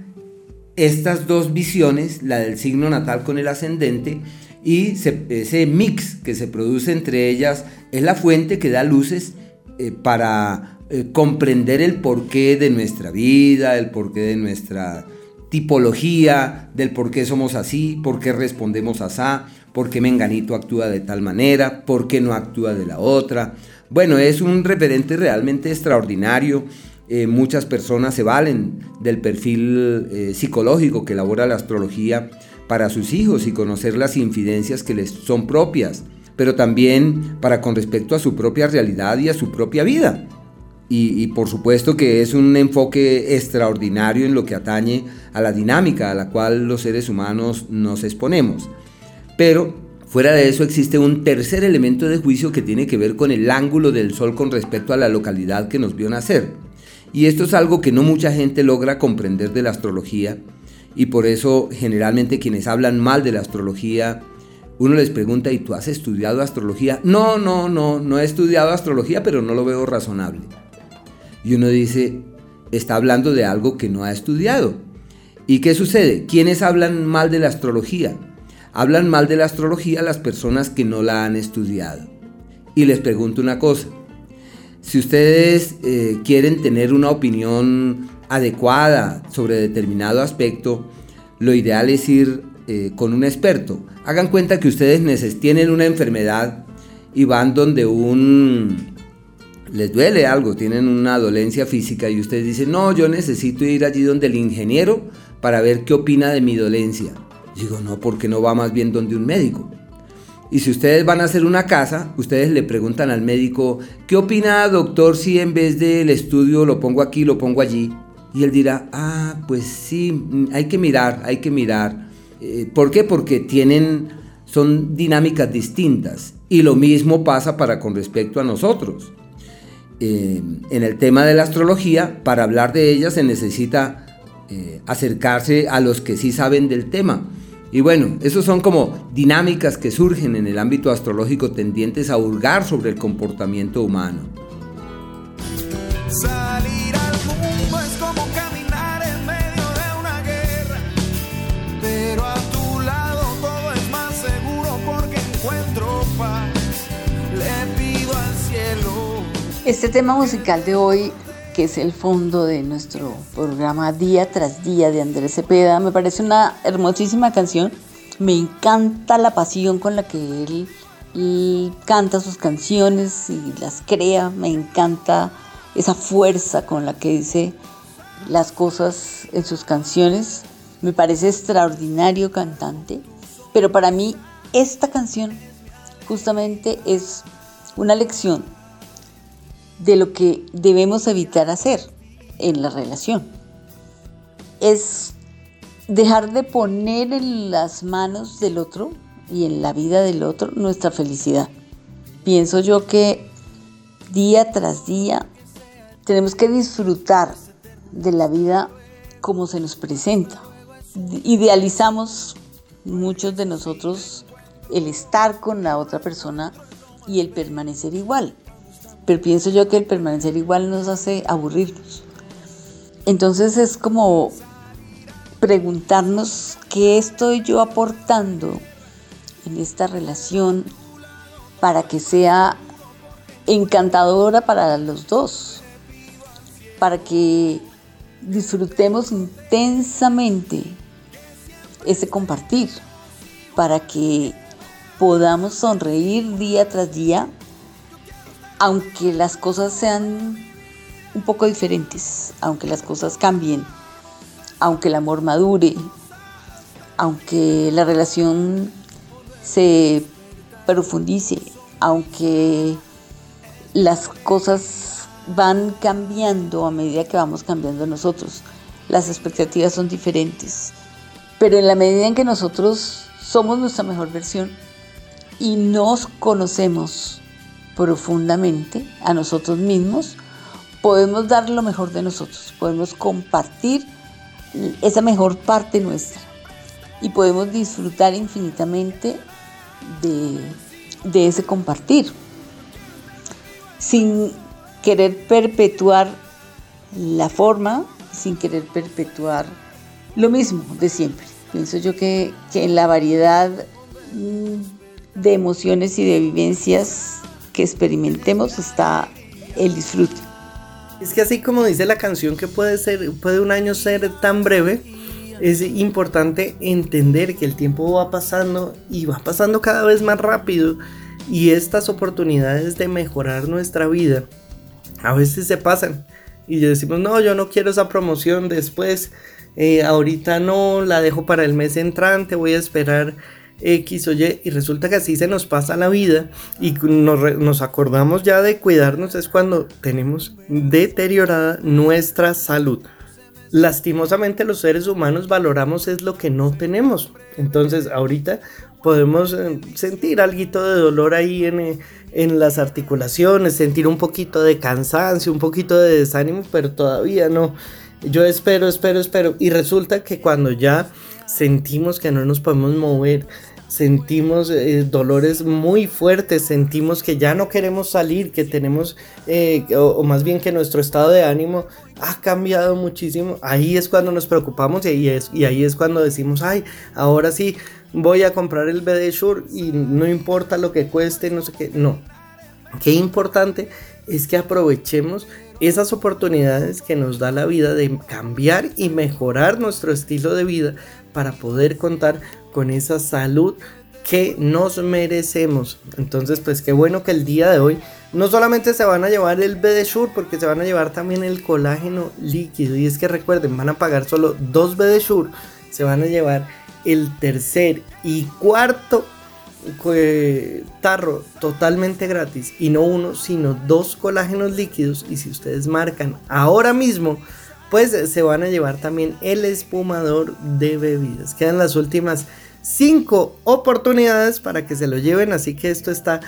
estas dos visiones, la del signo natal con el ascendente, y ese mix que se produce entre ellas es la fuente que da luces eh, para eh, comprender el porqué de nuestra vida, el porqué de nuestra tipología, del por qué somos así, por qué respondemos así, por qué Menganito actúa de tal manera, por qué no actúa de la otra. Bueno, es un referente realmente extraordinario. Eh, muchas personas se valen del perfil eh, psicológico que elabora la astrología para sus hijos y conocer las infidencias que les son propias, pero también para con respecto a su propia realidad y a su propia vida. y, por supuesto que es un enfoque extraordinario en lo que atañe a la dinámica a la cual los seres humanos nos exponemos. Pero fuera de eso existe un tercer elemento de juicio que tiene que ver con el ángulo del Sol con respecto a la localidad que nos vio nacer. Y esto es algo que no mucha gente logra comprender de la astrología y por eso generalmente quienes hablan mal de la astrología, uno les pregunta, ¿y tú has estudiado astrología? No, no, no, no he estudiado astrología, pero no lo veo razonable. Y uno dice, está hablando de algo que no ha estudiado. ¿Y qué sucede? ¿Quiénes hablan mal de la astrología? Hablan mal de la astrología las personas que no la han estudiado. Y les pregunto una cosa. Si ustedes eh, quieren tener una opinión adecuada sobre determinado aspecto, lo ideal es ir eh, con un experto. Hagan cuenta que ustedes tienen una enfermedad y van donde un... les duele algo, tienen una dolencia física y ustedes dicen, no, yo necesito ir allí donde el ingeniero para ver qué opina de mi dolencia. Digo, no, porque no va más bien donde un médico. Y si ustedes van a hacer una casa, ustedes le preguntan al médico, ¿qué opina doctor si en vez del estudio lo pongo aquí, lo pongo allí? Y él dirá, ah, pues sí, mm, hay que mirar, hay que mirar. Eh, ¿Por qué? Porque tienen, son dinámicas distintas. Y lo mismo pasa para con respecto a nosotros. Eh, en el tema de la astrología, para hablar de ella se necesita eh, acercarse a los que sí saben del tema. Y bueno, esos son como dinámicas que surgen en el ámbito astrológico tendientes a hurgar sobre el comportamiento humano. Salir al mundo es como caminar en medio de una guerra, pero a tu lado todo es más seguro porque encuentro paz. Le pido al cielo. Este tema musical de hoy que es el fondo de nuestro programa Día tras Día de Andrés Cepeda. Me parece una hermosísima canción. Me encanta la pasión con la que él, canta sus canciones y las crea. Me encanta esa fuerza con la que dice las cosas en sus canciones. Me parece extraordinario cantante. Pero para mí esta canción justamente es una lección de lo que debemos evitar hacer en la relación. Es dejar de poner en las manos del otro y en la vida del otro nuestra felicidad. Pienso yo que día tras día tenemos que disfrutar de la vida como se nos presenta. Idealizamos muchos de nosotros el estar con la otra persona y el permanecer igual. Pero pienso yo que el permanecer igual nos hace aburrirnos. Entonces es como preguntarnos qué estoy yo aportando en esta relación para que sea encantadora para los dos, para que disfrutemos intensamente ese compartir, para que podamos sonreír día tras día, aunque las cosas sean un poco diferentes, aunque las cosas cambien, aunque el amor madure, aunque la relación se profundice, aunque las cosas van cambiando a medida que vamos cambiando nosotros. Las expectativas son diferentes. Pero en la medida en que nosotros somos nuestra mejor versión y nos conocemos profundamente a nosotros mismos, podemos dar lo mejor de nosotros, podemos compartir esa mejor parte nuestra y podemos disfrutar infinitamente de, ese compartir sin querer perpetuar la forma, sin querer perpetuar lo mismo de siempre. Pienso yo que, que en la variedad mm, de emociones y de vivencias que experimentemos está el disfrute. Es que así como dice la canción que puede ser, puede un año ser tan breve, es importante entender que el tiempo va pasando y va pasando cada vez más rápido y estas oportunidades de mejorar nuestra vida a veces se pasan y decimos no yo no quiero esa promoción después eh, ahorita no la dejo para el mes entrante voy a esperar X o Y y resulta que así se nos pasa la vida y nos, nos acordamos ya de cuidarnos es cuando tenemos deteriorada nuestra salud lastimosamente los seres humanos valoramos es lo que no tenemos. Entonces ahorita podemos eh, sentir algo de dolor ahí en, eh, en, las articulaciones, sentir un poquito de cansancio, un poquito de desánimo, pero todavía no. Yo espero, espero, espero. Y resulta que cuando ya sentimos que no nos podemos mover, sentimos eh, dolores muy fuertes, sentimos que ya no queremos salir, que tenemos, eh, o, más bien que nuestro estado de ánimo ha cambiado muchísimo, ahí es cuando nos preocupamos y ahí es, y ahí es cuando decimos, ay, ahora sí voy a comprar el BD Shure y no importa lo que cueste, no sé qué, no. Qué importante es que aprovechemos esas oportunidades que nos da la vida de cambiar y mejorar nuestro estilo de vida para poder contar con esa salud que nos merecemos. Entonces, pues qué bueno que el día de hoy no solamente se van a llevar el BD Shure, porque se van a llevar también el colágeno líquido. Y es que recuerden, van a pagar solo dos BD Shure, se van a llevar el tercer y cuarto eh, tarro totalmente gratis y no uno sino dos colágenos líquidos y si ustedes marcan ahora mismo pues se van a llevar también el espumador de bebidas quedan las últimas 5 oportunidades para que se lo lleven, así que esto está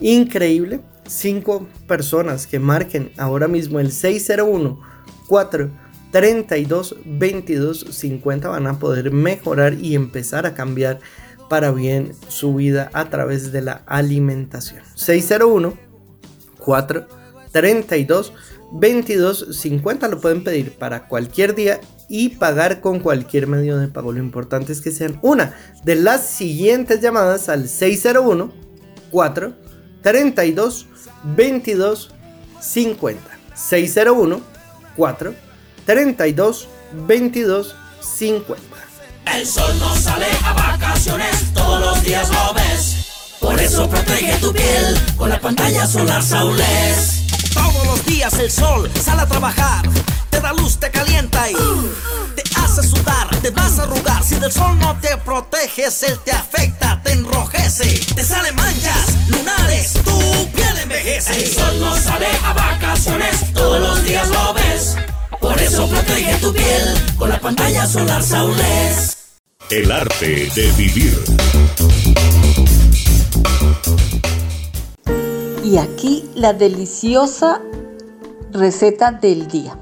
increíble. 5 personas que marquen ahora mismo el 601 4 32 22 50 van a poder mejorar y empezar a cambiar para bien su vida a través de la alimentación. 601 4 32 22 50 lo pueden pedir para cualquier día y pagar con cualquier medio de pago. Lo importante es que sean una de las siguientes llamadas al 601 4 32 22 50. 601 4 32 22 50. El sol no sale a vacaciones, todos los días lo ves. Por eso protege tu piel con la pantalla solar Saules. Todos los días el sol sale a trabajar te da luz, te calienta y te hace sudar, te vas a arrugar. Si del sol no te proteges, él te afecta, te enrojece, te sale manchas, lunares, tu piel envejece. El sol no sale a vacaciones, todos los días lo ves. Por eso protege tu piel con la pantalla solar Saules. El arte de vivir. Y aquí la deliciosa receta del día.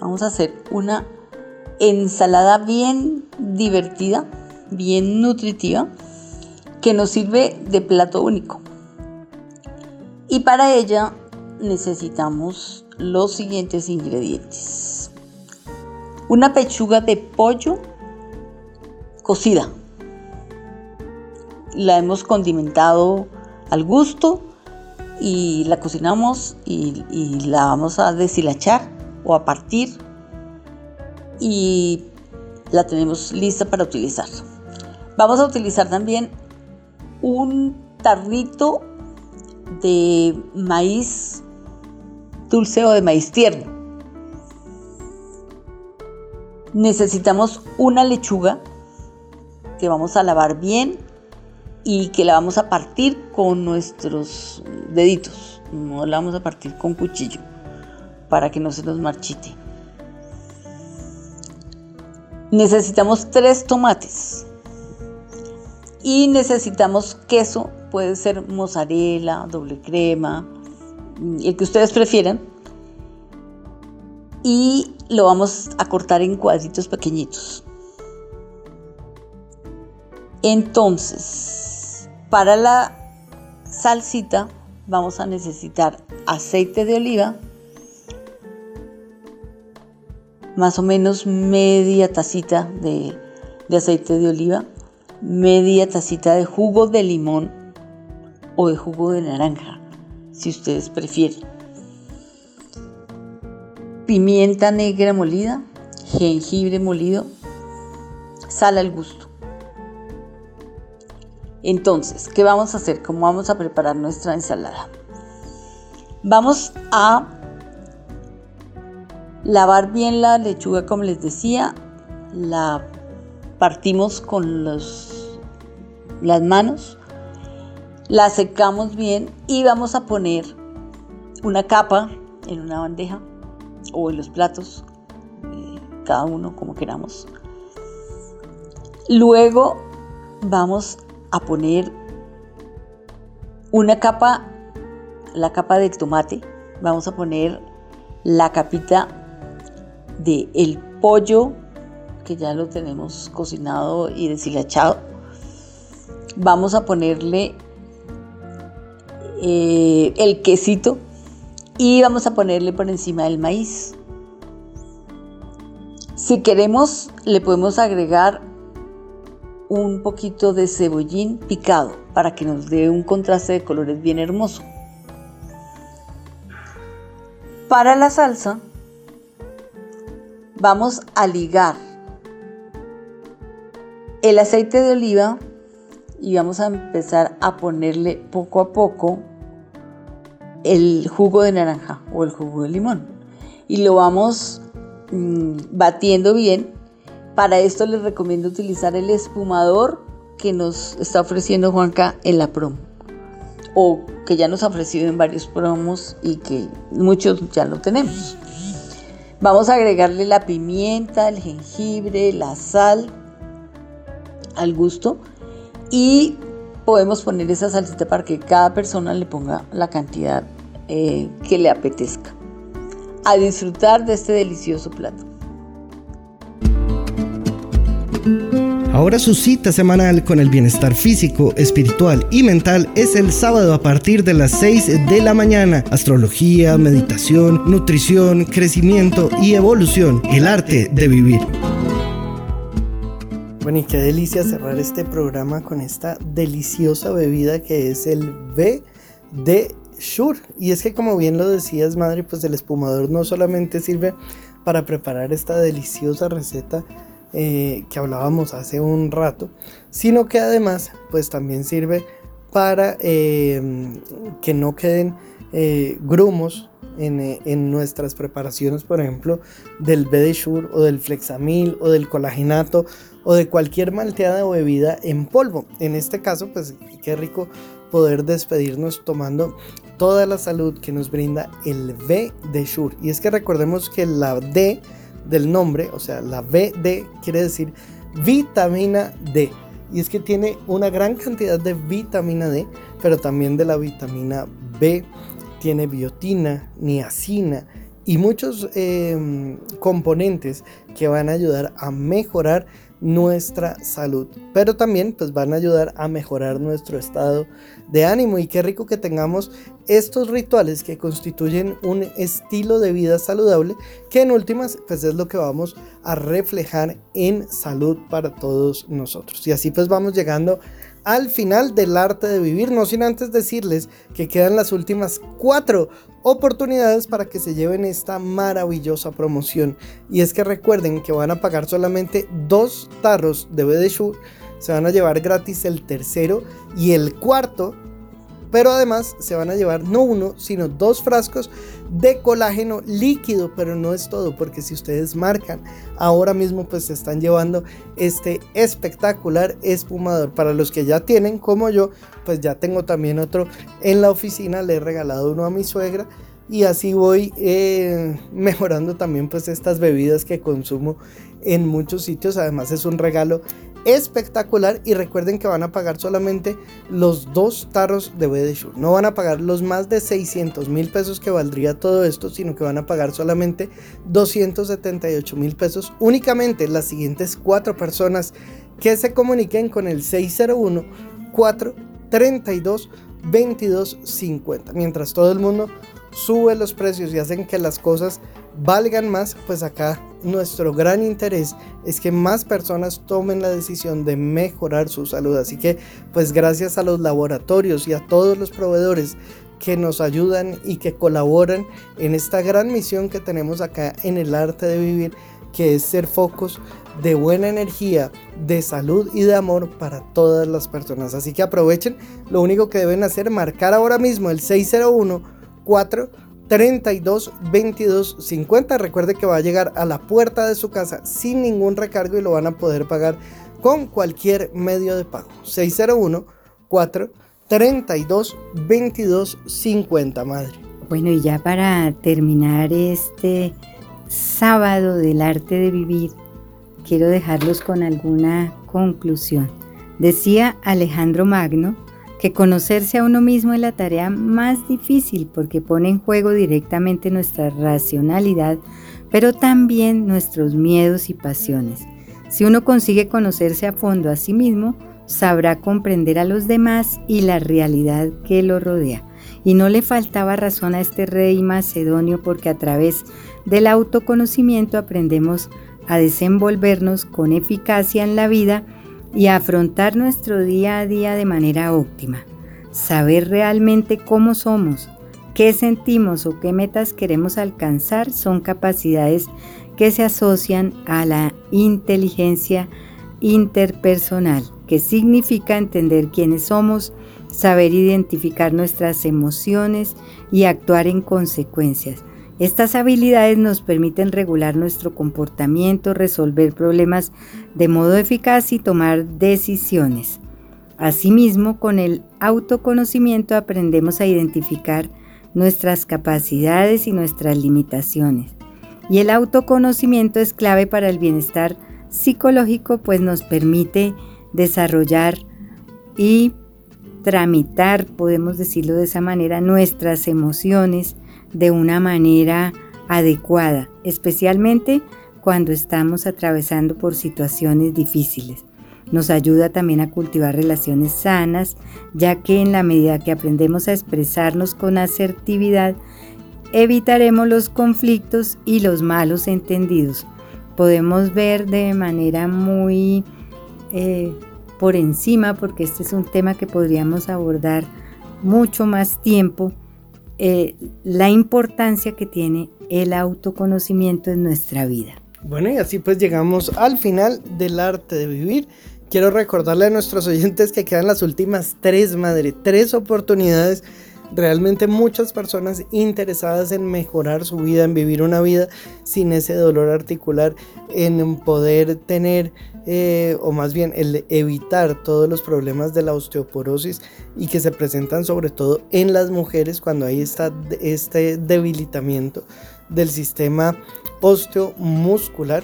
Vamos a hacer una ensalada bien divertida, bien nutritiva, que nos sirve de plato único. Y para ella necesitamos los siguientes ingredientes. Una pechuga de pollo cocida. La hemos condimentado al gusto y la cocinamos y, la vamos a deshilachar o a partir y la tenemos lista para utilizar. Vamos a utilizar también un tarrito de maíz dulce o de maíz tierno. Necesitamos una lechuga que vamos a lavar bien y que la vamos a partir con nuestros deditos. No la vamos a partir con cuchillo para que no se nos marchite. Necesitamos tres tomates y necesitamos queso, puede ser mozzarella, doble crema, el que ustedes prefieran. Y lo vamos a cortar en cuadritos pequeñitos. Entonces, para la salsita vamos a necesitar aceite de oliva, más o menos media tacita de, aceite de oliva, media tacita de jugo de limón o de jugo de naranja, si ustedes prefieren. Pimienta negra molida, jengibre molido, sal al gusto. Entonces, ¿qué vamos a hacer? ¿Cómo vamos a preparar nuestra ensalada? Vamos a lavar bien la lechuga, como les decía. La partimos con los, las manos. La secamos bien y vamos a poner una capa en una bandeja o en los platos, eh, cada uno como queramos. Luego vamos a poner una capa, la capa del tomate, vamos a poner la capita de el pollo que ya lo tenemos cocinado y deshilachado. Vamos a ponerle eh, el quesito y vamos a ponerle por encima el maíz. Si queremos, le podemos agregar un poquito de cebollín picado para que nos dé un contraste de colores bien hermoso. Para la salsa vamos a ligar el aceite de oliva y vamos a empezar a ponerle poco a poco el jugo de naranja o el jugo de limón y lo vamos mm, batiendo bien para esto les recomiendo utilizar el espumador que nos está ofreciendo Juanca en la promo o que ya nos ha ofrecido en varios promos y que muchos ya lo tenemos. Vamos a agregarle la pimienta, el jengibre, la sal al gusto y podemos poner esa salsita para que cada persona le ponga la cantidad eh, que le apetezca. A disfrutar de este delicioso plato. Ahora su cita semanal con el bienestar físico, espiritual y mental es el sábado a partir de las 6 de la mañana. Astrología, meditación, nutrición, crecimiento y evolución. El arte de vivir. Bueno, y qué delicia cerrar este programa con esta deliciosa bebida que es el B de Shure. Y es que como bien lo decías, madre, pues el espumador no solamente sirve para preparar esta deliciosa receta eh, que hablábamos hace un rato, sino que además pues también sirve para eh, que no queden eh, grumos en, en nuestras preparaciones, por ejemplo, del BD o del Flexamil o del colagenato o de cualquier malteada o bebida en polvo. En este caso, pues qué rico poder despedirnos tomando toda la salud que nos brinda el V de Shure. Y es que recordemos que la D del nombre, o sea, la VD quiere decir vitamina D. Y es que tiene una gran cantidad de vitamina D, pero también de la vitamina B. Tiene biotina, niacina y muchos em, componentes que van a ayudar a mejorar nuestra salud, pero también pues van a ayudar a mejorar nuestro estado de ánimo. Y qué rico que tengamos estos rituales que constituyen un estilo de vida saludable que en últimas pues es lo que vamos a reflejar en salud para todos nosotros. Y así pues vamos llegando al final del arte de vivir, no sin antes decirles que quedan las últimas cuatro oportunidades para que se lleven esta maravillosa promoción. Y es que recuerden que van a pagar solamente dos tarros de BD se van a llevar gratis el tercero y el cuarto pero además se van a llevar no uno, sino dos frascos de colágeno líquido, pero no es todo, porque si ustedes marcan ahora mismo, pues se están llevando este espectacular espumador. Para los que ya tienen, como yo, pues ya tengo también otro en la oficina, le he regalado uno a mi suegra y así voy eh, mejorando también pues estas bebidas que consumo en muchos sitios además es un regalo espectacular y recuerden que van a pagar solamente los dos tarros de BD No van a pagar los más de 600 mil pesos que valdría todo esto, sino que van a pagar solamente 278 mil pesos. Únicamente las siguientes cuatro personas que se comuniquen con el 601 432 2250. Mientras todo el mundo sube los precios y hacen que las cosas valgan más, pues acá nuestro gran interés es que más personas tomen la decisión de mejorar su salud. Así que pues gracias a los laboratorios y a todos los proveedores que nos ayudan y que colaboran en esta gran misión que tenemos acá en el arte de vivir, que es ser focos de buena energía, de salud y de amor para todas las personas. Así que aprovechen, lo único que deben hacer, marcar ahora mismo el 601 4 32 22 50. Recuerde que va a llegar a la puerta de su casa sin ningún recargo y lo van a poder pagar con cualquier medio de pago. 601 4 32 22 50, madre. Bueno, y ya para terminar este sábado del arte de vivir, quiero dejarlos con alguna conclusión. Decía Alejandro Magno que conocerse a uno mismo es la tarea más difícil porque pone en juego directamente nuestra racionalidad, pero también nuestros miedos y pasiones. Si uno consigue conocerse a fondo a sí mismo, sabrá comprender a los demás y la realidad que lo rodea. Y no le faltaba razón a este rey macedonio porque a través del autoconocimiento aprendemos a desenvolvernos con eficacia en la vida y afrontar nuestro día a día de manera óptima. Saber realmente cómo somos, qué sentimos o qué metas queremos alcanzar son capacidades que se asocian a la inteligencia interpersonal, que significa entender quiénes somos, saber identificar nuestras emociones y actuar en consecuencias. Estas habilidades nos permiten regular nuestro comportamiento, resolver problemas de modo eficaz y tomar decisiones. Asimismo, con el autoconocimiento aprendemos a identificar nuestras capacidades y nuestras limitaciones. Y el autoconocimiento es clave para el bienestar psicológico, pues nos permite desarrollar y tramitar, podemos decirlo de esa manera, nuestras emociones, de una manera adecuada, especialmente cuando estamos atravesando por situaciones difíciles. Nos ayuda también a cultivar relaciones sanas, ya que en la medida que aprendemos a expresarnos con asertividad, evitaremos los conflictos y los malos entendidos. Podemos ver de manera muy eh, por encima, porque este es un tema que podríamos abordar mucho más tiempo, eh, la importancia que tiene el autoconocimiento en nuestra vida. Bueno, y así pues llegamos al final del arte de vivir. Quiero recordarle a nuestros oyentes que quedan las últimas tres, madre, tres oportunidades realmente muchas personas interesadas en mejorar su vida, en vivir una vida sin ese dolor articular, en poder tener, eh, o más bien evitar todos los problemas de la osteoporosis y que se presentan sobre todo en las mujeres cuando hay esta, este debilitamiento del sistema osteomuscular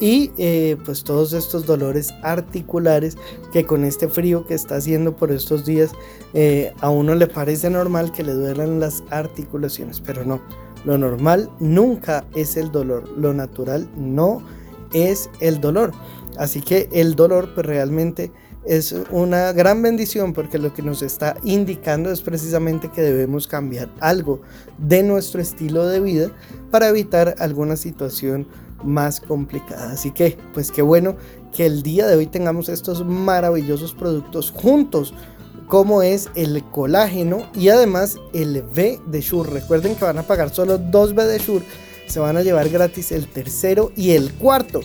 y eh, pues todos estos dolores articulares que con este frío que está haciendo por estos días eh, a uno le parece normal que le duelan las articulaciones, pero no, lo normal nunca es el dolor, lo natural no es el dolor. Así que el dolor pues realmente es una gran bendición porque lo que nos está indicando es precisamente que debemos cambiar algo de nuestro estilo de vida para evitar alguna situación más complicada. Así que, pues qué bueno que el día de hoy tengamos estos maravillosos productos juntos, como es el colágeno y además el B de Shure. Recuerden que van a pagar solo dos B de Shure, se van a llevar gratis el tercero y el cuarto.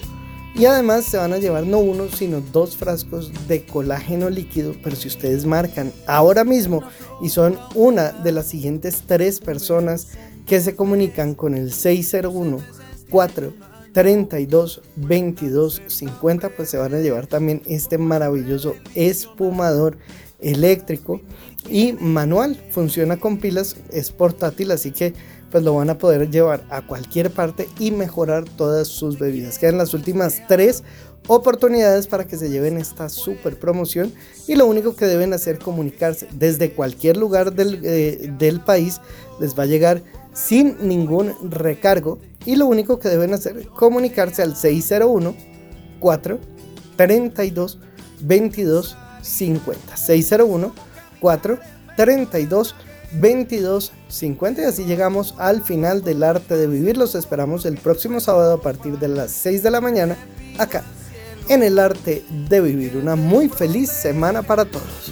Y además se van a llevar no uno, sino dos frascos de colágeno líquido. Pero si ustedes marcan ahora mismo y son una de las siguientes tres personas que se comunican con el 601 4 32 22 50 pues se van a llevar también este maravilloso espumador eléctrico y manual. Funciona con pilas es portátil así que pues lo van a poder llevar a cualquier parte y mejorar todas sus bebidas. Quedan las últimas tres oportunidades para que se lleven esta super promoción y lo único que deben hacer comunicarse desde cualquier lugar del, eh, del país les va a llegar sin ningún recargo y lo único que deben hacer es comunicarse al 601 4 32 22 50 601 4 32 22 50 y así llegamos al final del arte de vivir. Los esperamos el próximo sábado a partir de las 6 de la mañana acá en el arte de vivir. Una muy feliz semana para todos